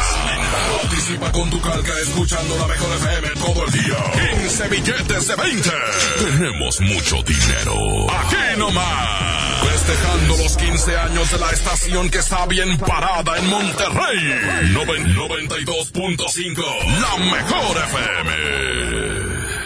Participa con tu calca escuchando la mejor FM todo el día. 15 billetes de 20. Tenemos mucho dinero. Aquí nomás. Festejando los 15 años de la estación que está bien parada en Monterrey. Noven- 92.5. La mejor FM.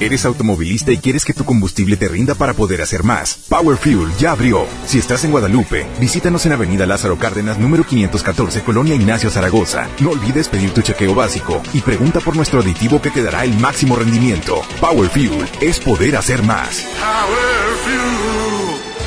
¿Eres automovilista y quieres que tu combustible te rinda para poder hacer más? Power Fuel ya abrió. Si estás en Guadalupe, visítanos en Avenida Lázaro Cárdenas, número 514, Colonia Ignacio Zaragoza. No olvides pedir tu chequeo básico y pregunta por nuestro aditivo que te dará el máximo rendimiento. Power Fuel es poder hacer más.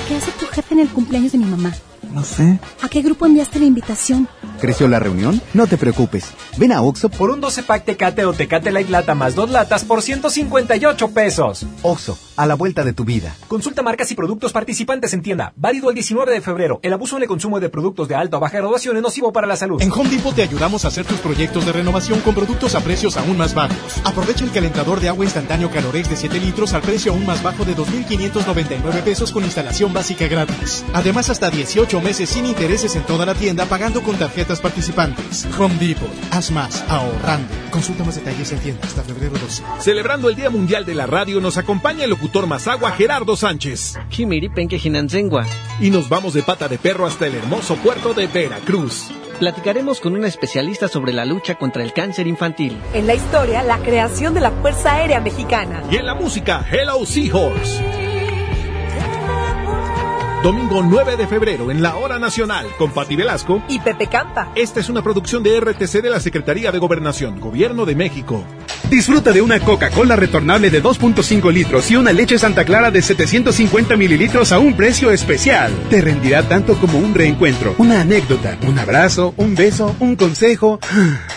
¿Qué hace tu jefe en el cumpleaños de mi mamá? No sé. ¿A qué grupo enviaste la invitación? ¿Creció la reunión? No te preocupes. Ven a Oxo Por un 12 pack Tecate o Tecate Light Lata más dos latas por 158 pesos. Oxo, a la vuelta de tu vida. Consulta marcas y productos participantes en tienda. Válido el 19 de febrero. El abuso en el consumo de productos de alta o baja graduación es nocivo para la salud. En Home Depot te ayudamos a hacer tus proyectos de renovación con productos a precios aún más bajos. Aprovecha el calentador de agua instantáneo Calorex de 7 litros al precio aún más bajo de 2.599 pesos con instalación básica gratis. Además, hasta 18 meses sin intereses en toda la tienda pagando con tarjetas participantes. Home Depot. Haz más ahorrando. Consulta más detalles en tienda hasta febrero 12. Celebrando el Día Mundial de la Radio, nos acompaña el locutor Mazagua Gerardo Sánchez. Y nos vamos de pata de perro hasta el hermoso puerto de Veracruz. Platicaremos con una especialista sobre la lucha contra el cáncer infantil. En la historia, la creación de la Fuerza Aérea Mexicana. Y en la música, Hello Seahorse. Domingo 9 de febrero en la Hora Nacional con Pati Velasco y Pepe Campa. Esta es una producción de RTC de la Secretaría de Gobernación, Gobierno de México. Disfruta de una Coca-Cola retornable de 2.5 litros y una leche Santa Clara de 750 mililitros a un precio especial. Te rendirá tanto como un reencuentro, una anécdota, un abrazo, un beso, un consejo.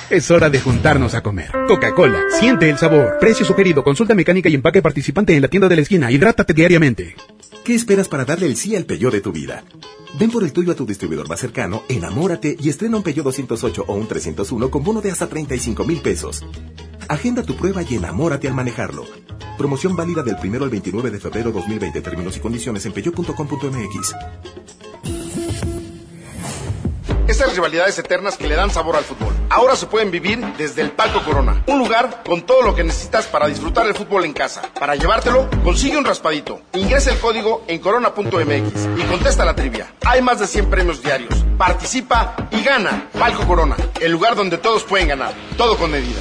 Es hora de juntarnos a comer. Coca-Cola, siente el sabor. Precio sugerido, consulta mecánica y empaque participante en la tienda de la esquina. Hidrátate diariamente. ¿Qué esperas para darle el sí al Peugeot de tu vida? Ven por el tuyo a tu distribuidor más cercano, enamórate y estrena un Peugeot 208 o un 301 con bono de hasta 35 mil pesos. Agenda tu prueba y enamórate al manejarlo. Promoción válida del 1 al 29 de febrero 2020. Términos y condiciones en peugeot.com.mx. Esas rivalidades eternas que le dan sabor al fútbol. ahora se pueden vivir desde el Palco Corona. Un lugar con todo lo que necesitas para disfrutar el fútbol en casa. Para llevártelo, consigue un raspadito. Ingresa el código en corona.mx y contesta la trivia. Hay más de 100 premios diarios. Participa y gana. Palco Corona, el lugar donde todos pueden ganar. Todo con medida.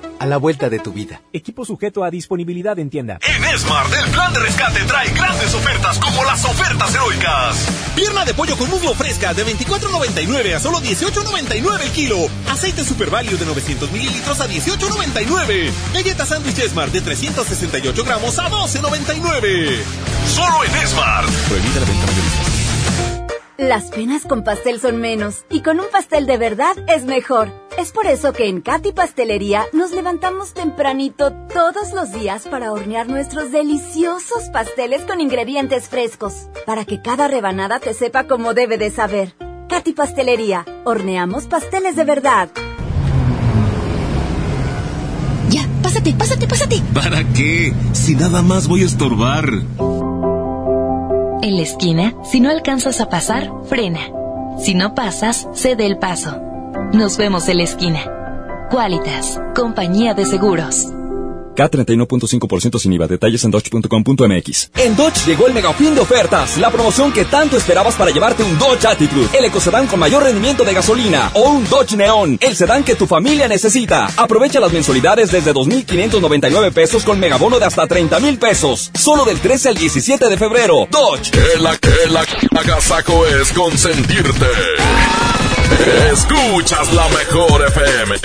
a la vuelta de tu vida. Equipo sujeto a disponibilidad en tienda. En Smart, el plan de rescate trae grandes ofertas como las ofertas heroicas. Pierna de pollo con muslo fresca de 24.99 a solo 18.99 el kilo. Aceite Super Value de 900 mililitros a 18.99. Galletas sándwich Smart de 368 gramos a 12.99. Solo en Smart. Prohibida la venta mayorista. Las penas con pastel son menos y con un pastel de verdad es mejor. Es por eso que en Katy Pastelería nos levantamos tempranito todos los días para hornear nuestros deliciosos pasteles con ingredientes frescos, para que cada rebanada te sepa como debe de saber. Katy Pastelería, horneamos pasteles de verdad. Ya, pásate, pásate, pásate. ¿Para qué? Si nada más voy a estorbar. En la esquina, si no alcanzas a pasar, frena. Si no pasas, cede el paso. Nos vemos en la esquina. Qualitas, compañía de seguros. K31.5% sin IVA. Detalles en dodge.com.mx. En Dodge llegó el mega fin de ofertas. La promoción que tanto esperabas para llevarte un Dodge Attitude, el ecocedán con mayor rendimiento de gasolina, o un Dodge Neon, el sedán que tu familia necesita. Aprovecha las mensualidades desde 2.599 pesos con megabono de hasta 30.000 pesos. Solo del 13 al 17 de febrero. Dodge. El, el, el agasaco es consentirte. Escuchas la mejor FM.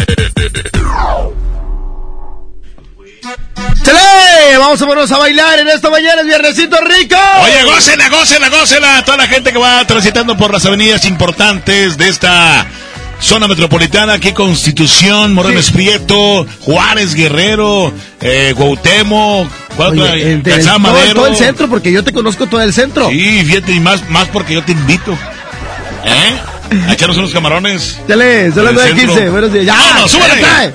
¡Chale! Vamos a ponernos a bailar en esta mañana, es viernesito rico. Oye, gócela, gócela, gócela. Toda la gente que va transitando por las avenidas importantes de esta zona metropolitana, aquí Constitución, Morones Prieto, Juárez, Guerrero, eh, Cuauhtémoc, ¿cuál otra? Oye, el- Calzada todo- Madero. todo el centro, porque yo te conozco todo el centro. Sí, fíjate, y más, más porque yo te invito. ¿Eh? A echarnos unos camarones. Chale, son las Del 9.15. centro. Buenos días. ¡Ya! ¡Vámonos, súbele! ¡Ya!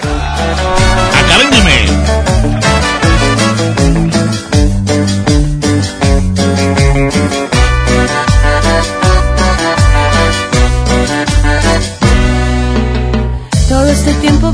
Acariñame. Todo este tiempo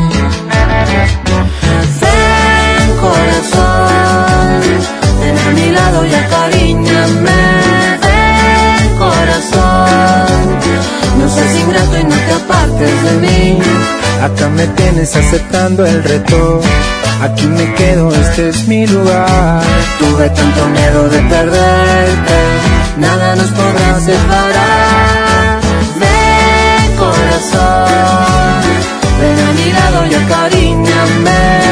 mi lado y acariñame del corazón. No seas ingrato y no te apartes de mí. Acá me tienes aceptando el reto. Aquí me quedo, este es mi lugar. Tuve tanto miedo de perderte, nada nos podrá separar. Ven corazón, ven a mi lado y acariñame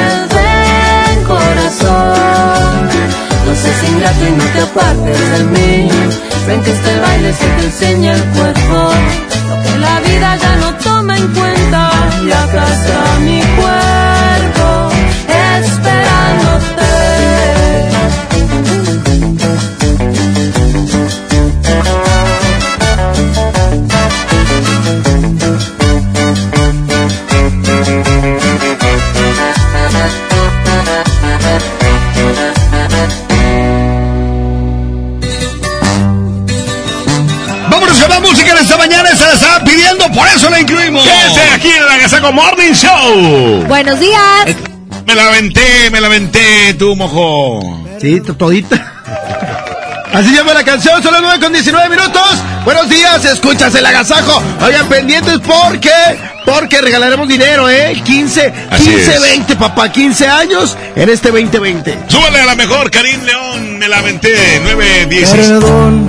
seas ingrato y no te apartes de mí. Ven que este baile se te enseña el cuerpo, lo que la vida ya no toma en cuenta. Y está mi cuerpo por eso la incluimos. Quédense aquí en la Gazaco Morning Show. Buenos días. Me la aventé, me la aventé, tú, mojo. Sí, to- todita. Así llama la canción, son las 9 con 19 minutos. Buenos días, escuchas el agasajo. Oigan, pendientes porque, porque regalaremos dinero, ¿eh? 15, Así 15, es. 20, papá, 15 años en este 2020. Súbale a la mejor, Karim León, me la aventé, 9, 10. Perdón si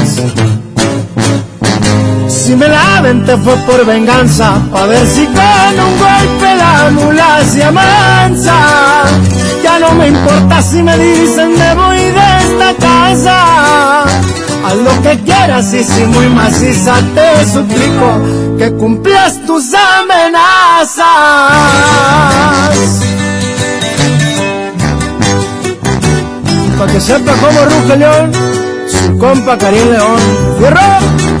Si me la aventé fue por venganza, pa' ver si con un golpe la mula se amansa. Ya no me importa si me dicen me voy de esta casa. Haz lo que quieras y si muy maciza te suplico que cumplas tus amenazas. Pa' que sepa cómo ruge León, su compa Karim León. ¡Fierro!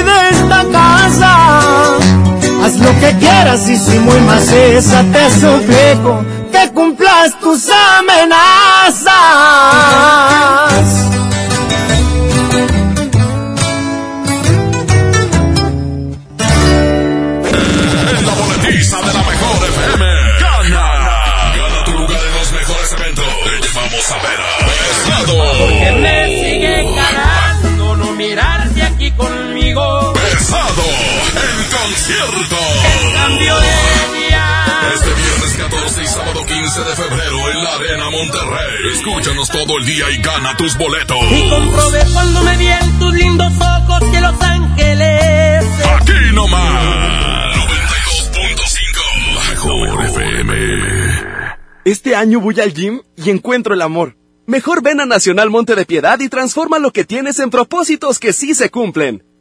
esta Haz lo que quieras y si muy maciza te suplico que cumplas tus amenazas. En la boletiza de la mejor FM. Gana. Gana tu lugar en los mejores eventos. Te llevamos a ver a Porque El concierto. Cambio de día. Este viernes 14 y sábado 15 de febrero en la Arena Monterrey. Escúchanos todo el día y gana tus boletos. Y comprobé cuando me vi en tus lindos ojos que Los Ángeles. Aquí nomás. 92.5. La mejor FM. Este año voy al gym y encuentro el amor. Mejor ven a Nacional Monte de Piedad y transforma lo que tienes en propósitos que sí se cumplen.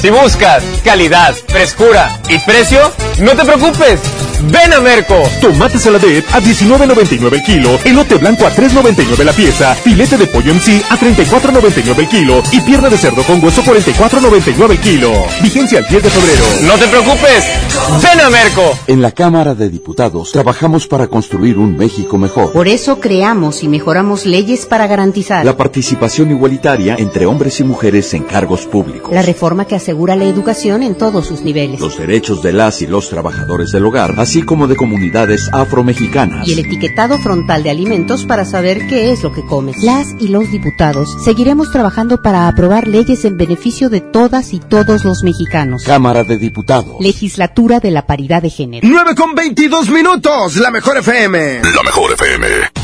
Si buscas calidad, frescura y precio, no te preocupes. Ven a Merco. Tomate saladet a 19.99 el kilo, elote blanco a 3.99 la pieza, filete de pollo en sí a 34.99 el kilo y pierna de cerdo con hueso 44.99 el kilo. Vigencia al 10 de febrero. No te preocupes. Ven a Merco. En la Cámara de Diputados trabajamos para construir un México mejor. Por eso creamos y mejoramos leyes para garantizar La participación igualitaria entre hombres y mujeres en cargos públicos. la reforma que asegura la educación en todos sus niveles Los derechos de las y los trabajadores del hogar, así como de comunidades afromexicanas. y el etiquetado frontal de alimentos para saber qué es lo que comes. Las y los diputados seguiremos trabajando para aprobar leyes en beneficio de todas y todos los mexicanos. Cámara de Diputados. Legislatura de la Paridad de Género. 9 con 22 minutos, la mejor FM. La mejor FM.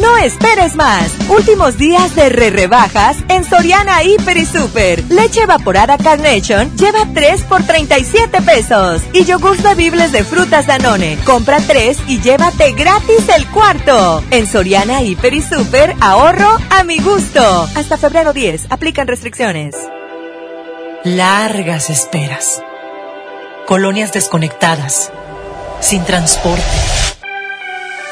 No esperes más. Últimos días de re rebajas en Soriana Hiper y Super. Leche evaporada Carnation lleva 3 por 37 pesos. Y yogurts bebibles de frutas Danone. Compra 3 y llévate gratis el cuarto. En Soriana Hiper y Super, ahorro a mi gusto. Hasta febrero 10. Aplican restricciones. Largas esperas. Colonias desconectadas. Sin transporte.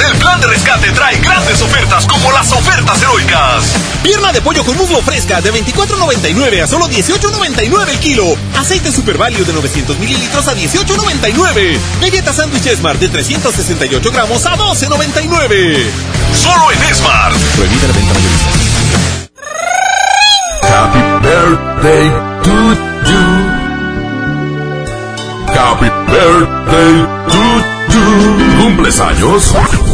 el plan de rescate trae grandes ofertas como las ofertas heroicas. Pierna de pollo con muslo fresca de 24.99 a solo 18.99 el kilo. Aceite Super Value de 900 mililitros a 18.99. Galleta sándwich Esmar de 368 gramos a 12.99. Solo en Esmar. Prohibida la venta mayorista. Happy birthday to you. Happy birthday to you. ¿Cumples años?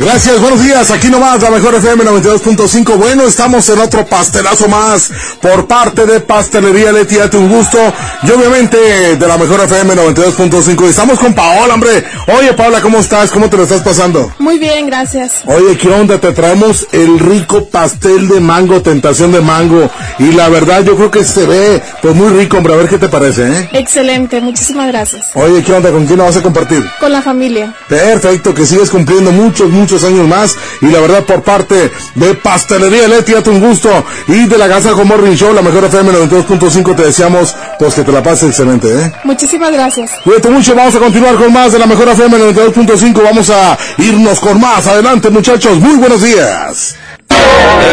Gracias, buenos días. Aquí nomás la mejor FM 92.5. Bueno, estamos en otro pastelazo más por parte de Pastelería Leti. Date un gusto. Y obviamente de la mejor FM 92.5. Estamos con Paola, hombre. Oye, Paola, ¿cómo estás? ¿Cómo te lo estás pasando? Muy bien, gracias. Oye, ¿qué onda? Te traemos el rico pastel de mango, tentación de mango. Y la verdad, yo creo que se ve pues muy rico, hombre. A ver qué te parece, ¿eh? Excelente, muchísimas gracias. Oye, ¿qué onda? ¿Con quién lo vas a compartir? Con la familia. Perfecto, que sigues cumpliendo muchos, muchos años más. Y la verdad, por parte de Pastelería Leti, date un gusto. Y de la Casa Morning Show, la mejor FM 92.5, te deseamos pues que te la pases excelente, ¿eh? Muchísimas gracias. Cuídate mucho, vamos a continuar con más de la mejor FM 92.5. Vamos a irnos con más. Adelante, muchachos. Muy buenos días.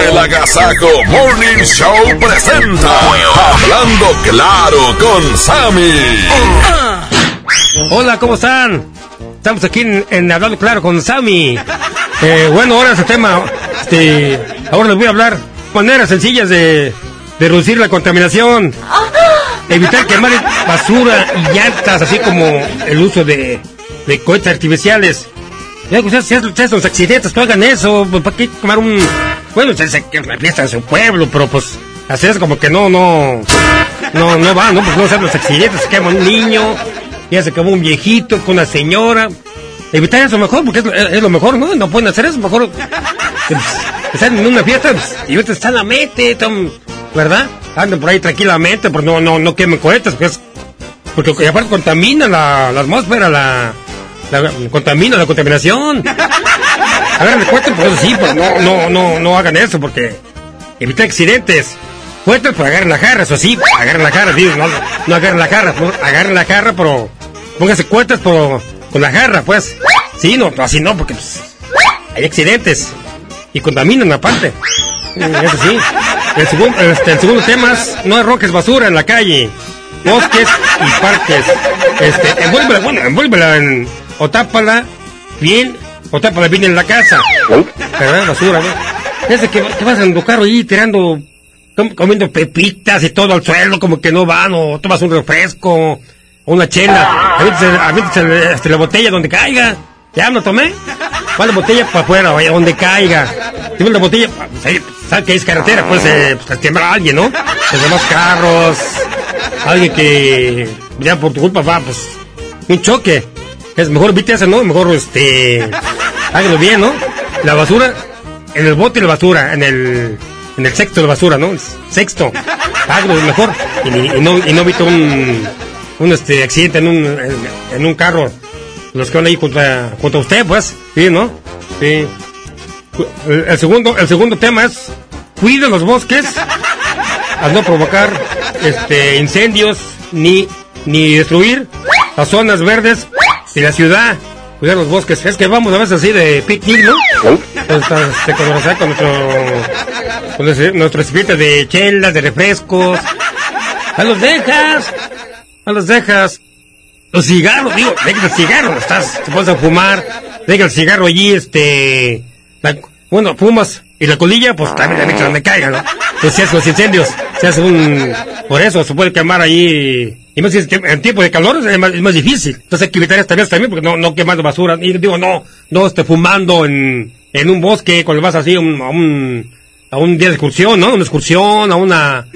El Agasajo Morning Show presenta Hablando Claro con Sammy. Hola, ¿cómo están? Estamos aquí en, Hablando Claro con Sammy. Eh, bueno, ahora ese tema. Este, ahora les voy a hablar maneras sencillas de, reducir la contaminación. Evitar quemar basura y llantas, así como el uso de, de cohetes artificiales. Ya, ustedes, ustedes, ustedes los accidentes, no hagan eso. pues, ¿Para qué quemar un. Bueno, ustedes se que fiesta su pueblo, pero pues. Hacer como que no, no. No, no va, ¿no? Pues no sean los accidentes, se quema un niño, ya se quemó un viejito con una señora. Evitar eso mejor, porque es, lo- es lo mejor, ¿no? No pueden hacer eso, mejor. pues, están en una fiesta pues, y ahorita están a mete, están- ¿verdad? Anden por ahí tranquilamente, pero no, no, no quemen cohetes, porque es. Porque y aparte contamina la, la atmósfera, la, la- contamina la contaminación. Hagan de cuenta, pues sí, pues no, no, no, no hagan eso, porque evitar accidentes. Fuertes, pues agarren la jarra, eso sí, agarren la jarra, digo, no, no agarren la jarra, no, agarren la jarra, pero pónganse cuentas pero con la jarra, pues. Sí, no, así no, porque pues, hay accidentes y contaminan aparte. Mm, Eso sí. El segundo, este, el segundo tema es no arrojes basura en la calle, bosques y parques. Este, envuélvela, bueno, envuélvela en, o tápala bien, o tápala bien en la casa. ¿Verdad? Basura, ¿no? Es de que, que vas en tu carro ahí tirando, com- comiendo pepitas y todo al suelo, como que no van, o tomas un refresco, una chela, aviéntese, este, la botella donde caiga. Ya no tomé. La botella para afuera, donde caiga. Tiene la botella, pues ahí, sabe que es carretera, pues, eh, pues a alguien, ¿no? Los demás carros, alguien que ya por tu culpa va, pues, un choque. Es mejor evite eso, ¿no? Mejor, este, hágalo bien, ¿no? La basura, en el bote la basura, en el, en el sexto la basura, ¿no? Sexto. Hágalo mejor. Y, no, y no evite un, un, este, accidente en un, en, un carro. Los que van ahí contra, contra usted, pues. Sí, ¿no? Sí. El, segundo, el segundo tema es, cuide los bosques al no provocar, este, incendios ni, ni destruir las zonas verdes de la ciudad. Cuidar los bosques. Es que vamos a veces así de picnic, ¿no? Pues, este, con, nuestro, con de chelas, de refrescos. A los dejas. A los dejas. Los cigarros, digo, deja el cigarro, estás, te pones a fumar, deja el cigarro allí, este, bueno, fumas, y la colilla, pues también la metes donde caiga, ¿no? Pues si hace los incendios, se hace un, por eso se puede quemar ahí, y más que en tiempo de calor es más, es más difícil, entonces hay que evitar esta vez también, porque no, no quemando basura, y digo, no, no esté fumando en, en un bosque, cuando vas así un, a un, a un día de excursión, ¿no? Una excursión, a una,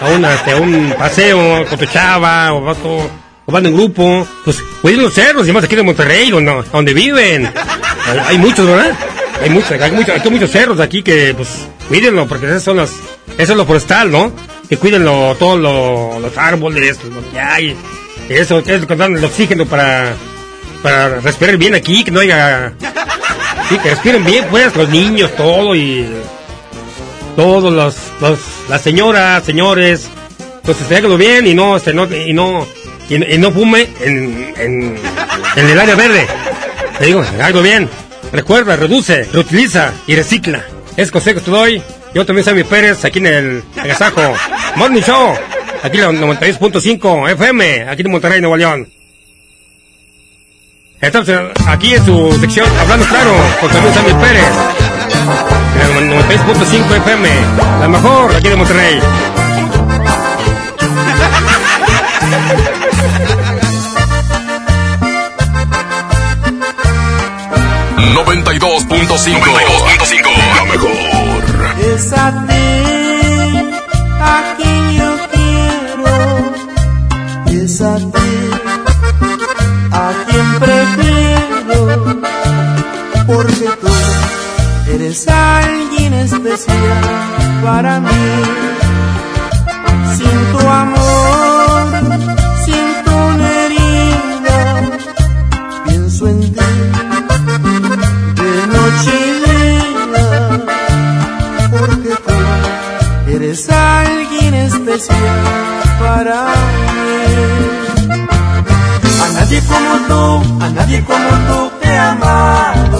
a una, este, a un paseo con tu chava, o vas todo, o van en grupo, pues cuiden los cerros, y más aquí de Monterrey, donde, viven. Hay, muchos, ¿verdad? Hay muchos, hay muchos, hay muchos cerros aquí que, pues, cuídenlo, porque esas son las, eso es lo forestal, ¿no? Que cuídenlo, todos lo- los árboles, lo que hay. Eso que es lo que dan el oxígeno para, para respirar bien aquí, que no haya, que respiren bien, pues, los niños, todo, y todos los, las señoras, señores, pues hágalo bien y no, este, no, y no, y, no fume en, en, el área verde. Te digo, hágalo bien. Recuerda, reduce, reutiliza y recicla. Es consejo que te doy. Yo también soy mi Pérez, aquí en el Agasajo. Morning Show, aquí en la 92.5 FM, aquí en Monterrey, Nuevo León. Estamos aquí en su sección Hablando Claro, con Sammy Pérez. En el 96.5 FM, la mejor aquí de Monterrey. 92.5. La mejor. Es a ti a quien yo quiero, es a ti eres alguien especial para mí. Sin tu amor, sin tu herida, pienso en ti de noche y día porque tú eres alguien especial para mí. A nadie como tú, a nadie como tú he amado.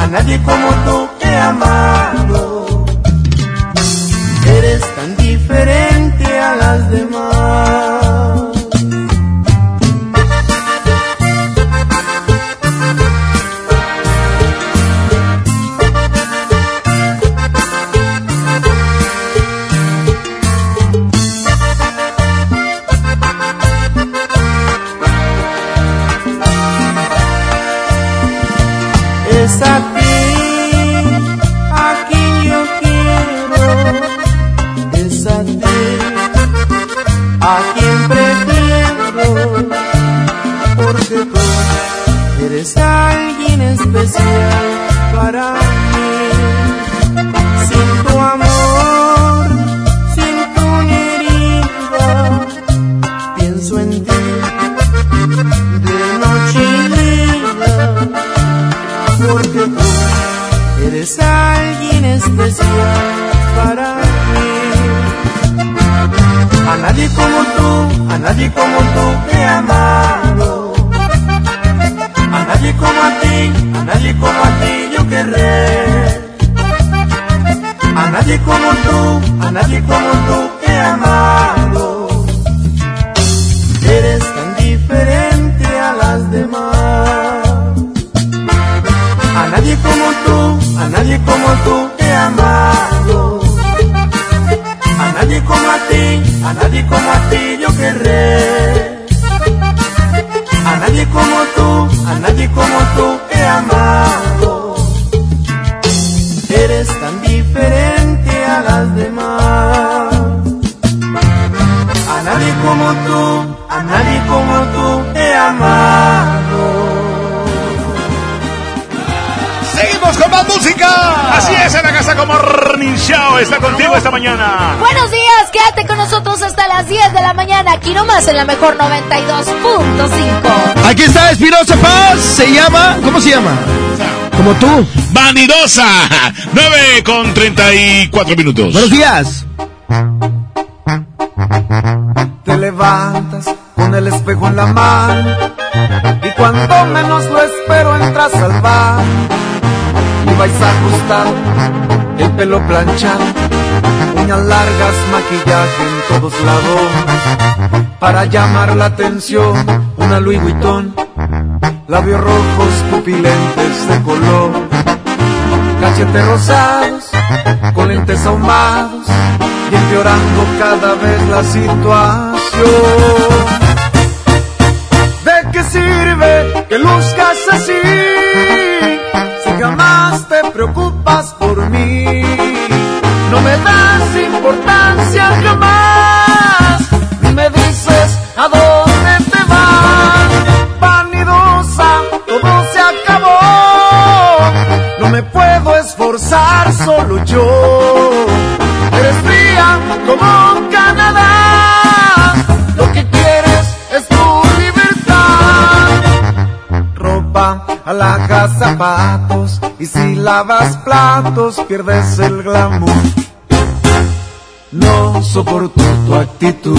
a nadie como tú he amado. 92.5. Aquí está Espinosa Paz, se llama, ¿cómo se llama? Como tú. Vanidosa. 9 con 34 minutos. Buenos días. Te levantas con el espejo en la mano y cuando menos lo espero entras al bar y vais ajustado, el pelo planchado, uñas largas, maquillaje en todos lados para llamar la atención, una Louis Vuitton, labios rojos, pupilentes de color, cachetes rosados, con lentes ahumados y empeorando cada vez la situación. ¿De qué sirve que luzcas así si jamás te preocupas por mí? No me das importancia jamás, yo. Eres fría como Canadá. Lo que quieres es tu libertad. Ropa, alhajas, zapatos. Y si lavas platos, pierdes el glamour. No soporto tu actitud.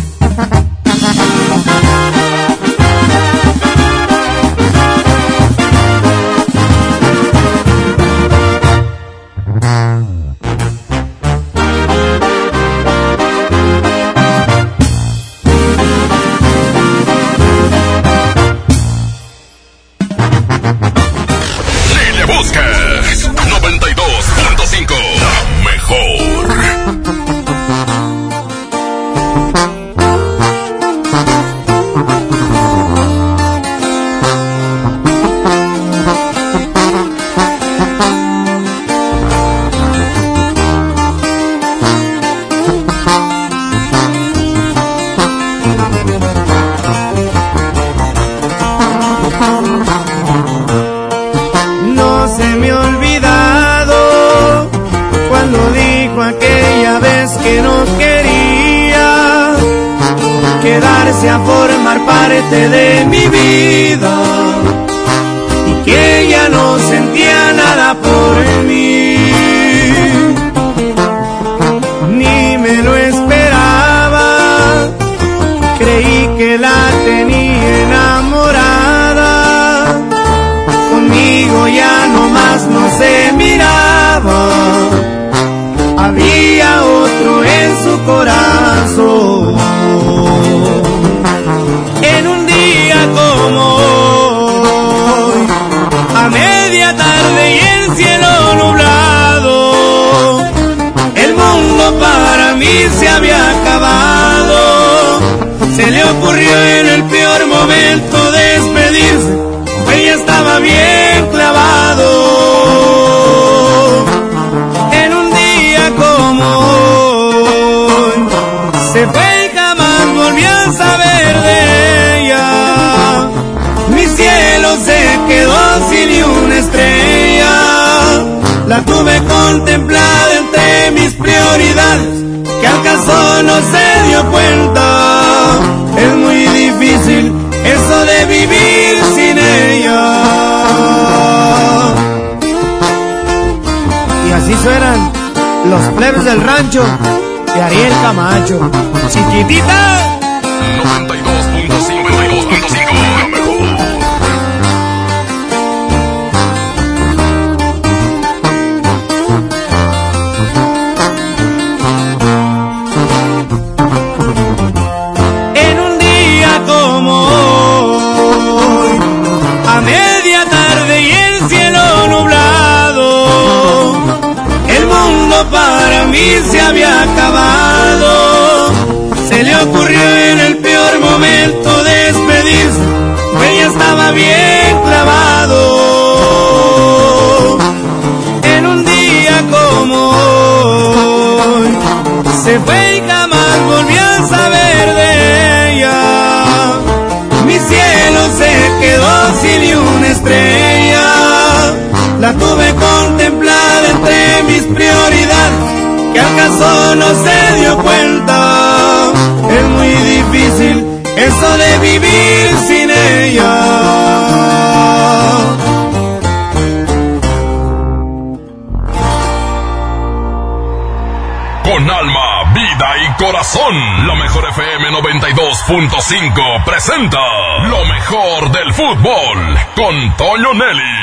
Ocurrió en el peor momento despedirse, ya estaba bien clavado. En un día como hoy, se fue y jamás volví a saber de ella. Mi cielo se quedó sin una estrella. La tuve contemplada entre mis prioridades, que al caso no se dio cuenta. Es muy difícil eso de vivir sin ella. Con alma, vida y corazón, la mejor FM 92.5 presenta lo mejor del fútbol con Toño Nelly.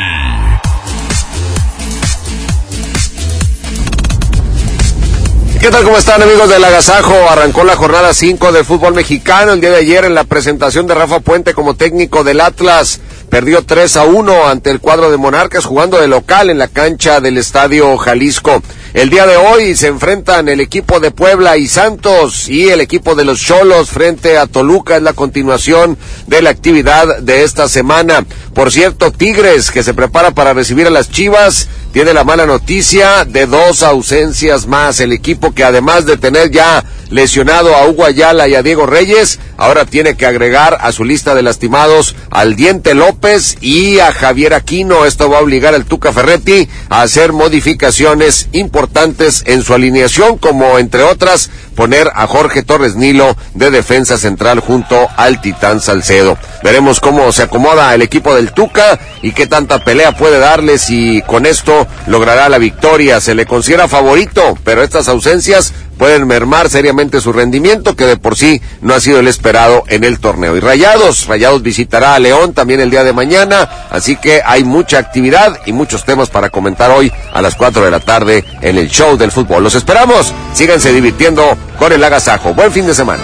¿Qué tal? ¿Cómo están amigos del Agasajo? Arrancó la jornada 5 del fútbol mexicano el día de ayer en la presentación de Rafa Puente como técnico del Atlas. Perdió 3 a 1 ante el cuadro de Monarcas jugando de local en la cancha del Estadio Jalisco. El día de hoy se enfrentan el equipo de Puebla y Santos y el equipo de los Cholos frente a Toluca. Es la continuación de la actividad de esta semana. Por cierto, Tigres, que se prepara para recibir a las Chivas, tiene la mala noticia de dos ausencias más. El equipo que además de tener ya lesionado a Hugo Ayala y a Diego Reyes, ahora tiene que agregar a su lista de lastimados al Diente López y a Javier Aquino. Esto va a obligar al Tuca Ferretti a hacer modificaciones importantes en su alineación, como entre otras poner a Jorge Torres Nilo de defensa central junto al Titán Salcedo. Veremos cómo se acomoda el equipo del Tuca y qué tanta pelea puede darle si con esto logrará la victoria. Se le considera favorito, pero estas ausencias pueden mermar seriamente su rendimiento, que de por sí no ha sido el esperado en el torneo. Y Rayados, Rayados visitará a León también el día de mañana, así que hay mucha actividad y muchos temas para comentar hoy a las 4 de la tarde en el show del fútbol. Los esperamos, síganse divirtiendo con el agasajo. Buen fin de semana.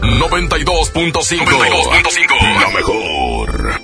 92.5 la mejor.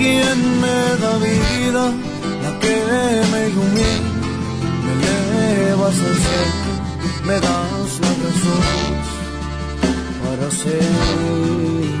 quien me da vida, la que me ilumina, me vas al cielo, me das las razones para seguir.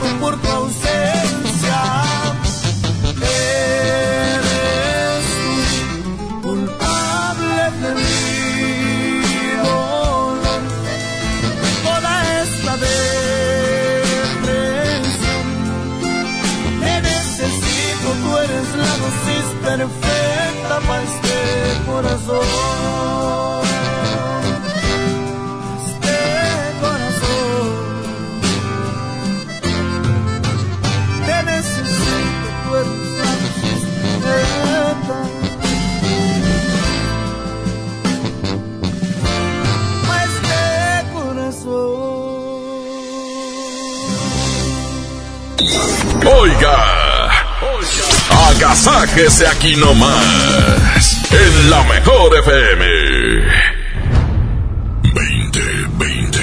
dosis perfecta para este corazón. Este corazón. Te necesito, tú eres la dosis perfecta. para este corazón. Oiga, agasájese aquí nomás, en la mejor FM. 2020.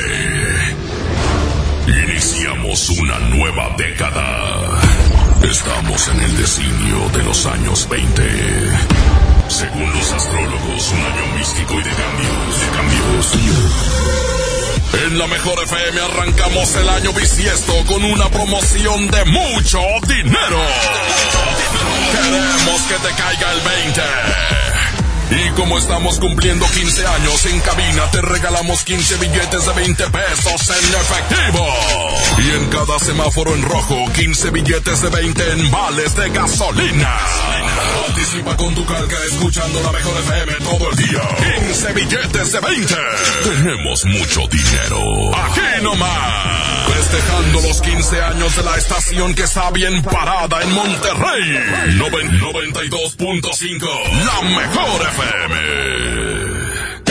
Iniciamos una nueva década. Estamos en el designio de los años 20. Según los astrólogos, un año místico y de cambios, de cambios. En la mejor FM arrancamos el año bisiesto con una promoción de mucho dinero. Queremos que te caiga el 20. Y como estamos cumpliendo 15 años en cabina, te regalamos 15 billetes de 20 pesos en efectivo. Y en cada semáforo en rojo, 15 billetes de 20 en vales de gasolina. Participa con tu calca escuchando la mejor FM todo el día. 15 billetes de 20. Tenemos mucho dinero. Aquí nomás. Festejando los 15 años de la estación que está bien parada en Monterrey. Noven- 92.5. La mejor FM.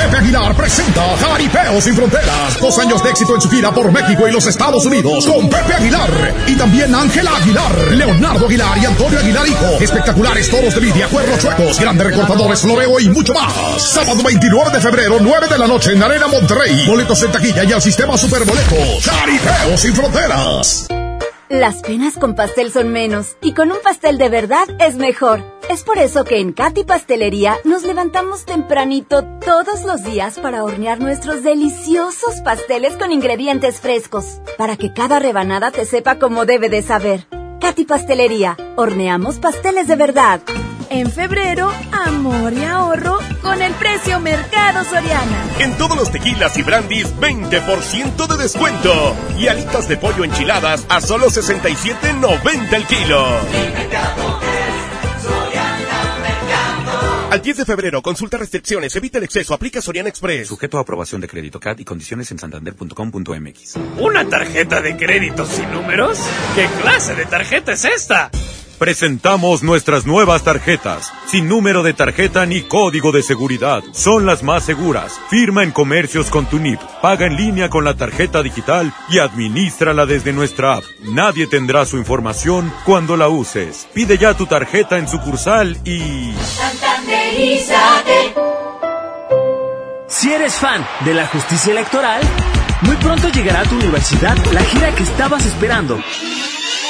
Pepe Aguilar presenta Jaripeo sin Fronteras. Dos años de éxito en su gira por México y los Estados Unidos con Pepe Aguilar. Y también Ángela Aguilar, Leonardo Aguilar y Antonio Aguilar Hijo. Espectaculares toros de lidia, cuernos chuecos, grandes recortadores, floreo y mucho más. Sábado 29 de febrero, 9 de la noche en Arena Monterrey. Boletos en taquilla y al sistema Superboletos. Jaripeo sin Fronteras. Las penas con pastel son menos y con un pastel de verdad es mejor. Es por eso que en Katy Pastelería nos levantamos tempranito todos los días para hornear nuestros deliciosos pasteles con ingredientes frescos, para que cada rebanada te sepa como debe de saber. Katy Pastelería, horneamos pasteles de verdad. En febrero, amor y ahorro con el precio Mercado Soriana. En todos los tequilas y brandis, 20% de descuento. Y alitas de pollo enchiladas a solo 67.90 el kilo. Al 10 de febrero, consulta restricciones, evita el exceso, aplica Soriana Express. Sujeto a aprobación de crédito CAD y condiciones en santander.com.mx. ¿Una tarjeta de crédito sin números? ¿Qué clase de tarjeta es esta? Presentamos nuestras nuevas tarjetas, sin número de tarjeta ni código de seguridad. Son las más seguras. Firma en comercios con tu NIP, paga en línea con la tarjeta digital y administrala desde nuestra app. Nadie tendrá su información cuando la uses. Pide ya tu tarjeta en sucursal y... Si eres fan de la justicia electoral, muy pronto llegará a tu universidad la gira que estabas esperando.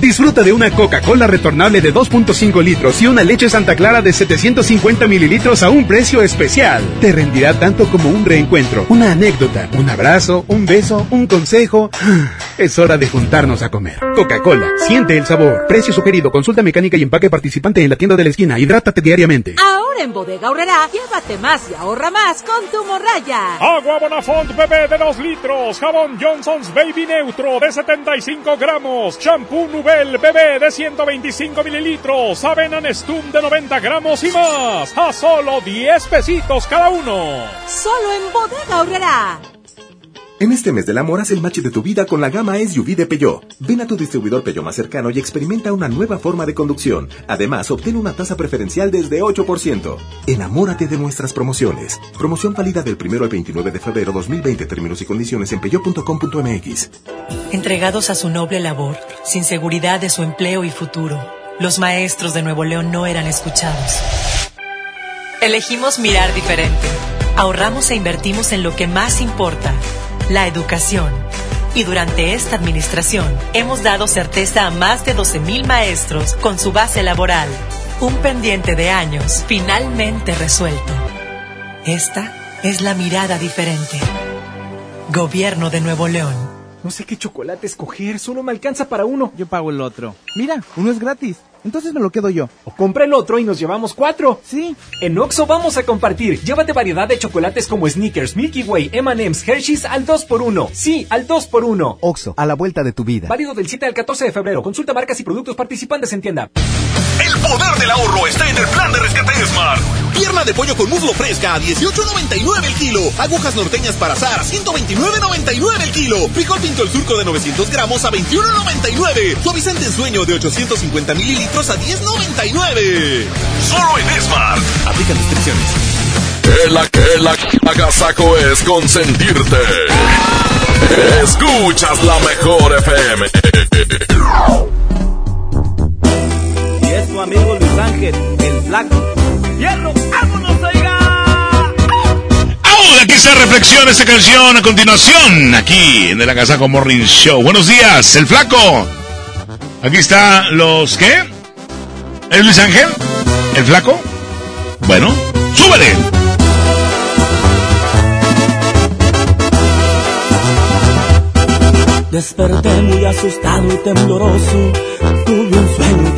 Disfruta de una Coca-Cola retornable de 2.5 litros y una leche Santa Clara de 750 mililitros a un precio especial. Te rendirá tanto como un reencuentro, una anécdota, un abrazo, un beso, un consejo Es hora de juntarnos a comer. Coca-Cola, siente el sabor. Precio sugerido, consulta mecánica y empaque participante en la tienda de la esquina. Hidrátate diariamente. Ahora en Bodega Horrera, llévate más y ahorra más con tu morraya. Agua Bonafont bebé de 2 litros. Jabón Johnson's Baby Neutro de 75 gramos. Shampoo Nubel bebé de 125 mililitros. Avena Nestum de 90 gramos y más. A solo 10 pesitos cada uno. Solo en Bodega Horrera. En este mes del amor haz el match de tu vida con la gama SUV de Peugeot. Ven a tu distribuidor Peugeot más cercano y experimenta una nueva forma de conducción. Además, obtén una tasa preferencial desde 8%. Enamórate de nuestras promociones. Promoción válida del 1 al 29 de febrero 2020. Términos y condiciones en peugeot.com.mx. Entregados a su noble labor, sin seguridad de su empleo y futuro, los maestros de Nuevo León no eran escuchados. Elegimos mirar diferente. Ahorramos e invertimos en lo que más importa la educación. Y durante esta administración hemos dado certeza a más de 12.000 maestros con su base laboral. Un pendiente de años finalmente resuelto. Esta es la mirada diferente. Gobierno de Nuevo León. No sé qué chocolate escoger, solo me alcanza para uno. Yo pago el otro. Mira, uno es gratis. Entonces me lo quedo yo. O compra el otro y nos llevamos cuatro. Sí. En Oxo vamos a compartir. Llévate variedad de chocolates como Snickers, Milky Way, M&M's, Hershey's al 2x1. Sí, al 2x1. Oxo, a la vuelta de tu vida. Válido del 7 al 14 de febrero. Consulta marcas y productos participantes en tienda. El poder del ahorro está en el plan de rescate Smart. Pierna de pollo con muslo fresca a 18.99 el kilo. Agujas norteñas para azar a 129.99 el kilo. Frijol pinto el surco de 900 gramos a 21.99. Suavizante en sueño de 850 mililitros a 10.99. Solo en Smart. Aplica restricciones. El, el, el agasaco es consentirte. Escuchas la mejor FM. Amigo Luis Ángel, el flaco. ¡Hierro! ¡Vámonos, oiga! ¡Au! Aquí está Reflexión, esta canción a continuación, aquí en el Agasaco Morning Show. Buenos días, el flaco. Aquí está los, ¿qué? ¿Es Luis Ángel? ¿El flaco? Bueno, súbele. Desperté muy asustado y tembloroso. Tuve un sueño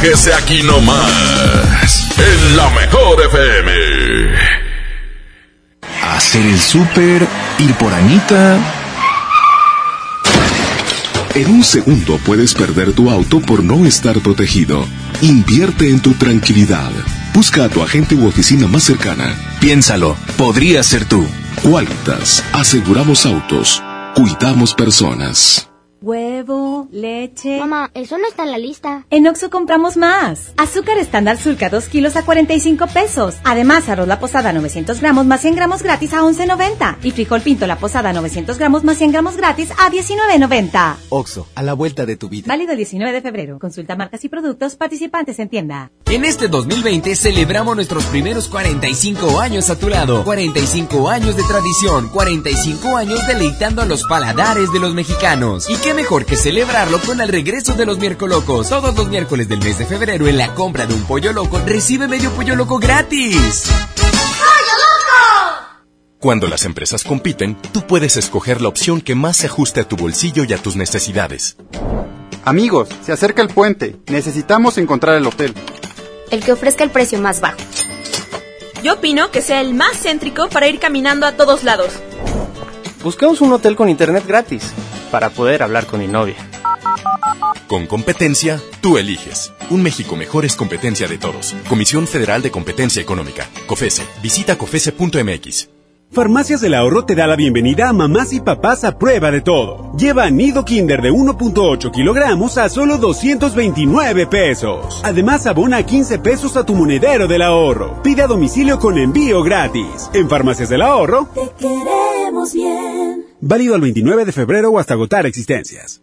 Agasájese aquí nomás, en la mejor FM. Hacer el súper, ir por Anita. En un segundo puedes perder tu auto por no estar protegido. Invierte en tu tranquilidad. Busca a tu agente u oficina más cercana. Piénsalo, podría ser tú. Qualitas, aseguramos autos, cuidamos personas. Leche. Mamá, eso no está en la lista. En Oxo compramos más. Azúcar estándar Sulca 2 kilos a 45 pesos. Además, arroz la posada 900 gramos más 100 gramos gratis a 11.90. Y frijol pinto la posada 900 gramos más 100 gramos gratis a 19.90. Oxo, a la vuelta de tu vida. Válido el 19 de febrero. Consulta marcas y productos participantes en tienda. En este 2020 celebramos nuestros primeros 45 años a tu lado. 45 años de tradición. 45 años deleitando a los paladares de los mexicanos. ¿Y qué mejor que celebrarlo con el regreso de los miércolocos? Todos los miércoles del mes de febrero en la compra de un pollo loco recibe medio pollo loco gratis. Cuando las empresas compiten, tú puedes escoger la opción que más se ajuste a tu bolsillo y a tus necesidades. Amigos, se acerca el puente. Necesitamos encontrar el hotel. El que ofrezca el precio más bajo. Yo opino que sea el más céntrico para ir caminando a todos lados. Buscamos un hotel con internet gratis para poder hablar con mi novia. Con competencia, tú eliges. Un México mejor es competencia de todos. Comisión Federal de Competencia Económica. COFESE. Visita COFESE.mx. Farmacias del Ahorro te da la bienvenida a mamás y papás a prueba de todo. Lleva nido Kinder de 1.8 kilogramos a solo 229 pesos. Además, abona 15 pesos a tu monedero del ahorro. Pide a domicilio con envío gratis. En Farmacias del Ahorro, Te queremos bien. válido al 29 de febrero o hasta agotar existencias.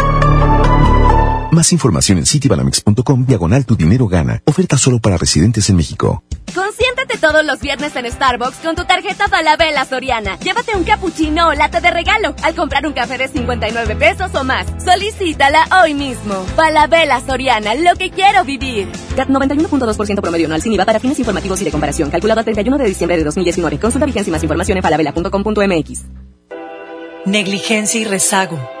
Más información en citibanamex.com diagonal tu dinero gana. Oferta solo para residentes en México. Consiéntete todos los viernes en Starbucks con tu tarjeta Falabella Soriana. Llévate un cappuccino o latte de regalo al comprar un café de 59 pesos o más. Solicítala hoy mismo. Falabella Soriana, lo que quiero vivir. CAT 91.2% promedio anual sin IVA para fines informativos y de comparación. Calculado al 31 de diciembre de 2019. Consulta vigencia y más información en falabella.com.mx. Negligencia y rezago.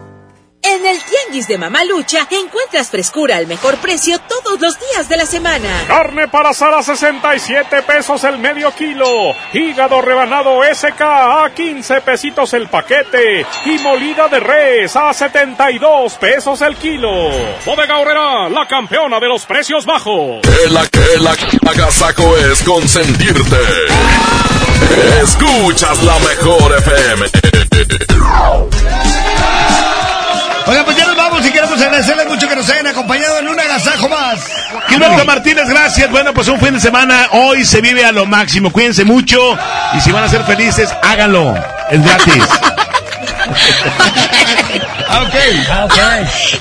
En el Tianguis de Mamalucha encuentras frescura al mejor precio todos los días de la semana. Carne para asar a 67 pesos el medio kilo. Hígado rebanado SK a 15 pesitos el paquete. Y molida de res a 72 pesos el kilo. Bodega Horrera, la campeona de los precios bajos. El, el, el agasajo es consentirte. Escuchas la mejor FM. Oigan, pues ya nos vamos y queremos agradecerles mucho que nos hayan acompañado en un agasajo más. Gilberto Martínez, gracias. Bueno, pues un fin de semana. Hoy se vive a lo máximo. Cuídense mucho. Y si van a ser felices, háganlo. Es gratis. okay.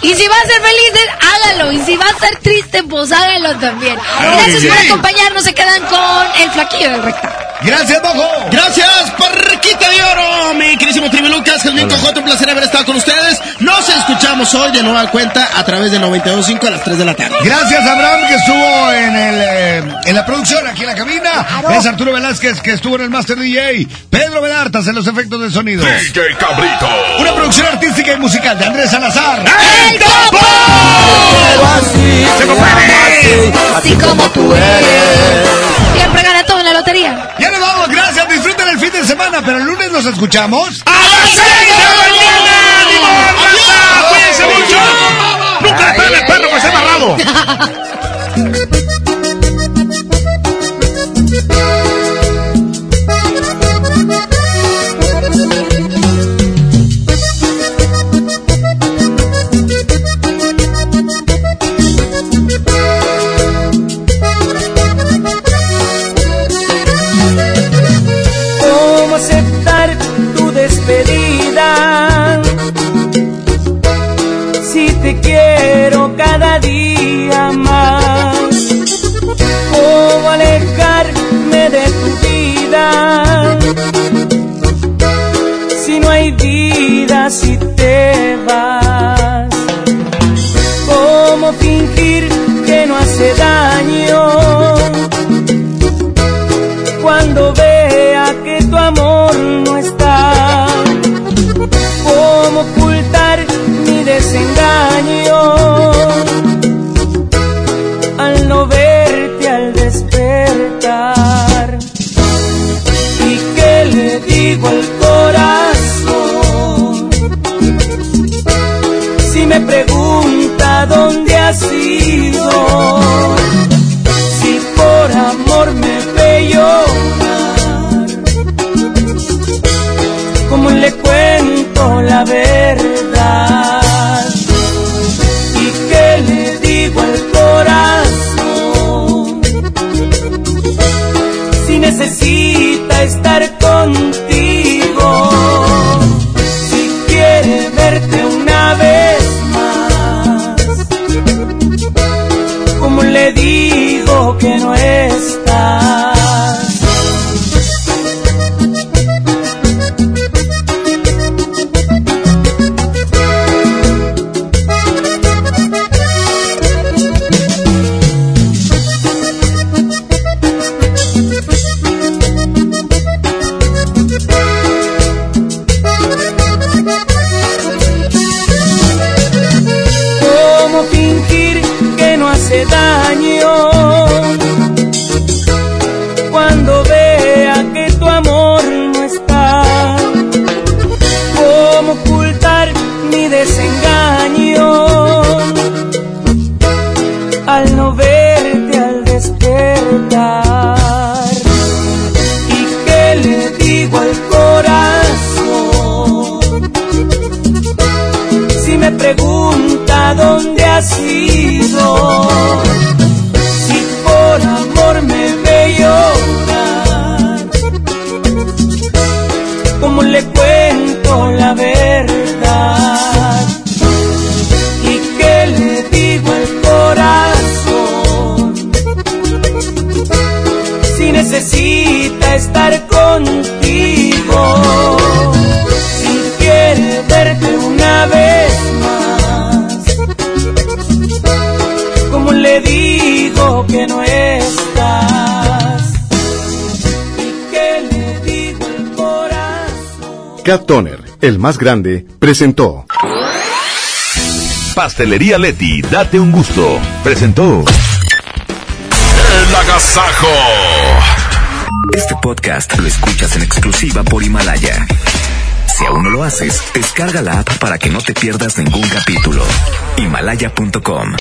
Y si va a ser felices, hágalo. Y si va a ser triste, pues hágalo también. Gracias por acompañarnos. Se quedan con el flaquillo del recta. Gracias, Bojo. Gracias, Parquita de Oro, mi querísimo Trivi Lucas, Jasmine Cojote, un placer haber estado con ustedes. Nos escuchamos hoy de nueva cuenta a través de 92.5 a las 3 de la tarde. Gracias, Abraham, que estuvo en, el, eh, en la producción aquí en la cabina. Es Arturo Velázquez, que estuvo en el Master DJ. Pedro Velartas en los efectos de sonido. DJ Cabrito. Una producción artística y musical de Andrés Salazar. ¡El Topo! Así, así, así como tú eres. Siempre gana todo en la lotería. Ya nos vamos, gracias. Disfruten el fin de semana, pero el lunes nos escuchamos. ¡A las 6 de la mañana! ¡Cuídense mucho! ¡Nunca le el perro que esté amarrado! te quiero cada día más. ¿Cómo alejarme de tu vida? Si no hay vida, si te vas. ¿Cómo fingir que no hace daño? al no verte al despertar. ¿Y qué le digo al corazón? Si me pregunta dónde has ido, si por amor me ve llorar, ¿cómo le cuento la verdad? Necesita estar contigo, si quiere verte una vez más, ¿cómo le digo que no estás? Dónde has ido, si por amor me ve llorar, ¿cómo le cuento la verdad? ¿Y qué le digo al corazón? Si necesita estar contigo que no estás? ¿Y qué le digo al corazón? Cat Toner, el más grande, presentó. Pastelería Leti, date un gusto. Presentó. El agasajo. Este podcast lo escuchas en exclusiva por Himalaya. Si aún no lo haces, descarga la app para que no te pierdas ningún capítulo. Himalaya.com